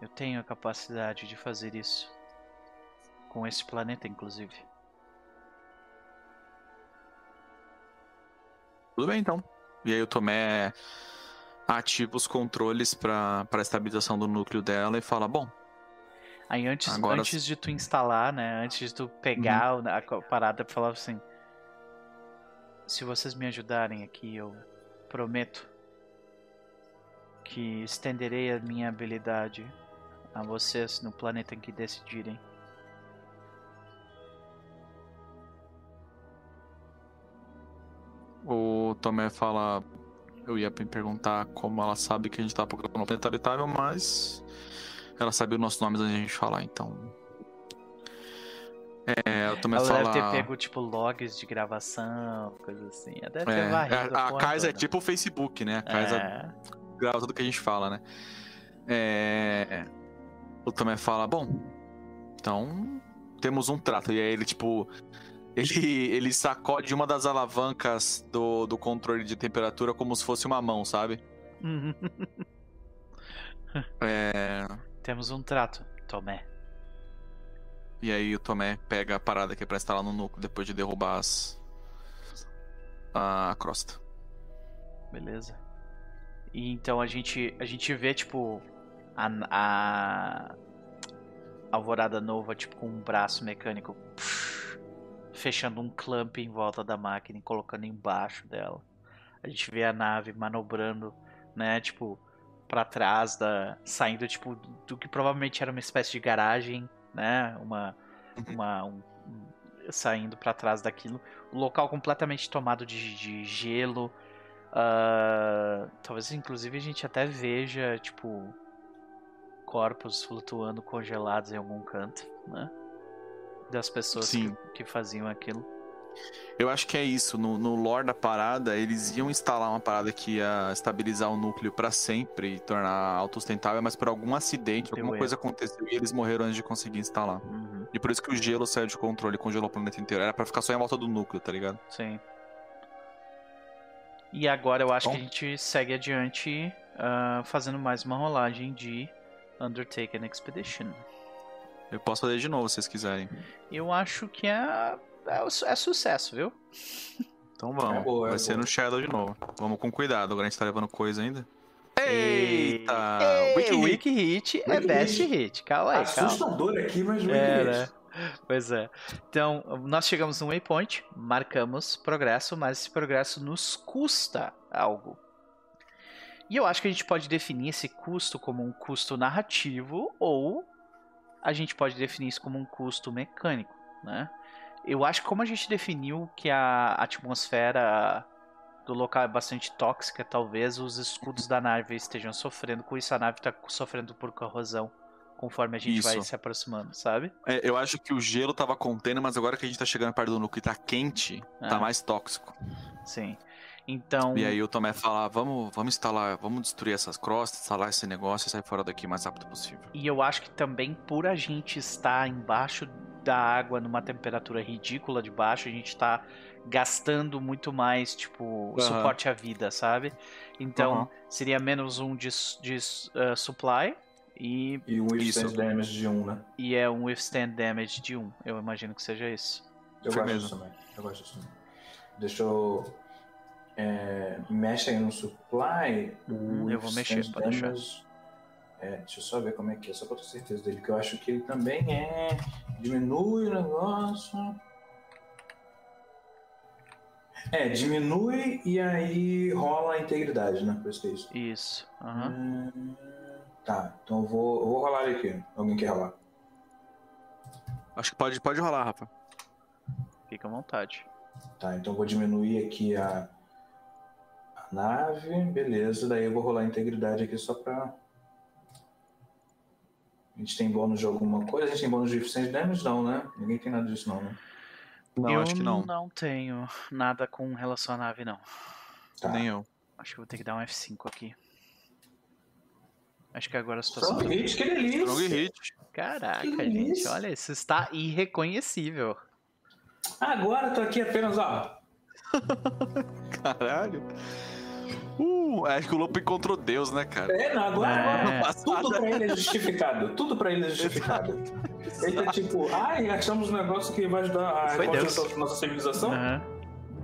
eu tenho a capacidade de fazer isso com esse planeta, inclusive. Tudo bem então. E aí o Tomé ativa os controles para a estabilização do núcleo dela e fala: Bom. Aí antes, agora... antes de tu instalar, né? Antes de tu pegar uhum. a parada, falava assim: Se vocês me ajudarem aqui, eu prometo que estenderei a minha habilidade a vocês no planeta em que decidirem. O Tomé fala: eu ia perguntar como ela sabe que a gente tá procurando um planeta habitável, mas ela sabe os nossos nomes antes de a gente falar, então. É, eu também ela fala... deve ter pego, tipo, logs de gravação, coisa assim. Ela deve ter é, varrido a, a Kaiser é tipo o Facebook, né? A Kaiser é. grava tudo que a gente fala, né? É... O também fala, bom, então temos um trato. E aí ele, tipo, ele, ele sacode uma das alavancas do, do controle de temperatura como se fosse uma mão, sabe? Uhum. é... Temos um trato, Tomé. E aí o Tomé pega a parada que é pra instalar no núcleo depois de derrubar as... a crosta. Beleza. E então a gente, a gente vê, tipo, a, a Alvorada Nova, tipo, com um braço mecânico. Fechando um clamp em volta da máquina e colocando embaixo dela. A gente vê a nave manobrando, né, tipo, para trás da saindo tipo do que provavelmente era uma espécie de garagem, né, uma uhum. uma um, saindo para trás daquilo, o local completamente tomado de, de gelo. Uh, talvez inclusive a gente até veja tipo corpos flutuando congelados em algum canto, né? das pessoas que, que, faziam aquilo. Eu acho que é isso. No, no lore da parada, eles iam instalar uma parada que ia estabilizar o núcleo para sempre e tornar autossustentável, mas por algum acidente, Deu alguma erro. coisa aconteceu e eles morreram antes de conseguir instalar. Uhum. E por isso que o gelo saiu de controle, congelou o planeta inteiro. Era para ficar só em volta do núcleo, tá ligado? Sim. E agora eu acho Bom. que a gente segue adiante uh, fazendo mais uma rolagem de Undertaken Expedition. Eu posso fazer de novo se vocês quiserem. Eu acho que é, é, é sucesso, viu? Então vamos. É boa, é Vai ser no Shadow de novo. Vamos com cuidado, agora a gente tá levando coisa ainda. Eita! Ei, Wiki, Wiki Hit, é Best Hit. hit. Calma aí, calma. Assustador aqui, mas Wiki é, Hit. Né? Pois é. Então, nós chegamos no waypoint, marcamos progresso, mas esse progresso nos custa algo. E eu acho que a gente pode definir esse custo como um custo narrativo ou a gente pode definir isso como um custo mecânico, né? Eu acho que como a gente definiu que a atmosfera do local é bastante tóxica, talvez os escudos da nave estejam sofrendo com isso, a nave está sofrendo por corrosão conforme a gente isso. vai se aproximando, sabe? É, eu acho que o gelo estava contendo, mas agora que a gente está chegando perto do núcleo e tá quente, tá é. mais tóxico. Sim. Então. E aí o Tomé fala: vamos, vamos instalar, vamos destruir essas crostas, instalar esse negócio e sair fora daqui o mais rápido possível. E eu acho que também por a gente estar embaixo da água numa temperatura ridícula de baixo, a gente tá gastando muito mais, tipo, uhum. suporte à vida, sabe? Então, uhum. seria menos um de, de uh, supply e... E um withstand damage de um, né? E é um withstand damage de um. Eu imagino que seja isso. Eu Foi gosto mesmo. disso também. Eu gosto disso também. Deixa eu é, mexem no supply. Hum, eu vou mexer, pode deixar. É, deixa eu só ver como é que é, só pra ter certeza dele, que eu acho que ele também é. Diminui o negócio. É, diminui e aí rola a integridade, né? Por isso que é isso. Isso. Uhum. Hum, tá, então eu vou, eu vou rolar ele aqui. alguém quer rolar? Acho que pode, pode rolar, Rafa. Fica à vontade. Tá, então eu vou diminuir aqui a, a nave. Beleza, daí eu vou rolar a integridade aqui só pra. A gente tem bônus de alguma coisa? A gente tem bônus de eficiência damage? Não, né? Ninguém tem nada disso, não, né? Não, eu acho que não. não tenho nada com relação à nave, não. Tá. Nem eu. Acho que eu vou ter que dar um F5 aqui. Acho que agora a situação. Strong hit, que delícia! Strong hit. Caraca, Que gente, isso? olha, isso está irreconhecível. Agora eu tô aqui apenas, ó. Caralho. Uh, acho que o Lopo encontrou Deus, né, cara? É, não, agora, É. agora tudo pra ele é justificado. Tudo pra ele é justificado. Ele tá tipo, ai, achamos um negócio que vai ajudar a da nossa civilização. Aham.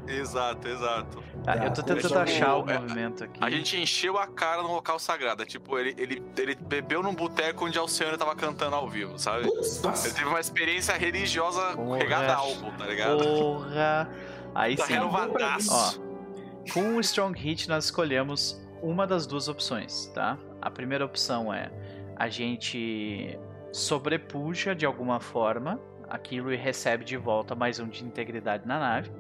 Exato, exato. Tá, eu tô tentando achar o é, movimento aqui. A gente encheu a cara no local sagrado. é Tipo, ele, ele, ele bebeu num boteco onde a Alcione tava cantando ao vivo, sabe? Putz, Ele nossa. teve uma experiência religiosa Porra. regada a álcool, tá ligado? Porra! Aí Tá sim. renovadaço. Com o Strong Hit, nós escolhemos uma das duas opções, tá? A primeira opção é a gente sobrepuja de alguma forma aquilo e recebe de volta mais um de integridade na nave,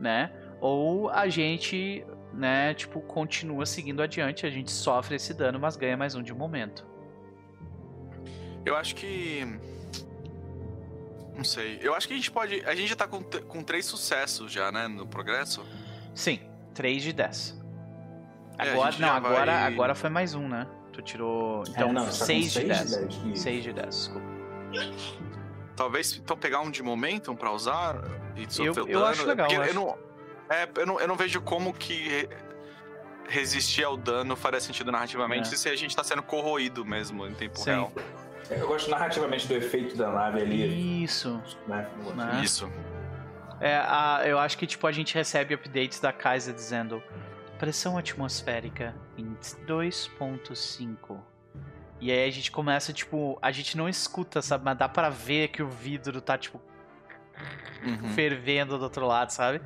né? Ou a gente, né, tipo, continua seguindo adiante, a gente sofre esse dano, mas ganha mais um de momento. Eu acho que. Não sei. Eu acho que a gente pode. A gente já tá com, com três sucessos já, né? No progresso. Sim, 3 de 10. É, Agora, não, agora, vai- agora foi mais um, né? Tu tirou. Então, É, não, você tá com 6 de seis 10. de 10, isso. 6 de 10, desculpa. Talvez então pegar um de momentum pra usar e Eu- eu dano. acho legal, eu eu, acho. não, é, eu, não, eu não vejo como que re- resistir ao dano faria sentido narrativamente É. se a gente tá sendo corroído mesmo em tempo Sim. real. Eu gosto narrativamente do efeito da nave ali. Isso. Né? Né? Isso. É, a, eu acho que tipo a gente recebe updates da Kaiser dizendo pressão atmosférica em 2.5. E aí a gente começa, tipo, a gente não escuta, sabe? Mas dá pra ver que o vidro tá, tipo, Uhum. fervendo do outro lado, sabe?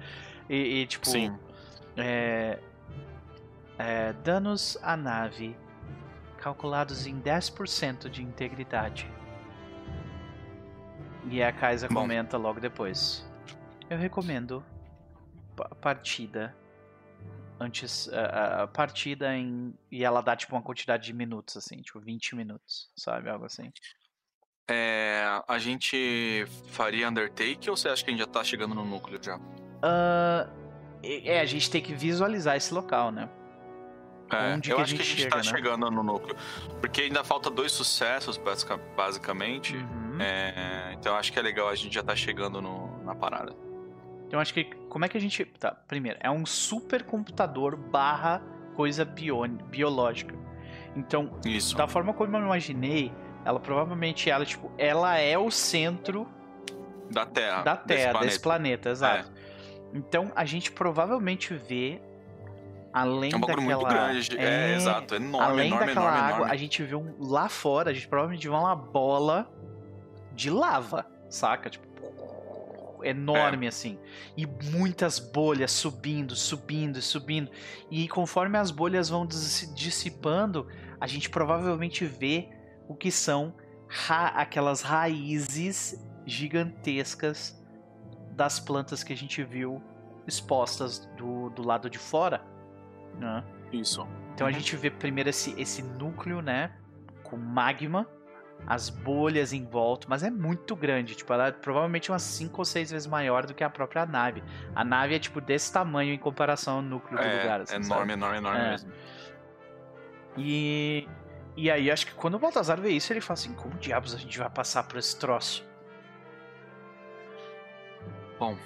E, e, tipo, Sim. É, é, danos à nave calculados em 10% de integridade. E a Kaisa Bom. comenta logo depois. Eu recomendo pa- partida antes a a partida em e ela dá tipo uma quantidade de minutos assim, tipo 20 minutos, sabe, algo assim. É, a gente faria Undertake ou você acha que a gente já tá chegando no núcleo já? Ah, é, a gente tem que visualizar esse local, né? É, Onde eu que a acho que a gente gente tá chega, né? chegando no núcleo. Porque ainda falta dois sucessos, basica- basicamente. Uhum. É, então eu acho que é legal, a gente já tá chegando no- na parada. Então acho que como é que a gente. Tá, primeiro, é um supercomputador barra coisa bio, biológica. Então, Isso. da forma como eu imaginei, ela provavelmente ela, tipo, ela é o centro Da Terra. da Ah, desse Terra, planeta. desse planeta, exato. Então a gente provavelmente vê além É um daquela muito grande. É, exato. Enorme, além enorme, daquela enorme, água, enorme. a gente vê um lá fora, a gente provavelmente vê uma bola de lava, saca? Tipo, enorme assim. E muitas bolhas subindo, subindo, subindo. E conforme as bolhas vão dis- dissipando, a gente provavelmente vê o que são ra- aquelas raízes gigantescas das plantas que a gente viu expostas do, do lado de fora. Né? Isso. Então a Uhum. gente vê primeiro esse, esse núcleo, né? Com magma, as bolhas em volta, mas é muito grande. Tipo, ela é provavelmente umas 5 ou 6 vezes maior do que a própria nave. A nave é tipo desse tamanho em comparação ao núcleo do É, lugar. assim, enorme, sabe? enorme, enorme É. mesmo. E. E aí, acho que quando o Baltazar vê isso, ele fala assim: como diabos a gente vai passar por esse troço? Bom.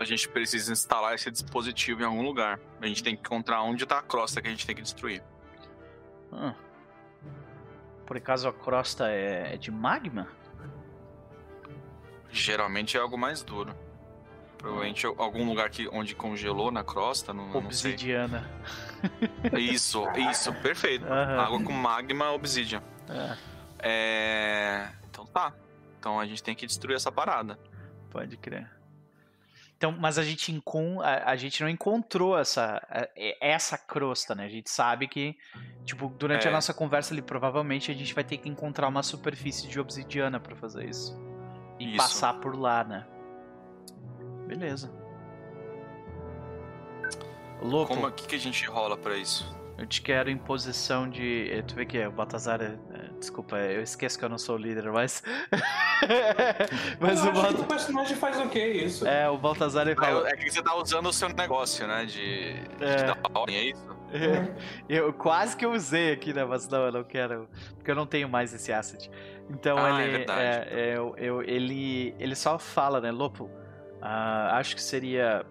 A gente precisa instalar esse dispositivo em algum lugar. A gente tem que encontrar onde tá a crosta que a gente tem que destruir. Hum. Por acaso a crosta é, é de magma? Geralmente é algo mais duro. Provavelmente algum lugar que, onde congelou na crosta, não, não sei. Obsidiana. Isso, isso, perfeito. Aham. Água com magma, obsidian. É, É... Então tá. Então a gente tem que destruir essa parada. pode crer. Então, mas a gente, encon a, a gente não encontrou essa, essa crosta, né? A gente sabe que, tipo, durante É. a nossa conversa ali, provavelmente a gente vai ter que encontrar uma superfície de obsidiana pra fazer isso. E Isso. passar por lá, né? Beleza. Lopo, Como é que, que a gente rola pra isso? Eu te quero em posição de. eh, Tu vê que é o Baltazar. é- é, Desculpa, eu esqueço que eu não sou o líder, mas. mas eu o acho que Baltazar. o personagem faz o que isso? É, o Baltazar ele fala. É que você tá usando o seu negócio, né? De, de É. dar ordem, é isso? Eu quase que eu usei aqui, né? Mas não, eu não quero. Porque eu não tenho mais esse asset. Então Ah, é ele. verdade. é, eu- eu- ele, ele só fala, né, Lopo? ah, acho que seria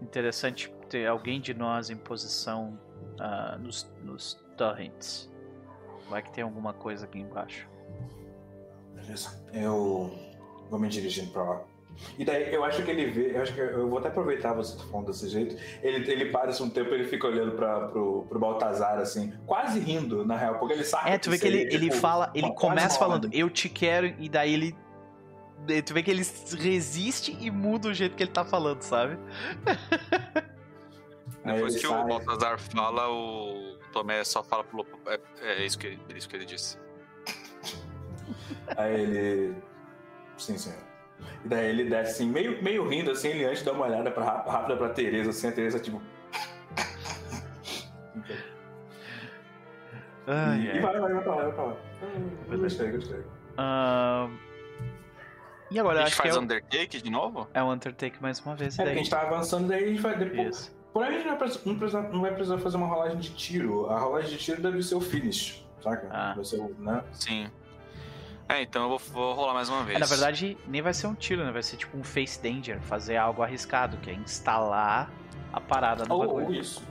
interessante ter alguém de nós em posição ah, nos, nos torrents. Vai que tem alguma coisa aqui embaixo. Beleza. Eu vou me dirigindo pra lá. E daí eu acho que ele vê, eu acho que eu vou até aproveitar você tá falando desse jeito. Ele, ele assim um tempo, ele fica olhando pra, pro, pro Baltazar, assim, quase rindo, na real, porque ele sabe É, tu vê que ele, seria, ele tipo, fala, ele começa falando, eu te quero, e daí ele. Tu vê que ele resiste e muda o jeito que ele tá falando, sabe? Depois que sai. o Baltazar fala, o Tomé só fala pro Lopo. É, é isso, que ele, é isso que ele disse. Aí ele. Sim, senhor. E daí ele desce assim, meio, meio rindo, assim, ele antes dá uma olhada pra, rápida pra Tereza, assim, a Tereza, tipo. Ai, e, ai. e vai, vai, vai pra lá, vai pra lá. Eu gostei, gostei. Ahn, E agora, A gente acho que faz é o, Undertake de novo? é o Undertake mais uma vez. É, porque a daí... gente tá avançando, daí a gente vai depois. Isso. Porém, a gente não vai, precisar, não, precisa- não vai precisar fazer uma rolagem de tiro. A rolagem de tiro deve ser o finish, saca? Ah. Vai ser o, né? Sim. É, então eu vou, vou rolar mais uma vez. É, na verdade, nem vai ser um tiro, né? Vai ser tipo um face danger, fazer algo arriscado, que é instalar a parada no ou bagulho. isso.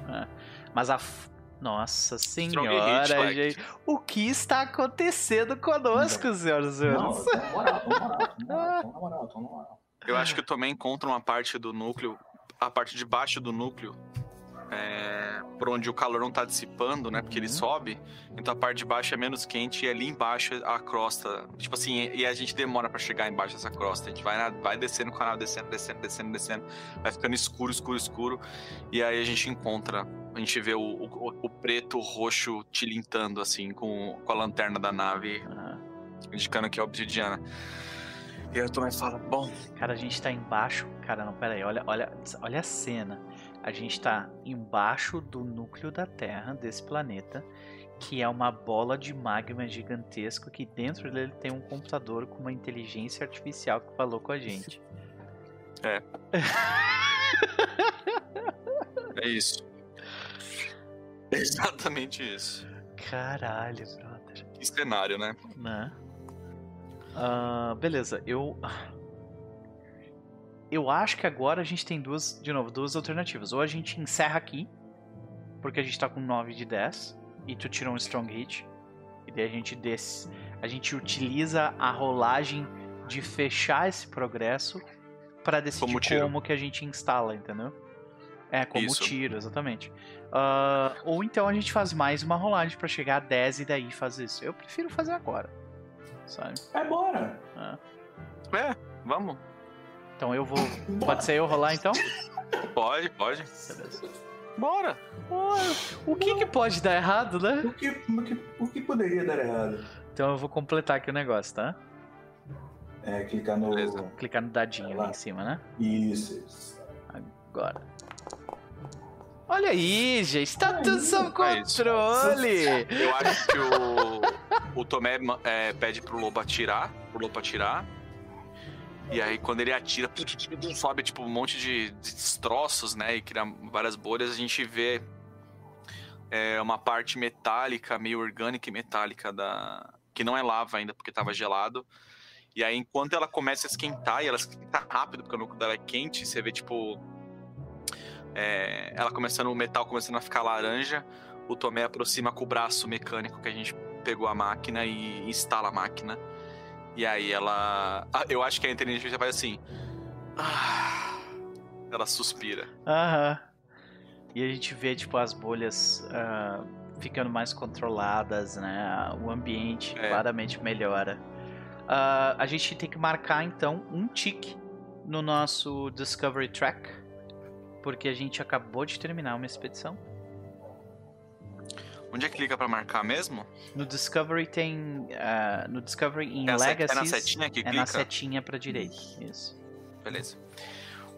Mas a. f- Nossa senhora, hit, like. gente. O que está acontecendo conosco, senhoras e Não, senhores? tô moral, tô moral, tô moral, tô na moral, tô na moral. Eu acho que eu também encontro uma parte do núcleo, a parte de baixo do núcleo, é, por onde o calor não tá dissipando, né? Porque ele Uhum. sobe, então a parte de baixo é menos quente e ali embaixo a crosta. Tipo assim, e a gente demora pra chegar embaixo dessa crosta. A gente vai, vai descendo o canal, descendo, descendo, descendo, descendo. Vai ficando escuro, escuro, escuro. E aí a gente encontra, a gente vê o, o, o preto, o roxo tilintando, assim, com, com a lanterna da nave, Ah, indicando que é obsidiana. E aí eu também falo, bom, Cara, a gente tá embaixo. Cara, não, pera aí. Olha, olha, olha a cena. A gente tá embaixo do núcleo da Terra, desse planeta, que é uma bola de magma gigantesco que dentro dele tem um computador com uma inteligência artificial que falou com a gente. É isso. É exatamente isso. Caralho, brother. Que cenário, né? Né? Ah, beleza, eu. Eu acho que agora a gente tem duas, de novo, duas alternativas. Ou a gente encerra aqui, porque a gente tá com 9 de 10, e tu tira um strong hit, e daí a gente desce. A gente utiliza a rolagem de fechar esse progresso pra decidir Como como que a gente instala, entendeu? É, como Isso. tiro, exatamente. Ah, ou então a gente faz mais uma rolagem pra chegar a 10 e daí faz isso. Eu prefiro fazer agora. Sabe? É, bora. É, vamos. Então eu vou. Bora. Pode ser eu rolar então? Pode, pode. Beleza. Bora. O que, que pode dar errado, né? O que, o, que, o que poderia dar errado? Então eu vou completar aqui o negócio, tá? É, clicar no. Beleza. Clicar no dadinho ali em cima, né? Isso, isso. Agora. Olha aí, gente, tá tudo sob controle! Eu acho que o, o Tomé é, pede pro Lobo atirar, pro Lobo atirar. E aí quando ele atira, sobe tipo um monte de destroços, né? E cria várias bolhas, a gente vê é, uma parte metálica, meio orgânica e metálica da. Que não é lava ainda, porque tava gelado. E aí, enquanto ela começa a esquentar, e ela esquenta rápido, porque o núcleo dela é quente, você vê, tipo. É, ela começando, o metal começando a ficar laranja. O Tomé aproxima com o braço mecânico que a gente pegou a máquina e instala a máquina. E aí ela. ah, Eu acho que a inteligência faz assim. Ah, ela suspira. Aham. E a gente vê, tipo, as bolhas ah, ficando mais controladas, né? O ambiente É. claramente melhora. Ah, a gente tem que marcar, então, um tique no nosso Discovery Track, porque a gente acabou de terminar uma expedição. Onde é que clica pra marcar mesmo? No Discovery tem. ah, no Discovery em É na set- é na Legacies. setinha que é na clica? setinha pra direita. Isso. Beleza.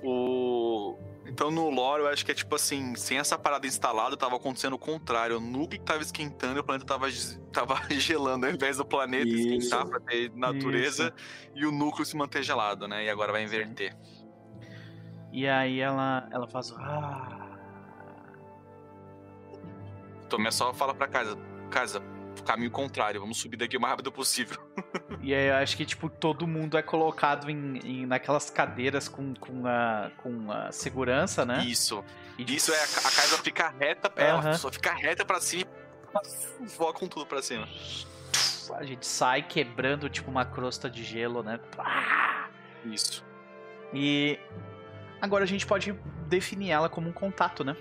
O... Então no lore eu acho que é tipo assim, sem essa parada instalada, tava acontecendo o contrário. O núcleo que tava esquentando e o planeta tava, tava gelando, ao invés do planeta Isso. esquentar pra ter natureza e o núcleo se manter gelado, né? E agora vai inverter. E aí ela, ela faz. Ah. Tomé só fala pra casa, casa, caminho contrário, vamos subir daqui o mais rápido possível. E aí eu acho que, tipo, todo mundo é colocado em, em- naquelas cadeiras com, com, a, com a segurança, né? Isso. E, Isso é a, a casa fica reta, ela só fica reta pra cima e voa com tudo pra cima. A gente sai quebrando, tipo, uma crosta de gelo, né? Isso. E agora a gente pode definir ela como um contato, né?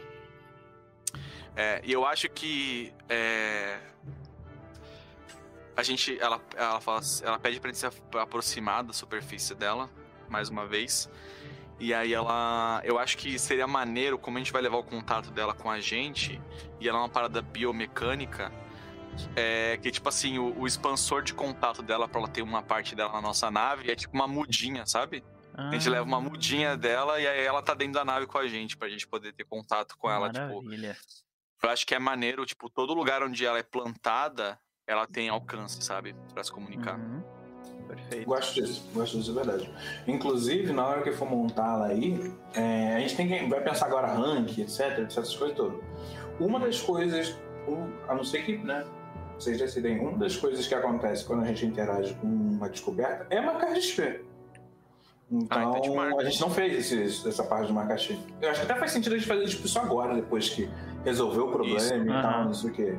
É, e eu acho que é, a gente, ela, ela, fala, ela pede pra gente se ap- aproximar da superfície dela, mais uma vez. E aí ela, eu acho que seria maneiro, como a gente vai levar o contato dela com a gente, e ela é uma parada biomecânica, é, que tipo assim, o, o expansor de contato dela pra ela ter uma parte dela na nossa nave é tipo uma mudinha, sabe? A gente Ah, leva uma mudinha dela e aí ela tá dentro da nave com a gente, pra gente poder ter contato com ela, tipo, Maravilha. eu acho que é maneiro, tipo, todo lugar onde ela é plantada, ela tem alcance, sabe? Pra se comunicar. Uhum. Perfeito. Gosto disso, gosto disso, é verdade. Inclusive, na hora que for montá-la aí, é, a gente tem que, vai pensar agora rank, etc, etc, essas coisas todas. Uma das coisas, um, a não ser que, né, vocês decidem, uma das coisas que acontece quando a gente interage com uma descoberta é marcar XP. Então, Ah, então a gente marca. a gente não fez esse- essa parte de marcar XP. Eu acho que até faz sentido a gente fazer tipo, isso agora, depois que resolveu o problema Isso. e tal, Aham. não sei o quê.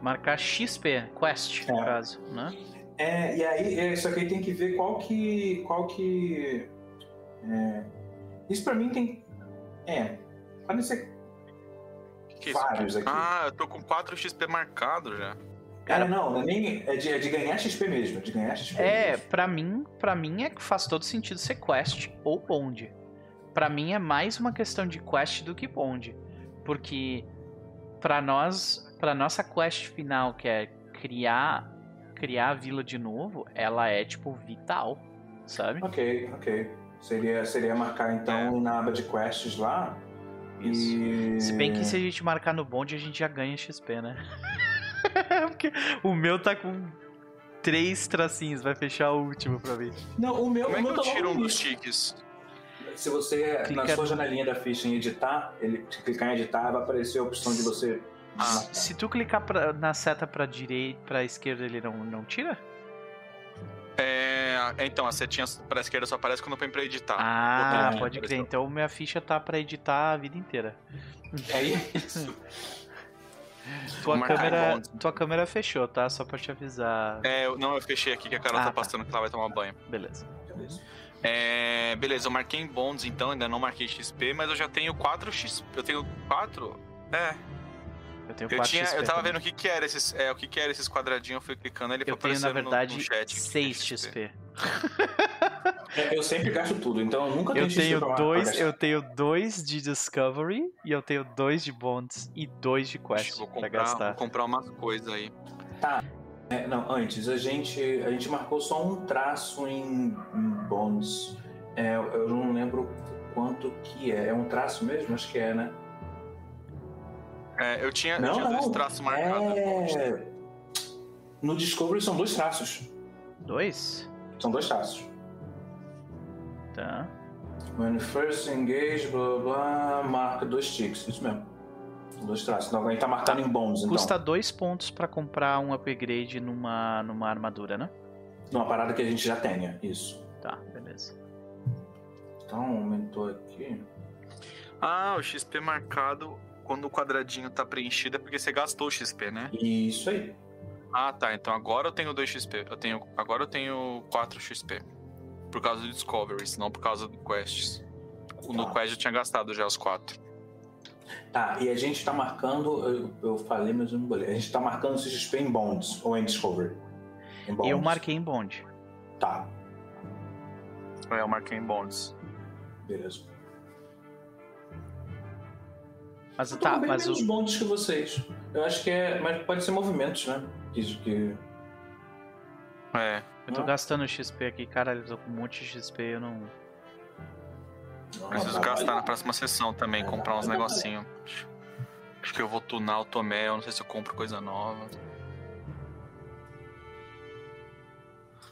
Marcar XP, Quest, no É. caso, né? É, e aí, é, só que aí tem que ver qual que. qual que. é, isso pra mim tem. É. Podem ser Que que é isso vários aqui. Ah, eu tô com 4 XP marcado já. Cara, não, não é, nem, é, de, é de ganhar XP mesmo. é De ganhar XP. É, pra mim, para mim é que faz todo sentido ser quest ou bond. Pra mim é mais uma questão de quest do que bond, porque pra nós, para nossa quest final, que é criar criar a vila de novo, ela é tipo vital, sabe? Ok, ok. Seria, seria marcar então na aba de quests lá. E. Se bem que se a gente marcar no bonde, a gente já ganha XP, né? Porque o meu tá com três tracinhos, vai fechar o último pra mim. Não, o meu, Como é que meu eu tá tiro um dos tiques? Se você, Clica na sua janelinha da ficha em editar, ele se clicar em editar, vai aparecer a opção de você. Ah. Se tu clicar pra- na seta pra direita, pra esquerda, ele não, não tira? É, então, a setinha pra esquerda só aparece quando eu põe pra editar. Ah, Botão, pode crer. Então minha ficha tá pra editar a vida inteira. É isso. Tua câmera, bonde. tua câmera fechou, tá? Só pra te avisar. É, eu- não, eu fechei aqui que a Carol Ah, tá tá. passando que ela vai tomar banho. Beleza. É, beleza, eu marquei em bonds, então ainda não marquei XP, mas eu já tenho 4 XP. Eu tenho 4? É, Eu tenho eu, 4 tinha, XP. eu tava também. vendo o que que era esses, é, o que que era esses quadradinhos, eu fui clicando, ele Eu foi tenho, na no- verdade, no, chat. o que que é 6 XP. É, Eu sempre gasto tudo, então eu nunca Eu tenho pra- pra dois, eu tenho dois de Discovery e eu tenho dois de Bonds e dois de Quest que Vou pra comprar, gastar. vou comprar umas coisas aí. É, não, antes, a gente, a gente marcou só um traço em, em bonds. É, eu não lembro quanto que é. É um traço mesmo? Acho que é, né? É, eu tinha, eu Não, tinha dois não. traços marcados. É... No Discovery são dois traços. Dois? São dois traços. Tá. When first engage, blá blá marca dois ticks. Isso mesmo. São Dois traços. Então a gente tá marcando em bonds, então. Custa dois pontos pra comprar um upgrade numa, numa armadura, né? Numa parada que a gente já tenha. Isso. Tá, beleza. Então aumentou aqui. Ah, o XP marcado quando o quadradinho tá preenchido é porque você gastou o XP, né? Isso aí. Ah, tá. Então agora eu tenho 2 XP. Eu tenho, agora eu tenho 4 XP. Por causa do Discoveries, não por causa do Quests. No Tá. Quest eu tinha gastado já os 4. Tá, e a gente tá marcando. Eu, eu falei, mas eu não bolei. A gente tá marcando esse XP em bonds ou em Discovery? Em bonds. Eu marquei em Bond. Tá. É, eu marquei em bonds. Beleza. Mas Eu tô tá, mas menos o, bônus que vocês. Eu acho que é. Mas pode ser movimentos, né? Que. que... É. eu tô gastando XP aqui, caralho, eu tô com um monte de XP, eu não. Não, Preciso gastar na próxima sessão também, Vai, comprar uns negocinhos. Acho que eu vou tunar o Tomé, eu não sei se eu compro coisa nova.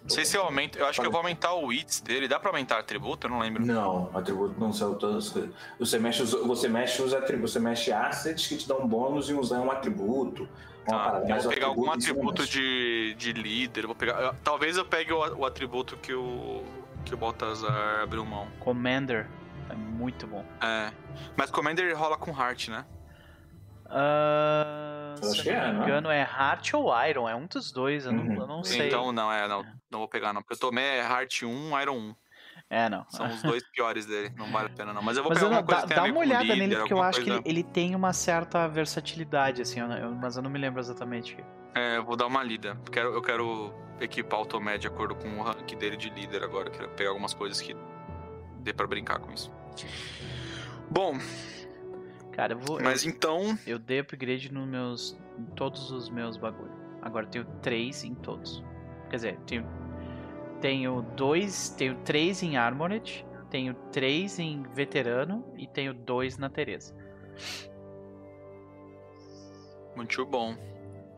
Não sei se eu aumento. Eu acho que eu vou aumentar o Wits dele. Dá pra aumentar atributo? Eu não lembro. Não, atributo não são todos. Você mexe, os, você mexe os atributos, você mexe assets que te dão bônus e usar um atributo. Tá, eu vou pegar algum atributo de, de líder. eu Vou pegar, eu- talvez eu pegue o, o atributo que o, que o Baltazar abriu mão. Commander é muito bom. É. Mas Commander rola com Heart, né? Eu acho se eu não é, me não é? engano, é Heart ou Iron, é um dos dois, eu, não, Uhum. eu não sei. Então não, é, não. Não vou pegar, não. Porque Tomé é Heart 1, Iron 1. É, não. São os dois piores dele. Não vale a pena, não. Mas eu vou Mas pegar eu não, coisa dá, que dá uma olhada líder, nele, porque eu acho que coisa- ele, ele tem uma certa versatilidade, assim, eu eu- mas eu não me lembro exatamente. É, eu vou dar uma lida. Quero, eu quero equipar o Tomé de acordo com o rank dele de líder agora. Quero pegar algumas coisas que dê pra brincar com isso. Bom, Cara, eu vou. mas então. Eu, eu dei upgrade nos meus. em todos os meus bagulho. Agora eu tenho três em todos. Quer dizer, tenho. Tenho dois. Tenho três em Armored. Tenho três em veterano e tenho dois na Teresa. Muito bom.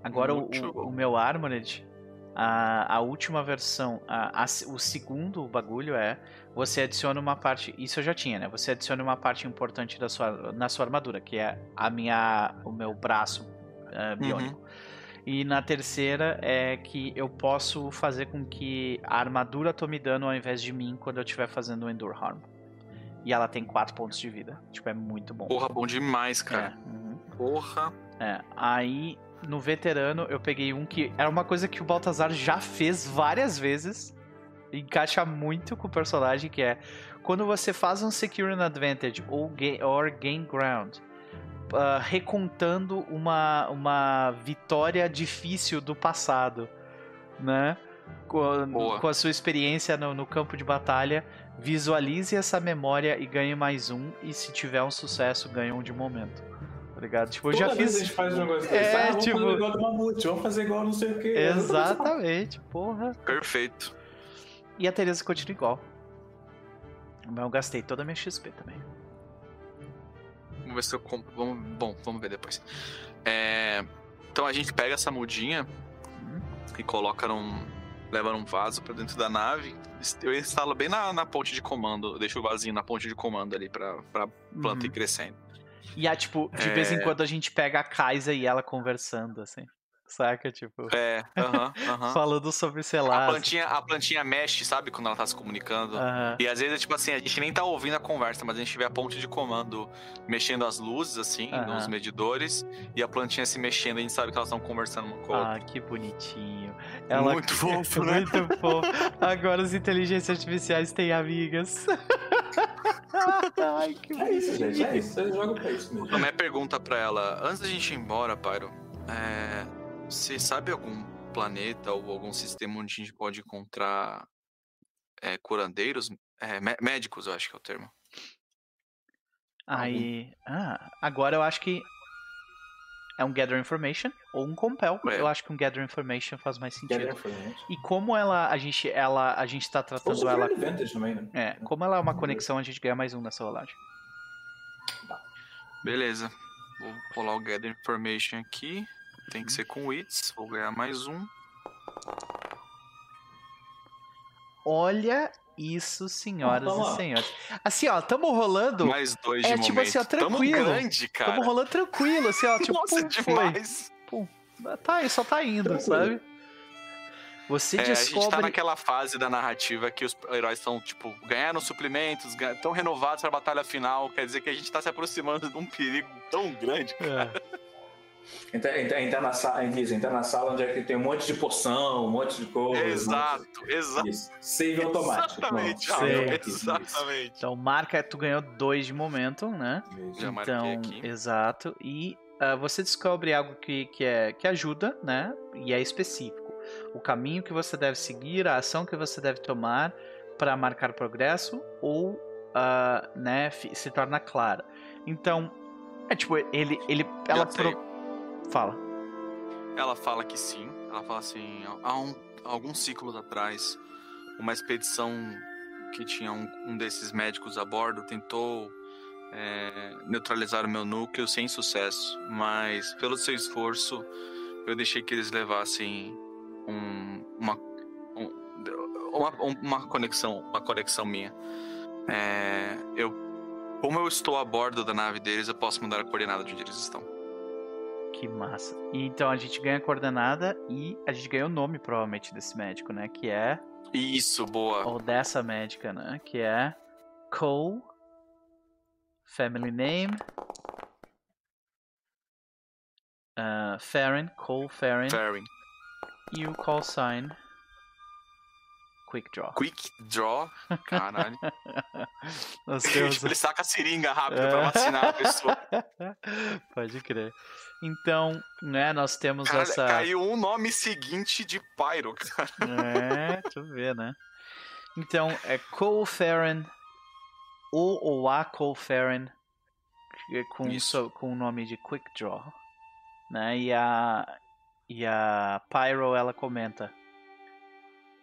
Agora o, Muito o- bom. o meu Armored, a, a última versão, a- a o segundo bagulho é você adiciona uma parte. Isso eu já tinha, né? Você adiciona uma parte importante da sua, na sua armadura, que é a minha, o meu braço eh, biônico. E na terceira é que eu posso fazer com que a armadura tome dano ao invés de mim quando eu estiver fazendo o Endure Harm. E ela tem 4 pontos de vida. Tipo, é muito bom. Porra, bom demais, É, cara. uhum. Porra. É, aí no veterano eu peguei um que era uma coisa que o Baltazar já fez várias vezes. Encaixa muito com o personagem, que é quando você faz um Secure an Advantage ou gain, or gain Ground, ah, recontando uma, uma vitória difícil do passado, né? Com, Boa. com a sua experiência no, no campo de batalha, visualize essa memória e ganhe mais um, e se tiver um sucesso, ganhe um de momento. Tá ligado? Tipo, eu já Toda vez fiz. a gente faz um negócio É. Ah, vamos tipo- fazer igual do Mamute, vamos fazer igual não sei o que. Exatamente, porra. Perfeito. E a Teresa continua igual. Mas eu gastei toda a minha XP também. Vamos ver se eu compro. Vamos, bom, vamos ver depois. É, então a gente pega essa mudinha e coloca num. leva num vaso pra dentro da nave. Eu instalo bem na, na ponte de comando. Eu deixo o vasinho na ponte de comando ali pra, pra planta ir Uhum. crescendo. E há, tipo, de vez É. em quando a gente pega a Kaisa e ela conversando, assim. Saca? Tipo, É, aham, aham. falando sobre, sei A lá. plantinha, a plantinha mexe, sabe? Quando ela tá se comunicando. Aham. E às vezes, é tipo assim, a gente nem tá ouvindo a conversa, mas a gente vê a ponte de comando mexendo as luzes, assim, nos medidores, e a plantinha se mexendo, a gente sabe que elas estão conversando uma com a outra. Ah, que bonitinho. Muito fofo, né? Muito fofo. Agora as inteligências artificiais têm amigas. Ai, que É isso, gente. É isso. Você joga pra isso mesmo. A minha pergunta pra ela, antes da gente ir embora, Pyro, é, você sabe algum planeta ou algum sistema onde a gente pode encontrar é, curandeiros? É, mé- médicos, eu acho que é o termo. Aí. Ah, agora eu acho que. É um Gather Information ou um Compel. É. Eu acho que um Gather Information faz mais sentido. E como ela, a gente, ela, a gente tá tratando ela, Advantage também, né? é, como ela é uma conexão, a gente ganha mais um nessa rolagem. Beleza. Vou rolar o Gather Information aqui. Tem que ser com Wits. Vou ganhar mais um. Olha isso, senhoras e senhores. Assim, ó, tamo rolando, Mais dois de é tipo momento. assim, ó, Tamo tranquilo. grande, cara. tamo rolando tranquilo, assim, ó, tipo, Nossa, pum, foi. demais. Tá aí, só tá indo, Tranquilo. sabe? Você É, a gente tá descobre naquela fase da narrativa que os heróis estão, tipo, ganharam suplementos, estão renovados pra batalha final. Quer dizer que a gente tá se aproximando de um perigo tão grande. É. Entra, entra, entra na sala, diz, entra na sala onde é que tem um monte de poção, um monte de coisa. Exato, um exato. Isso. Save automático. Exatamente, exatamente. Então marca, tu ganhou dois de momento, né? isso. Já então, aqui. exato. E ah, você descobre algo que, que, é, que ajuda, né? E é específico. O caminho que você deve seguir, a ação que você deve tomar para marcar progresso ou ah, né, se torna clara. Então, é tipo, ele. ele ela pro- Fala. Ela fala que sim. Ela fala assim, há um, alguns ciclos atrás, uma expedição que tinha um, um desses médicos a bordo tentou é, neutralizar o meu núcleo sem sucesso, mas pelo seu esforço eu deixei que eles levassem um- uma, um- uma, uma conexão, uma conexão minha. É, eu, como eu estou a bordo da nave deles, eu posso mudar a coordenada de onde eles estão. Que massa. E então a gente ganha a coordenada e a gente ganha o nome, provavelmente, desse médico, né? Que é. Isso, boa. Ou dessa médica, né? Que é. Cole. Family name. Uh, Farron. Cole Farron. Fairing. E o call sign. Quick Draw. Quick Draw. Caralho. Tipo, ele saca a seringa rápido É. pra vacinar a pessoa. Pode crer. Então, né, nós temos Cara, essa. caiu um nome seguinte de Pyro, cara. É, deixa eu ver, né? Então, é Cole Farron, o ou a que é com, so- com o nome de Quick Draw, né? E a, e a Pyro, ela comenta,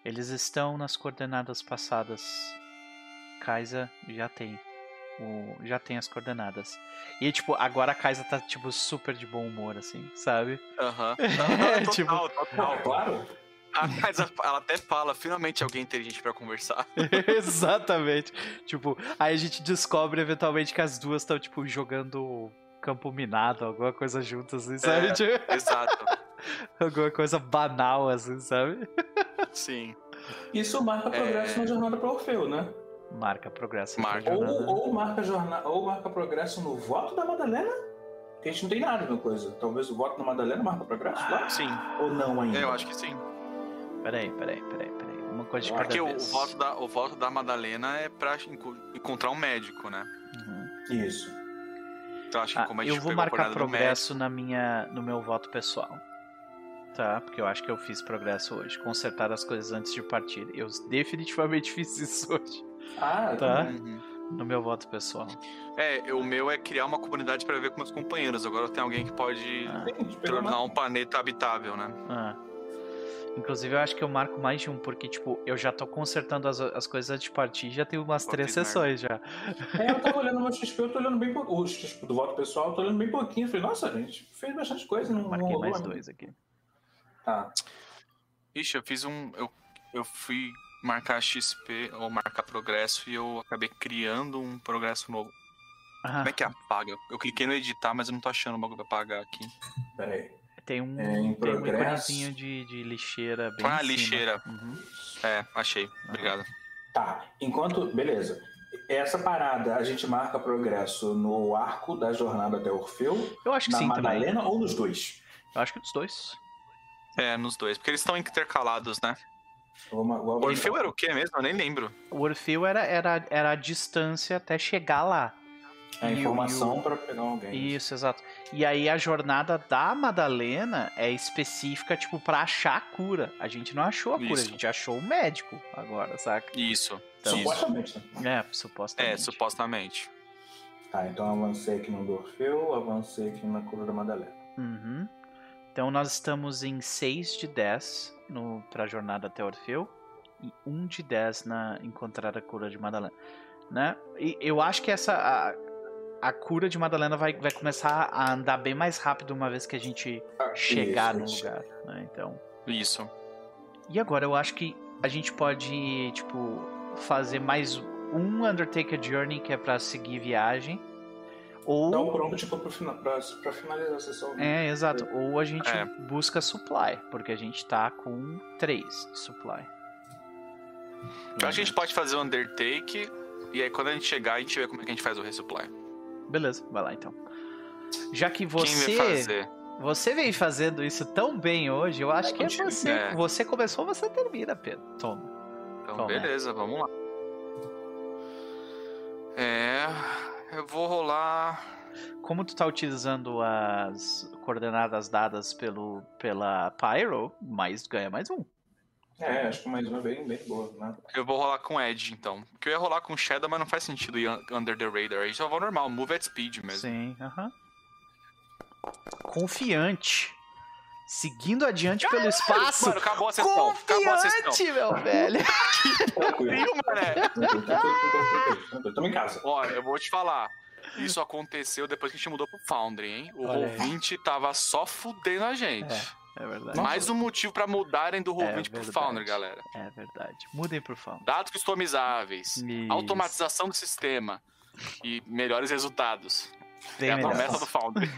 eles estão nas coordenadas passadas, Kaisa já tem, o, já tem as coordenadas. E, tipo, agora a Kaisa tá, tipo, super de bom humor, assim, sabe? Aham. É, Total, tipo- total. Claro. A Kaisa, ela até fala, finalmente alguém inteligente pra conversar. Exatamente. Tipo, aí a gente descobre eventualmente que as duas estão, tipo, jogando campo minado, alguma coisa juntas, assim, sabe? É. Tipo, Exato. alguma coisa banal, assim, sabe? Sim. Isso marca progresso É. na jornada para Orfeu, né? Marca progresso. Marca. Ou, jornada. ou, marca jorna... ou marca progresso no voto da Madalena? Que a gente não tem nada na coisa. Talvez o voto da Madalena marca progresso lá? Sim. Ou não ainda? Eu acho que sim. Peraí, peraí, peraí, peraí. Uma coisa de Ah, cada Porque o, o vez. voto da, o voto da Madalena é pra enco- encontrar um médico, né? Uhum. Isso. Então acho que Ah, como a gente eu vou marcar progresso na minha, no meu voto pessoal. Tá? Porque eu acho que eu fiz progresso hoje. Consertar as coisas antes de partir. Eu definitivamente fiz isso hoje. Ah, Tá. Uhum. No meu voto pessoal. É, o meu é criar uma comunidade pra ver com meus companheiros. Agora tem alguém que pode Ah. Tornar um planeta habitável, né? Ah. Inclusive, eu acho que eu marco mais de um, porque, tipo, eu já tô consertando as, as coisas antes de partir, já tem umas Pô, três merda. sessões já. É, eu tava olhando o meu XP, eu tô olhando bem pouco. O XP do voto pessoal, eu tô olhando bem pouquinho. Eu falei, nossa, a gente fez bastante coisa. Não, não Marquei rolou mais ainda. dois aqui. Tá. Ixi, eu fiz um. Eu, eu fui marcar XP ou marcar progresso e eu acabei criando um progresso novo. Ah, Como é que apaga? Eu, cliquei no editar, mas eu não tô achando o bagulho pra apagar aqui. Pera aí. tem um, É, em tem um íconezinho de, de lixeira bem Ah, lixeira. Uhum. É, achei. Obrigado. Tá. Enquanto. Beleza. Essa parada, a gente marca progresso no arco da jornada até Orfeu, Eu acho que na sim também. Madalena ou nos dois? Eu acho que dos dois. É, nos dois. Porque eles estão intercalados, né? Abrir Orfeu era o quê mesmo? Eu nem lembro. O Orfeu era, era, era a distância até chegar lá. A E o- informação o- pra pegar alguém. Isso, exato. E aí a jornada da Madalena é específica, tipo, pra achar a cura. A gente não achou a cura, Isso. a gente achou o médico agora, saca? Isso. Então. Supostamente, né? É, supostamente. É, supostamente. Tá, então avancei aqui no do Orfeu, avancei aqui na cura da Madalena. Uhum. Então nós estamos em 6 de 10 no, pra jornada até Orfeu e 1 de 10 na encontrar a cura de Madalena. Né? E eu acho que essa. A, a cura de Madalena vai, vai começar a andar bem mais rápido uma vez que a gente chegar no Isso, lugar. Né? Então. Isso. E agora eu acho que a gente pode, tipo, fazer mais um Undertaker Journey que é pra seguir viagem. Ou. Dá o prompt tipo, final, pra, pra finalizar a sessão. né? É, exato. Ou a gente É. busca supply, porque a gente tá com 3 de supply. Eu acho que a gente pode fazer o Undertake. E aí quando a gente chegar, a gente vê como é que a gente faz o resupply. Beleza, vai lá então. Já que você. Você vem fazendo isso tão bem hoje, eu acho É que é você. É. Você começou, você termina, Pedro. Toma. Então, Toma. beleza, vamos lá. É. Eu vou rolar. Como tu tá utilizando as coordenadas dadas pelo, pela Pyro, mais ganha mais um. É, acho que mais uma bem, bem boa, né? Eu vou rolar com Edge, então. Porque eu ia rolar com Shadow, mas não faz sentido ir un- Under the Radar. Aí só vou normal, Move at Speed mesmo. Sim, aham. Confiante. Seguindo adiante pelo espaço. Mano, acabou a sessão. Acabou a sessão. Confiante, meu velho. Tranquilo. Viu, mané? Tamo em casa. Olha, eu vou te falar. Isso aconteceu depois que a gente mudou pro Foundry, hein? O Olha aí. Roll20 tava só fudendo a gente. É verdade. Mais um motivo pra mudarem do Roll20 pro verdade. Foundry, galera. É verdade. Mudem pro fã. Dados customizáveis, Isso. automatização do sistema e melhores resultados. Bem é a melhor. promessa do Foundry.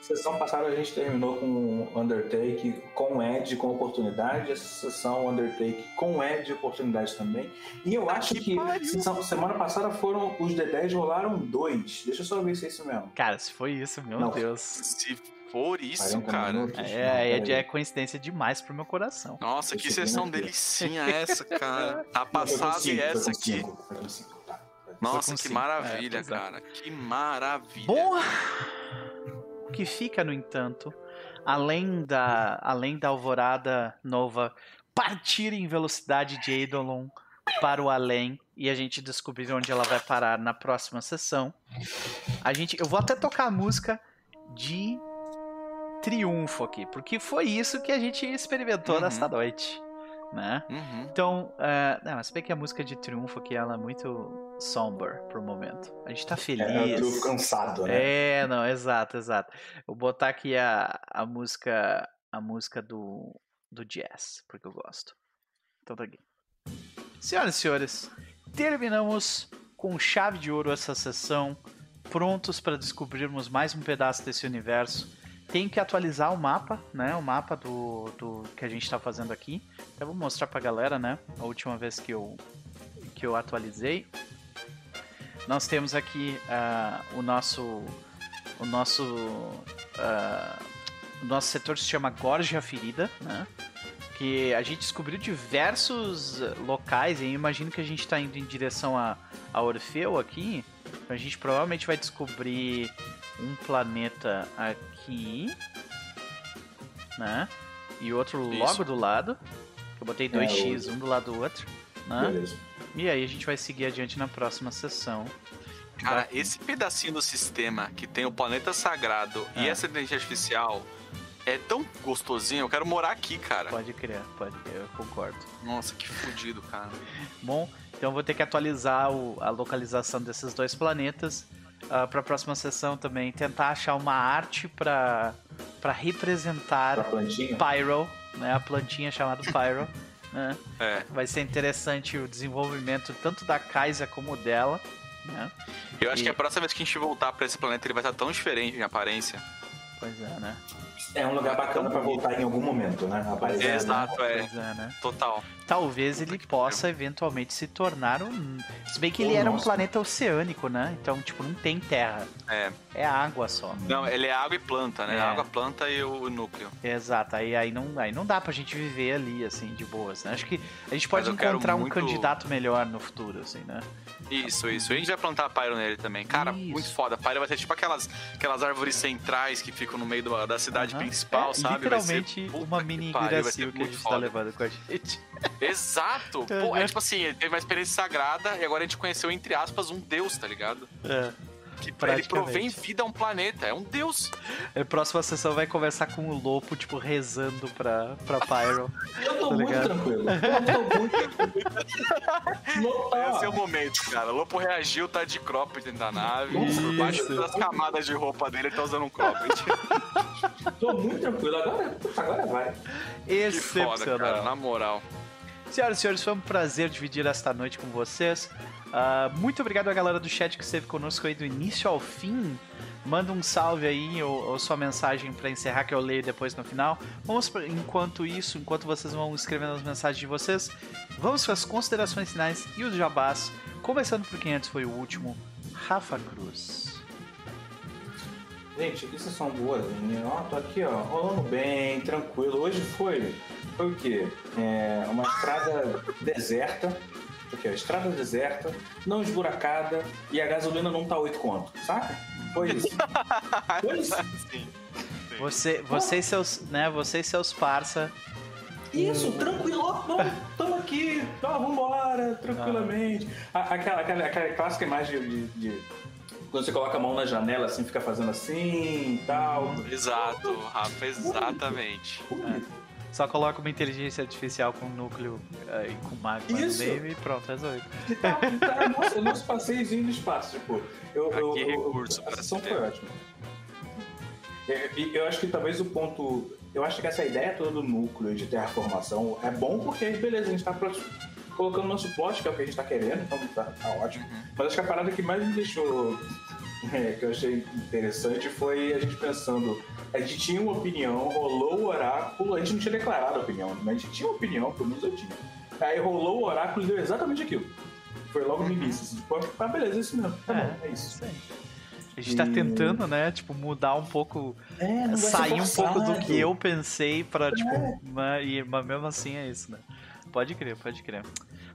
Sessão passada a gente terminou com Undertake com Edge com oportunidade. Essa sessão Undertake com Edge e oportunidade também. E eu acho que que sessão- semana passada foram os D10 rolaram dois. Deixa eu só ver se é isso mesmo. Cara, se foi isso, meu Não. Deus. Se for isso, 40 cara. minutos. É, é, peraí. é coincidência demais pro meu coração. Nossa, que seguindo sessão delicinha essa, cara. A com passada e essa aqui. tá. Nossa, que maravilha, É, é. cara. Que maravilha. Bom, o que fica, no entanto, além da, além da alvorada nova partir em velocidade de Eidolon para o além e a gente descobrir onde ela vai parar na próxima sessão, a gente, eu vou até tocar a música de triunfo aqui, porque foi isso que a gente experimentou Uhum. nesta noite, né? Uhum. Então, é, não, mas se bem que a música de triunfo aqui ela é muito somber pro momento. A gente tá feliz. É, eu tô cansado, né? É, não, exato, exato. Vou botar aqui a, a música a música do, do jazz, porque eu gosto. Então tá aqui. Senhoras e senhores, terminamos com chave de ouro essa sessão, prontos para descobrirmos mais um pedaço desse universo. Tenho que atualizar o mapa, né? O mapa do, do que a gente está fazendo aqui. Até vou mostrar pra galera, né? A última vez que eu, que eu atualizei. Nós temos aqui ah, o nosso o nosso ah, o nosso setor se chama Gorja Ferida, né? Que a gente descobriu diversos locais e eu imagino que a gente está indo em direção a, a Orfeu aqui. A gente provavelmente vai descobrir um planeta aqui, né? E outro logo Isso. do lado. Eu botei 2x um do lado do outro, né? Beleza. E aí a gente vai seguir adiante na próxima sessão. Cara, Da- esse pedacinho do sistema que tem o planeta sagrado e Ah. essa inteligência artificial é tão gostosinho. Eu quero morar aqui, cara. Pode crer, pode crer, eu concordo. Nossa, que fudido, cara. Bom, então eu vou ter que atualizar o- a localização desses dois planetas para a próxima sessão também. Tentar achar uma arte para Pra representar. Pyro, né, a plantinha chamada Pyro. né? É. Vai ser interessante o desenvolvimento tanto da Kaisa como dela. Né? Eu acho E- que a próxima vez que a gente voltar pra esse planeta, ele vai estar tão diferente em aparência. Pois é, né? É um lugar bacana pra voltar em algum momento, né? Aparecer. É, exato, é. Pois é, né? Total. Talvez ele possa eventualmente se tornar um. Se bem que ele Oh, era um nossa. planeta oceânico, né? Então, tipo, não tem terra. É. É água só. Não, ele é água e planta, né? É. Água, planta e o núcleo. Exato, aí, aí, não, aí não dá pra gente viver ali, assim, de boas, né? Acho que a gente pode encontrar um muito- candidato melhor no futuro, assim, né? Isso, isso. E a gente vai plantar Pyro nele também. Cara, Isso. muito foda. Pyro vai ser tipo aquelas, aquelas árvores centrais que ficam no meio do- da cidade Aham. principal, É, sabe? Vai ser- Literalmente puta uma mini pariu, vai Iracil ser que a gente tá foda. levando com a gente. Exato! Pô, é tipo assim, ele teve uma experiência sagrada e agora a gente conheceu, entre aspas, um deus, tá ligado? É. Que ele provém vida a um planeta. É um deus. A próxima sessão vai conversar com o Lopo, tipo, rezando pra, pra Pyro. Eu tô Tá muito ligado? tranquilo. Eu tô muito tranquilo. Esse é o momento, cara. O Lopo reagiu, tá de cropped dentro da nave. Isso. Por baixo das camadas de roupa dele, ele tá usando um cropped. Tô muito tranquilo. Agora, agora vai. que foda, cara. Excepcional. Na moral. Senhoras e senhores, foi um prazer dividir esta noite com vocês. Ah, muito obrigado à galera do chat que esteve conosco aí do início ao fim. Manda um salve aí ou, ou sua mensagem para encerrar que eu leio depois no final. Vamos pra- enquanto isso, enquanto vocês vão escrevendo as mensagens de vocês, vamos para as considerações finais e os jabás. Começando por quem antes foi o último, Rafa Cruz. Gente, que sessão boa, né? Ó, tô aqui, ó, rolando bem, tranquilo. Hoje foi, foi o quê? É, uma estrada deserta. Aqui, ó, estrada deserta, não esburacada e a gasolina não tá 8 conto, saca? Foi isso. Foi isso. Sim. Você, você e seus, né, você e seus parça Isso, tranquilo, não, tamo aqui, tá, vambora, tranquilamente. A- Aquela, aquela, aquela clássica imagem de, de- Quando você coloca a mão na janela, assim, fica fazendo assim e tal. Exato, Rafa, exatamente. Só coloca uma inteligência artificial com núcleo eh, e com magma no meio e pronto, resolve. Tá, tá, nossa, o nosso passeiozinho no espaço, tipo. Eu, eu, Aqui eu, recurso a pra sessão se foi ótima. É, E eu acho que talvez o ponto. Eu acho que essa ideia toda do núcleo de terraformação é bom porque, beleza, a gente tá pro- colocando nosso plot, que é o que a gente tá querendo, então tá, tá ótimo. Uhum. Mas acho que a parada que mais me deixou. é, que eu achei interessante foi a gente pensando. A gente tinha uma opinião, rolou o oráculo, a gente não tinha declarado a opinião, mas a gente tinha uma opinião, pelo menos eu tinha. Aí rolou o oráculo e deu exatamente aquilo. Foi logo no início, assim, tipo, ah, beleza, é isso mesmo, tá bom, é isso. A gente tá tentando, né, tipo, mudar um pouco, É, sair um pouco do que eu pensei pra, tipo, É. ma- e, mas mesmo assim é isso, né? Pode crer, pode crer.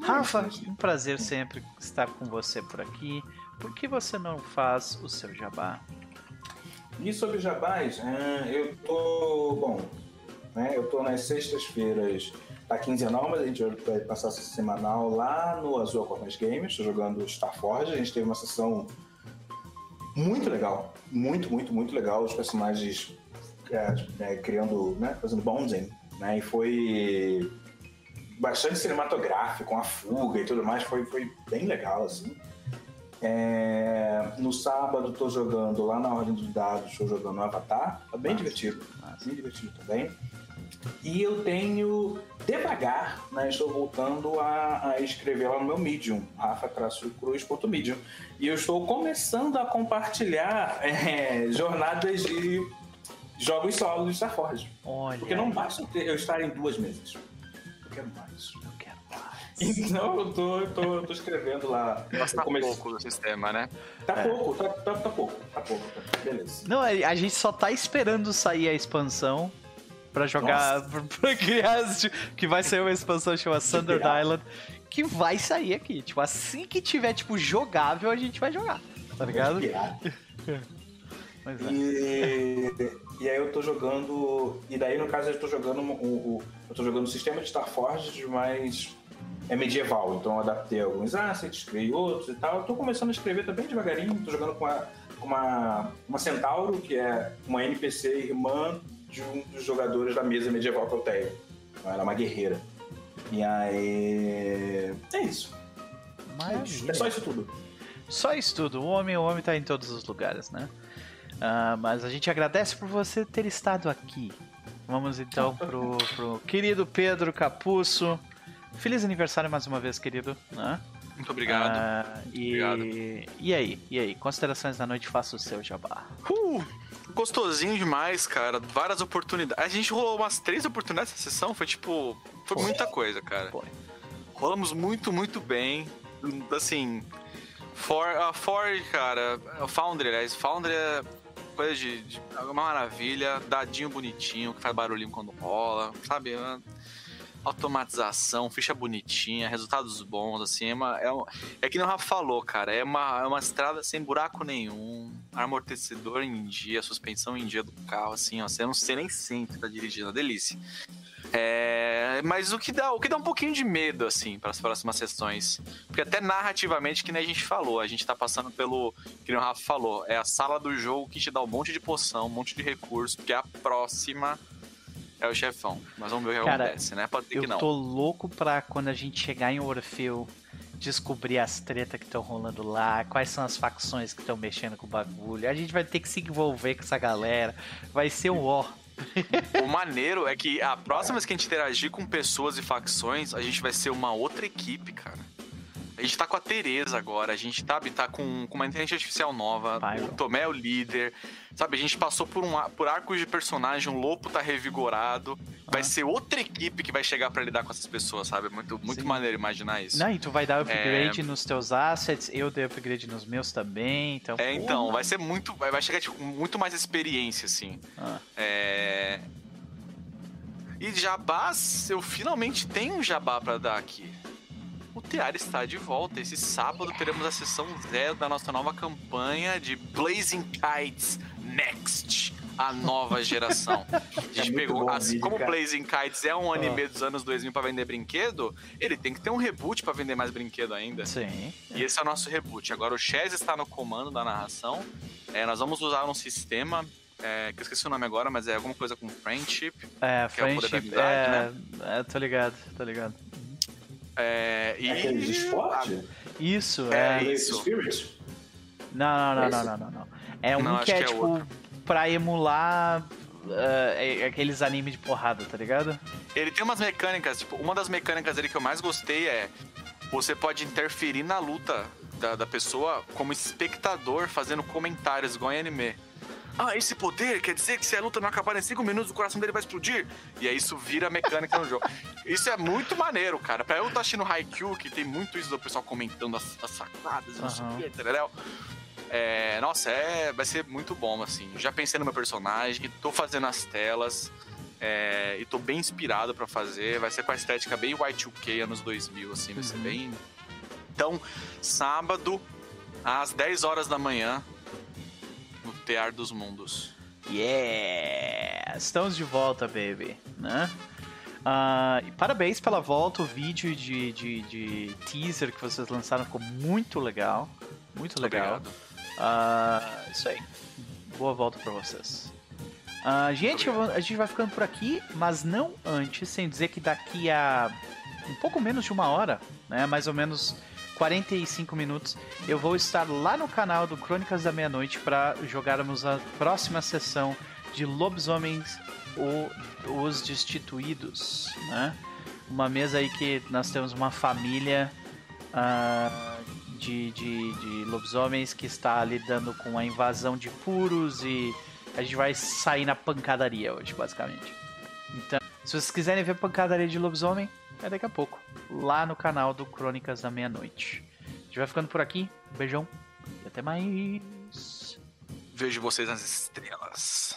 Rafa, um prazer sempre estar com você por aqui. Por que você não faz o seu jabá? E sobre jabás, ah, eu tô. Bom, né? Eu tô nas sextas-feiras, tá quinzenal, mas a gente vai passar essa semanal lá no Azul Corners Games, jogando Starforge. A gente teve uma sessão muito legal. Muito, muito, muito legal. Os personagens é, é, criando, né? Fazendo bonding, né? E foi bastante cinematográfico, com a fuga e tudo mais. Foi, foi bem legal, assim. É, no sábado tô jogando lá na Ordem dos Dados, estou jogando Avatar, tá bem divertido, bem divertido também. E eu tenho, devagar, né, estou voltando a, a escrever lá no meu Medium, rafa-cruz.medium. E eu estou começando a compartilhar é, jornadas de jogos solos de Star Forge. Olha, Porque não basta eu estar em duas mesas. Eu quero mais. Então eu tô, eu tô, eu tô escrevendo lá. Gosta Eu comecei- pouco do sistema, né? Tá É. pouco, tá, tá, tá pouco, tá pouco. tá- Beleza. Não, a a gente só tá esperando sair a expansão pra jogar, pra, pra criar, que vai sair uma expansão chamada Thunder. Island, que vai sair aqui. Tipo, assim que tiver, tipo, jogável, a gente vai jogar, tá ligado? Mas é. E, e aí eu tô jogando. E daí, no caso, eu tô jogando o. o- eu tô jogando o sistema de Starforge, mas é medieval. Então eu adaptei alguns assets, criei outros e tal. Eu tô começando a escrever também devagarinho. Tô jogando com uma, uma, uma Centauro, que é uma NPC irmã de um dos jogadores da mesa medieval que eu tenho. Então, ela é uma guerreira. E aí. É isso. Maravilha. É só isso tudo. Só isso tudo. O homem, o homem tá em todos os lugares, né? Ah, mas a gente agradece por você ter estado aqui. Vamos então pro, pro querido Pedro Capuço. Feliz aniversário mais uma vez, querido. Né? Muito obrigado. Ah, e, Obrigado. e aí? E aí? Considerações da noite, faça o seu jabá. Uh, gostosinho demais, cara. Várias oportunidades. A gente rolou umas três oportunidades nessa sessão. Foi tipo. Foi Foi. muita coisa, cara. Foi. Rolamos muito, muito bem. Assim. For, a Ford, cara. O Foundry, aliás. Foundry é coisa de, de- é uma maravilha. Dadinho bonitinho, que faz barulhinho quando rola. Sabe? É automatização, ficha bonitinha, resultados bons, assim. É, uma, é, é que nem o Rafa falou, cara. É uma, é uma estrada sem buraco nenhum. Amortecedor em dia, suspensão em dia do carro, assim, ó. Você não sei nem sente tá dirigindo, é delícia. É, mas o que dá, o que dá um pouquinho de medo assim para as próximas sessões, porque até narrativamente que nem a gente falou, a gente tá passando pelo que o Rafa falou, é a sala do jogo que te dá um monte de poção, um monte de recurso, porque a próxima é o chefão. Mas vamos ver o que Cara, acontece, né? Pode ser Eu que não. tô louco pra quando a gente chegar em Orfeu descobrir as tretas que estão rolando lá, quais são as facções que estão mexendo com o bagulho. A gente vai ter que se envolver com essa galera. Vai ser um ó. O maneiro é que a próxima vez que a gente interagir com pessoas e facções, a gente vai ser uma outra equipe, cara. A gente tá com a Tereza agora, a gente tá, tá com, com uma inteligência artificial nova, Vai, o. Tomé é o líder, sabe? A gente passou por, um, por arcos de personagem, o Lopo tá revigorado, vai Ah. ser outra equipe que vai chegar pra lidar com essas pessoas, sabe? É muito, muito Sim. maneiro imaginar isso. Não, e tu vai dar upgrade nos teus assets, eu dei upgrade nos meus também. Então, É, então, porra. vai ser muito. Vai vai chegar tipo, muito mais experiência, assim. Ah, É. E jabás, eu finalmente tenho um jabá pra dar aqui. O Tear está de volta. Esse sábado teremos a sessão zero da nossa nova campanha de Blazing Kites Next. a nova geração. A gente É pegou, bom assim, como. Blazing Kites é um anime dos anos 2000 pra vender brinquedo, ele tem que ter um reboot pra vender mais brinquedo ainda. Sim. E esse é o nosso reboot. Agora o Chaz está no comando da narração. É, nós vamos usar um sistema, é, que eu esqueci o nome agora, mas é alguma coisa com friendship. É, Que é o poder da friendship. É, é, tô ligado, tô ligado. É, e... É aquele de esporte? Isso, É, é. Isso. Spirit? Não, não, não, É não, não, não, não. É um Não, que é, que é tipo pra emular é aqueles animes de porrada, tá ligado? Ele tem umas mecânicas, tipo, uma das mecânicas dele que eu mais gostei é você pode interferir na luta da, da pessoa como espectador fazendo comentários igual em anime. Ah, esse poder quer dizer que se a luta não acabar em 5 minutos, o coração dele vai explodir. E aí isso vira mecânica no jogo. Isso é muito maneiro, cara. Pra eu estar assistindo Haikyuu, que tem muito isso do pessoal comentando as, as sacadas, não sei o que, entendeu? É, nossa, é, vai ser muito bom, assim. Já pensei no meu personagem, tô fazendo as telas. É, e tô bem inspirado pra fazer. Vai ser com a estética bem Y2K, anos 2000, assim. Vai ser Uhum. bem. Então, sábado, às 10 horas da manhã, no Tear dos Mundos. Yeah! Estamos de volta, baby, né? E parabéns pela volta, o vídeo de, de, de teaser que vocês lançaram ficou muito legal. Muito legal. Ah, isso aí. Boa volta pra vocês. Ah, gente, vou- a gente vai ficando por aqui, mas não antes, sem dizer que daqui a um pouco menos de uma hora, né, mais ou menos 45 minutos, eu vou estar lá no canal do Crônicas da Meia-Noite para jogarmos a próxima sessão de Lobisomens o- os Destituídos, né? Uma mesa aí que nós temos uma família ah, de, de, de lobisomens que está lidando com a invasão de puros e a gente vai sair na pancadaria hoje, basicamente. Então, se vocês quiserem ver pancadaria de lobisomem, é daqui a pouco, lá no canal do Crônicas da Meia-Noite. A gente vai ficando por aqui, um beijão e até mais. Vejo vocês nas estrelas.